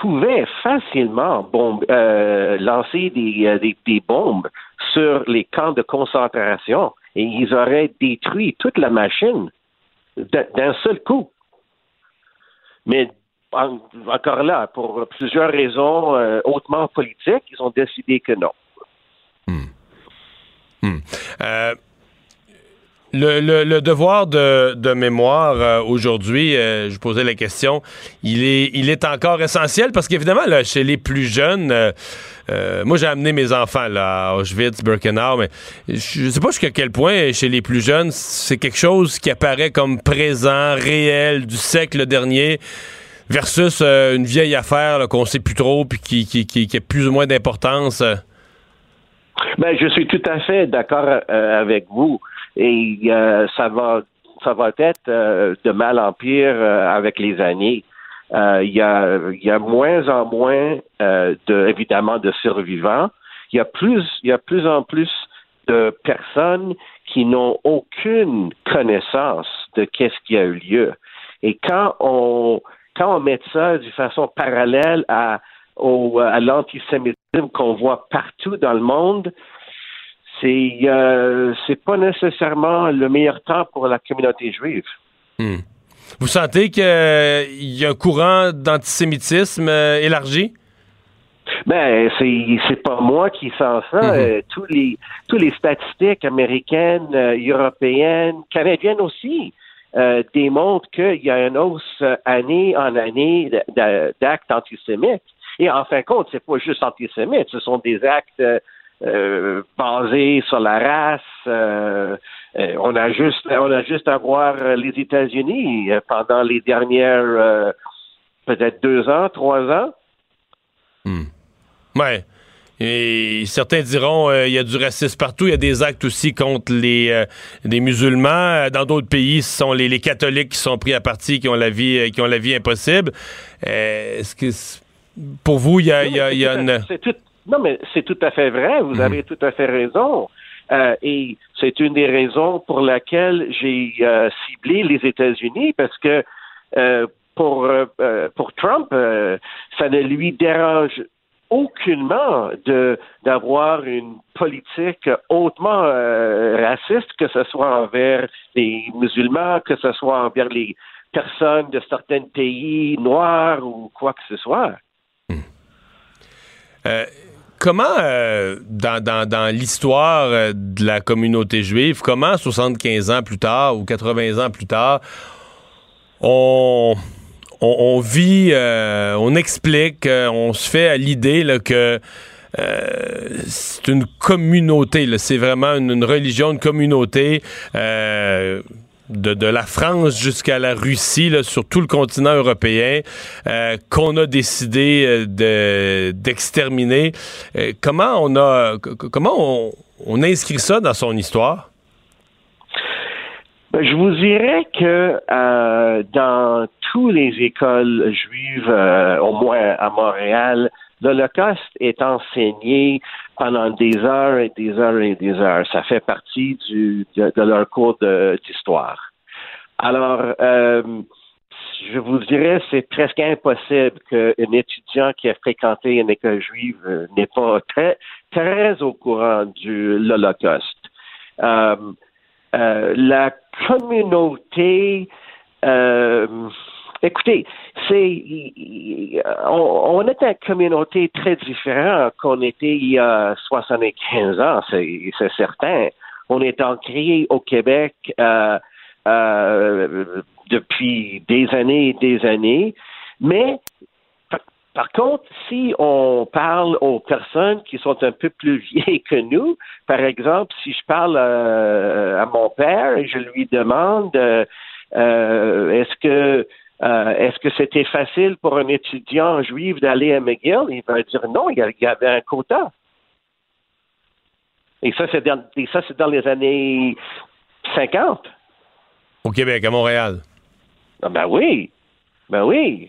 pouvait facilement euh, lancer des, euh, des, des bombes sur les camps de concentration et ils auraient détruit toute la machine d'un seul coup. Mais en- encore là, pour plusieurs raisons euh, hautement politiques, ils ont décidé que non. Euh, le, devoir de, mémoire euh, aujourd'hui, euh, je posais la question, il est, encore essentiel parce qu'évidemment, chez les plus jeunes, euh, euh, moi j'ai amené mes enfants là, à Auschwitz, Birkenau, mais je sais pas jusqu'à quel point chez les plus jeunes, c'est quelque chose qui apparaît comme présent, réel, du siècle dernier. Versus une vieille affaire qu'on sait plus trop puis qui, qui, a plus ou moins d'importance. Ben, je suis tout à fait d'accord avec vous. Et euh, ça va ça va être euh, de mal en pire euh, avec les années. Euh, Il y, a, y a moins en moins euh, de évidemment de survivants. Il y a plus il y a plus en plus de personnes qui n'ont aucune connaissance de qu'est-ce qui a eu lieu. Et quand on quand on met ça de façon parallèle à au, à l'antisémitisme qu'on voit partout dans le monde, c'est euh, c'est pas nécessairement le meilleur temps pour la communauté juive. Hmm. Vous sentez qu'il y a un courant d'antisémitisme euh, élargi? Ben, c'est c'est pas moi qui sens ça. Mhm. Euh, tous les tous les statistiques américaines, euh, européennes, canadiennes aussi euh, démontrent qu'il y a une hausse euh, année en année d'actes antisémites. Et en fin de compte, c'est pas juste antisémite, ce sont des actes euh, basés sur la race. euh, euh, on a juste on a juste à voir les États-Unis pendant les dernières euh, peut-être deux ans, trois ans. Ouais. Et certains diront euh, il y a du racisme partout. Il y a des actes aussi contre les, euh, les musulmans. Dans d'autres pays, ce sont les, les catholiques qui sont pris à partie, qui ont la vie, euh, qui ont la vie impossible. Est-ce que pour vous, il y a, il y a- il y a une. C'est tout- non, mais c'est tout à fait vrai. Vous avez tout à fait raison. Euh, et c'est une des raisons pour laquelle j'ai euh, ciblé les États-Unis parce que euh, pour pour Trump, ça ne lui dérange aucunement de d'avoir une politique hautement raciste, que ce soit envers les musulmans, que ce soit envers les personnes de certains pays noirs ou quoi que ce soit. Euh, comment, euh, dans, l'histoire euh, de la communauté juive, comment 75 ans plus tard ou 80 ans plus tard, on, vit, euh, on explique, on se fait à l'idée que c'est une communauté, c'est vraiment une, religion, une communauté. De, la France jusqu'à la Russie, sur tout le continent européen, euh, qu'on a décidé euh, de- d'exterminer. Euh, comment on a, comment on, inscrit ça dans son histoire? Ben, Je vous dirais que dans toutes les écoles juives, au moins à Montréal, l'Holocauste est enseigné pendant des heures et des heures et des heures. Ça fait partie du, de, de leur cours d'histoire. Alors, euh, je vous dirais, c'est presque impossible qu'un étudiant qui a fréquenté une école juive euh, n'est pas très, très au courant de l'Holocauste. Euh, euh, la communauté, euh, écoutez, on, est une communauté très différente qu'on était il y a 75 ans, c'est, certain. On est ancré au Québec euh, euh, depuis des années et des années, mais par, contre, si on parle aux personnes qui sont un peu plus vieilles que nous, par exemple, si je parle euh, à mon père et je lui demande est-ce que euh, est-ce que c'était facile pour un étudiant juif d'aller à McGill? Il va dire non, il y avait un quota. Et ça, c'est dans, et ça, c'est dans les années 50. Au Québec, à Montréal. Ah ben oui. Ben oui.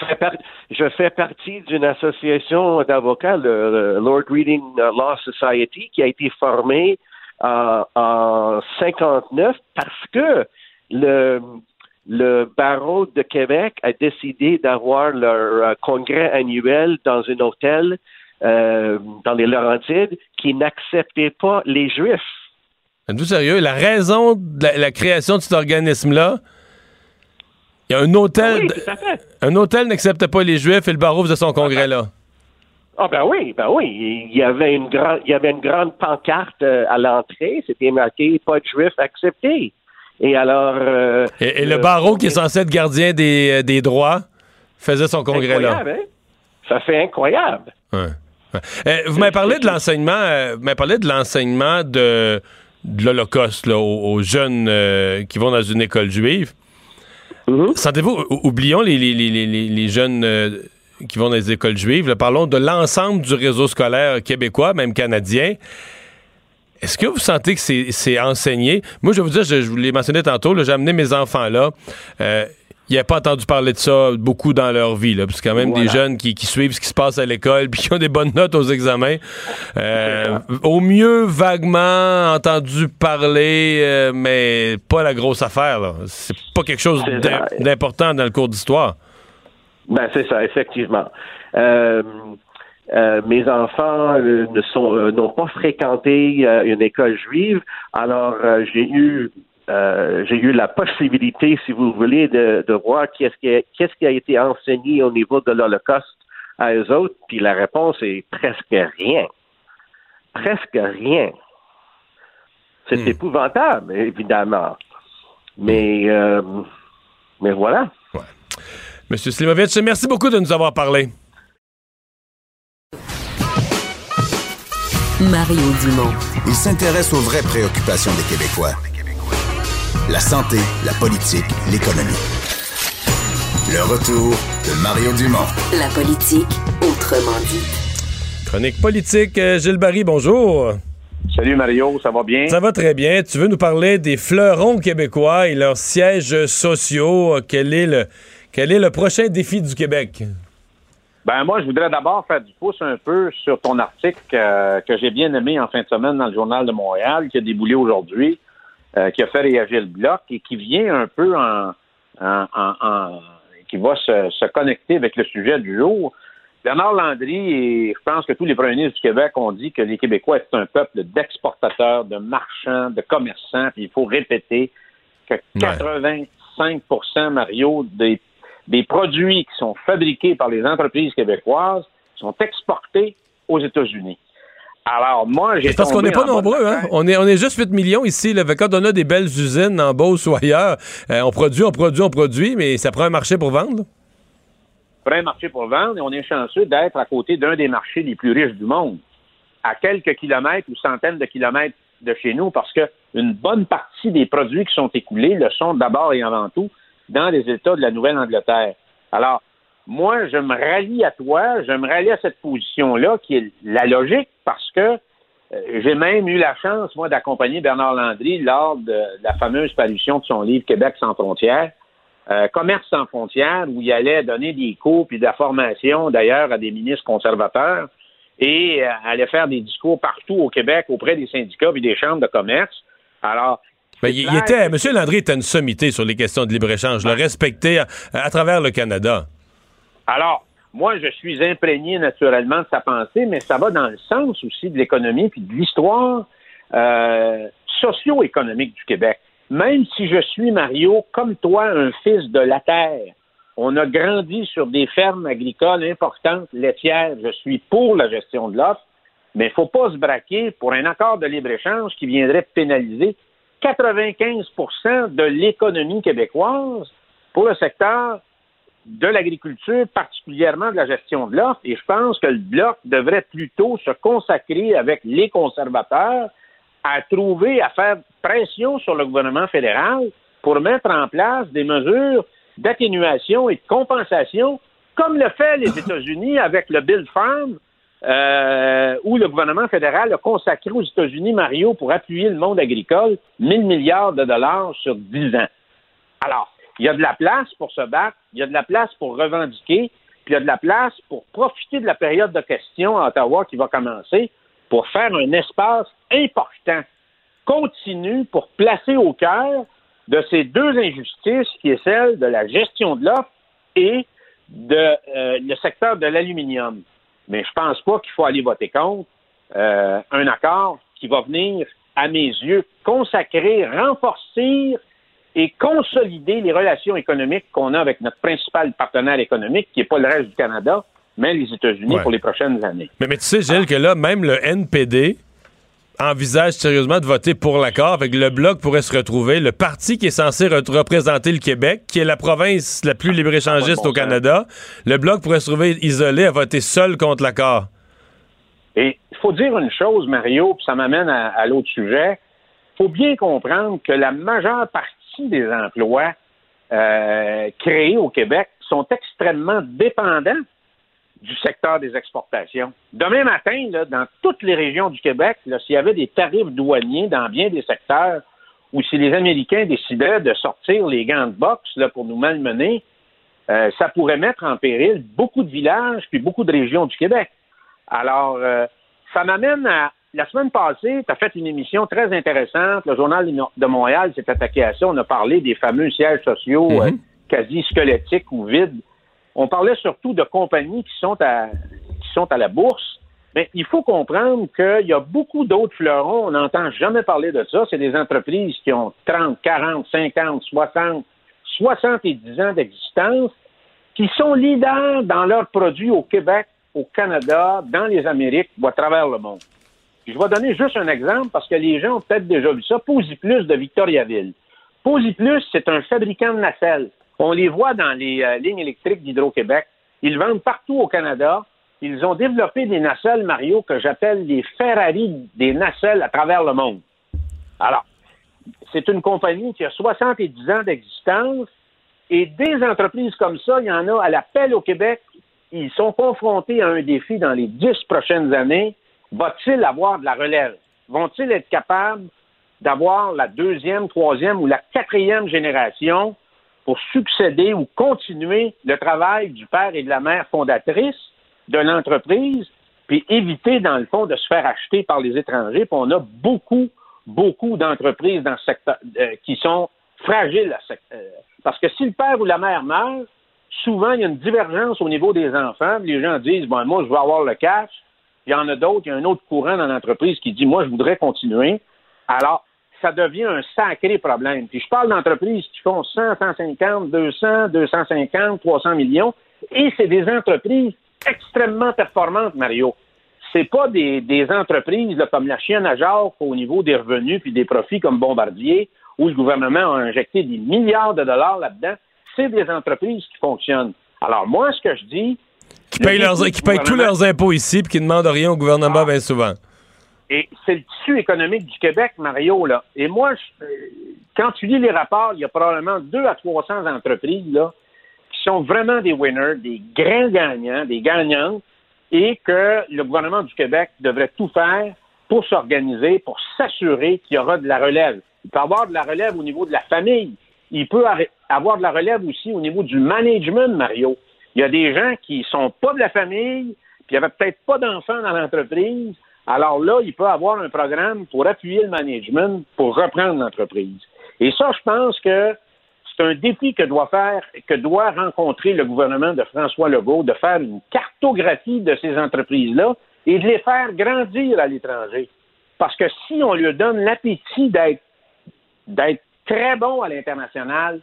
Je, fais par- je fais partie d'une association d'avocats, le, le Lord Reading Law Society, qui a été formée euh, en 59 parce que le, le barreau de Québec a décidé d'avoir leur euh, congrès annuel dans un hôtel euh, dans les Laurentides qui n'acceptait pas les Juifs. Êtes-vous sérieux? La raison de la, la création de cet organisme-là, il y a un hôtel. Oui, tout à fait. Un hôtel n'acceptait pas les Juifs et le barreau faisait son congrès là. Ah ben oui, ben oui. Il y avait une grande, il y avait une grande pancarte euh, à l'entrée. C'était marqué "Pas de juifs acceptés". Et alors. euh, Et, et le barreau, qui est censé être gardien des, euh, des droits, faisait son congrès là. hein? Ça fait incroyable. Ouais. Ouais. Euh, vous m'avez parlé de l'enseignement, euh, vous m'avez parlé de l'enseignement de, de l'Holocauste aux, aux jeunes euh, qui vont dans une école juive. Mm-hmm. Sentez-vous, ou- oublions les, les, les, les, les jeunes euh, qui vont dans les écoles juives, là, parlons de l'ensemble du réseau scolaire québécois, même canadien. Est-ce que vous sentez que c'est c'est enseigné? Moi, je vais vous dire, je, je vous l'ai mentionné tantôt, là, j'ai amené mes enfants là. Euh, ils n'avaient pas entendu parler de ça beaucoup dans leur vie. Là, parce que quand même des jeunes qui, qui suivent ce qui se passe à l'école puis qui ont des bonnes notes aux examens. Euh, au mieux, vaguement entendu parler, euh, mais pas la grosse affaire. là. C'est pas quelque chose d'important dans le cours d'histoire. Ben c'est ça, effectivement. Euh, euh, mes enfants euh, ne sont euh, n'ont pas fréquenté une école juive, alors j'ai eu j'ai eu la possibilité, si vous voulez, de, de voir qu'est-ce qui, a, qu'est-ce qui a été enseigné au niveau de l'Holocauste à eux autres, puis la réponse est presque rien. Presque rien. C'est épouvantable, évidemment. Mais, mais voilà. Monsieur Slimovitch, merci beaucoup de nous avoir parlé. Mario Dumont. Il s'intéresse aux vraies préoccupations des Québécois. La santé, la politique, l'économie. Le retour de Mario Dumont. La politique autrement dit. Chronique politique, euh, Gilles Barry, bonjour. Salut Mario, ça va bien? Ça va très bien. Tu veux nous parler des fleurons québécois et leurs sièges sociaux. Quel est le, quel est le prochain défi du Québec? Ben moi, je voudrais d'abord faire du pouce un peu sur ton article euh, que j'ai bien aimé en fin de semaine dans le Journal de Montréal, qui a déboulé aujourd'hui, euh, qui a fait réagir le bloc et qui vient un peu en, en- en- en- qui va se, se connecter avec le sujet du jour. Bernard Landry et je pense que tous les premiers ministres du Québec ont dit que les Québécois étaient un peuple d'exportateurs, de marchands, de commerçants. Puis il faut répéter que 85% Mario, des, des produits qui sont fabriqués par les entreprises québécoises sont exportés aux États-Unis. Alors, moi, j'ai. C'est parce qu'on n'est pas nombreux, hein? On est, on est juste 8 millions ici. Là. Quand on a des belles usines en Beauce ou ailleurs, euh, on produit, on produit, on produit, mais ça prend un marché pour vendre. là. prêt marché pour vendre et on est chanceux d'être à côté d'un des marchés les plus riches du monde, à quelques kilomètres ou centaines de kilomètres de chez nous, parce que une bonne partie des produits qui sont écoulés le sont d'abord et avant tout dans les États de la Nouvelle-Angleterre. Alors, moi, je me rallie à toi, je me rallie à cette position-là, qui est la logique, parce que euh, j'ai même eu la chance, moi, d'accompagner Bernard Landry lors de la fameuse parution de son livre Québec sans frontières. Euh, commerce sans frontières, où il allait donner des cours puis de la formation, d'ailleurs, à des ministres conservateurs, et euh, allait faire des discours partout au Québec auprès des syndicats et des chambres de commerce. Alors, Ben, il, était, M. Landry était une sommité sur les questions de libre-échange. Le respectais à, à travers le Canada. Alors, moi, je suis imprégné naturellement de sa pensée, mais ça va dans le sens aussi de l'économie puis de l'histoire euh, socio-économique du Québec. Même si je suis, Mario, comme toi, un fils de la terre, on a grandi sur des fermes agricoles importantes, laitières. Je suis pour la gestion de l'offre, mais il ne faut pas se braquer pour un accord de libre-échange qui viendrait pénaliser 95% de l'économie québécoise pour le secteur de l'agriculture, particulièrement de la gestion de l'offre. Et je pense que le Bloc devrait plutôt se consacrer avec les conservateurs à trouver, à faire pression sur le gouvernement fédéral pour mettre en place des mesures d'atténuation et de compensation, comme le fait les États-Unis avec le Bill Farm, euh, où le gouvernement fédéral a consacré aux États-Unis, Mario, pour appuyer le monde agricole, 1000 milliards de dollars sur 10 ans. Alors, il y a de la place pour se battre, il y a de la place pour revendiquer, puis il y a de la place pour profiter de la période de questions à Ottawa qui va commencer pour faire un espace important, continu, pour placer au cœur de ces deux injustices qui est celle de la gestion de l'offre et de euh, le secteur de l'aluminium. Mais je pense pas qu'il faut aller voter contre euh, un accord qui va venir, à mes yeux, consacrer, renforcer et consolider les relations économiques qu'on a avec notre principal partenaire économique, qui n'est pas le reste du Canada, mais les États-Unis Ouais. pour les prochaines années. Mais, mais tu sais, Gilles, que là, même le NPD envisage sérieusement de voter pour l'accord. Avec le Bloc pourrait se retrouver, le parti qui est censé re- représenter le Québec, qui est la province la plus libre-échangiste bon au Canada, le Bloc pourrait se trouver isolé à voter seul contre l'accord. Et il faut dire une chose, Mario, puis ça m'amène à, à l'autre sujet. Il faut bien comprendre que la majeure partie des emplois euh, créés au Québec sont extrêmement dépendants du secteur des exportations. Demain matin, là, dans toutes les régions du Québec, s'il y avait des tarifs douaniers dans bien des secteurs, ou si les Américains décidaient de sortir les gants de boxe là, pour nous malmener, euh, ça pourrait mettre en péril beaucoup de villages puis beaucoup de régions du Québec. Alors, euh, ça m'amène à. La semaine passée, tu as fait une émission très intéressante. Le Journal de Montréal s'est attaqué à ça. On a parlé des fameux sièges sociaux euh, quasi squelettiques ou vides. On parlait surtout de compagnies qui sont à, la bourse. Mais il faut comprendre qu'il y a beaucoup d'autres fleurons. On n'entend jamais parler de ça. C'est des entreprises qui ont 30, 40, 50, 60, 70 ans d'existence qui sont leaders dans leurs produits au Québec, au Canada, dans les Amériques ou à travers le monde. Je vais donner juste un exemple parce que les gens ont peut-être déjà vu ça. Posiplus de Victoriaville. Posiplus, c'est un fabricant de nacelles. On les voit dans les euh, lignes électriques d'Hydro-Québec. Ils vendent partout au Canada. Ils ont développé des nacelles, Mario, que j'appelle les Ferrari des nacelles à travers le monde. Alors, c'est une compagnie qui a 70 ans d'existence et des entreprises comme ça, il y en a à l'appel au Québec. Ils sont confrontés à un défi dans les dix prochaines années. Va-t-il avoir de la relève? Vont-ils être capables d'avoir la deuxième, troisième ou la quatrième génération? Pour succéder ou continuer le travail du père et de la mère fondatrice de l'entreprise, puis éviter, dans le fond, de se faire acheter par les étrangers. Puis on a beaucoup, beaucoup d'entreprises dans ce secteur euh, qui sont fragiles. à ce- euh, parce que si le père ou la mère meurt, souvent, il y a une divergence au niveau des enfants. Les gens disent, bon, moi, je veux avoir le cash. Il y en a d'autres, il y a un autre courant dans l'entreprise qui dit, moi, je voudrais continuer. Alors, ça devient un sacré problème. Puis je parle d'entreprises qui font 100, 150, 200, 250, 300 millions. Et c'est des entreprises extrêmement performantes, Mario. C'est pas des, des entreprises là, comme la chienne à Jacques au niveau des revenus puis des profits comme Bombardier, où le gouvernement a injecté des milliards de dollars là-dedans. C'est des entreprises qui fonctionnent. Alors moi, ce que je dis... Qui payent, leurs, qui payent tous leurs impôts ici puis qui ne demandent rien au gouvernement Ah. bien souvent. Et c'est le tissu économique du Québec, Mario, là. Et moi, euh, quand tu lis les rapports, il y a probablement 2 à 300 entreprises, là, qui sont vraiment des winners, des grands gagnants, des gagnantes, et que le gouvernement du Québec devrait tout faire pour s'organiser, pour s'assurer qu'il y aura de la relève. Il peut avoir de la relève au niveau de la famille. Il peut avoir de la relève aussi au niveau du management, Mario. Il y a des gens qui sont pas de la famille, puis il n'y avait peut-être pas d'enfants dans l'entreprise. Alors là, il peut avoir un programme pour appuyer le management pour reprendre l'entreprise. Et ça, je pense que c'est un défi que doit faire, que doit rencontrer le gouvernement de François Legault, de faire une cartographie de ces entreprises-là et de les faire grandir à l'étranger. Parce que si on lui donne l'appétit d'être très bon à l'international,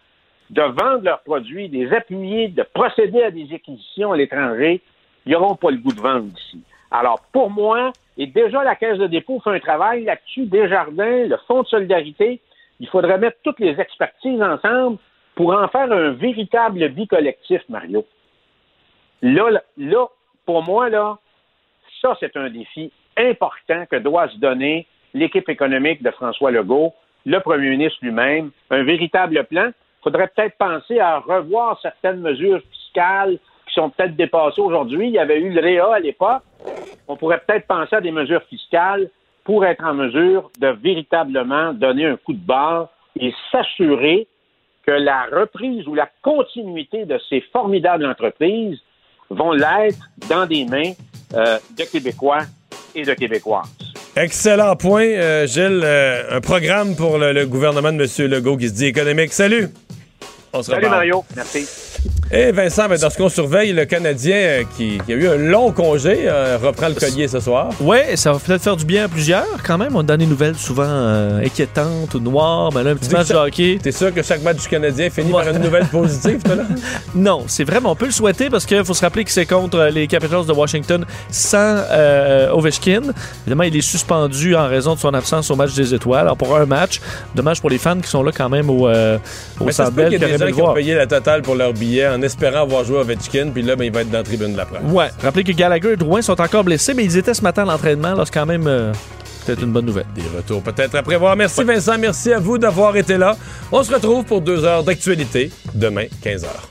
de vendre leurs produits, de les appuyer, de procéder à des acquisitions à l'étranger, ils n'auront pas le goût de vendre ici. Alors, pour moi, et déjà la Caisse de dépôt fait un travail là-dessus, Desjardins, le Fonds de solidarité, il faudrait mettre toutes les expertises ensemble pour en faire un véritable vie collectif, Mario. Là, là, pour moi, là, ça, c'est un défi important que doit se donner l'équipe économique de François Legault, le premier ministre lui-même, un véritable plan. Il faudrait peut-être penser à revoir certaines mesures fiscales qui sont peut-être dépassées aujourd'hui. Il y avait eu le REA à l'époque. On pourrait peut-être penser à des mesures fiscales pour être en mesure de véritablement donner un coup de barre et s'assurer que la reprise ou la continuité de ces formidables entreprises vont l'être dans des mains euh, de Québécois et de Québécoises. Excellent point, euh, Gilles. Euh, un programme pour le, le gouvernement de M. Legault qui se dit économique. Salut! On se Salut reparle. Mario, merci. Et Vincent, ben, dans ce qu'on surveille, le Canadien euh, qui, qui a eu un long congé euh, reprend le collier ce soir. Ouais, ça va peut-être faire du bien à plusieurs quand même. On donne des nouvelles souvent euh, inquiétantes ou noires. Mais là, un petit match de hockey. T'es sûr que chaque match du Canadien finit par une nouvelle positive, toi, là? Non, c'est vraiment, on peut le souhaiter parce qu'il faut se rappeler que c'est contre les Capitals de Washington sans euh, Ovechkin. Évidemment, il est suspendu en raison de son absence au match des étoiles. Alors, pour un match, dommage pour les fans qui sont là quand même au, au Centre Bell qu'il y a des gens qui ont payé la totale pour leur billet en espérant avoir joué Ovechkin, puis là, ben, il va être dans la tribune de la presse. Ouais, rappelez que Gallagher et Drouin sont encore blessés, mais ils étaient ce matin à l'entraînement. Là, c'est quand même euh, peut-être une bonne nouvelle. Des retours peut-être à prévoir. Merci Vincent, merci à vous d'avoir été là. On se retrouve pour deux heures d'actualité demain, 15 heures.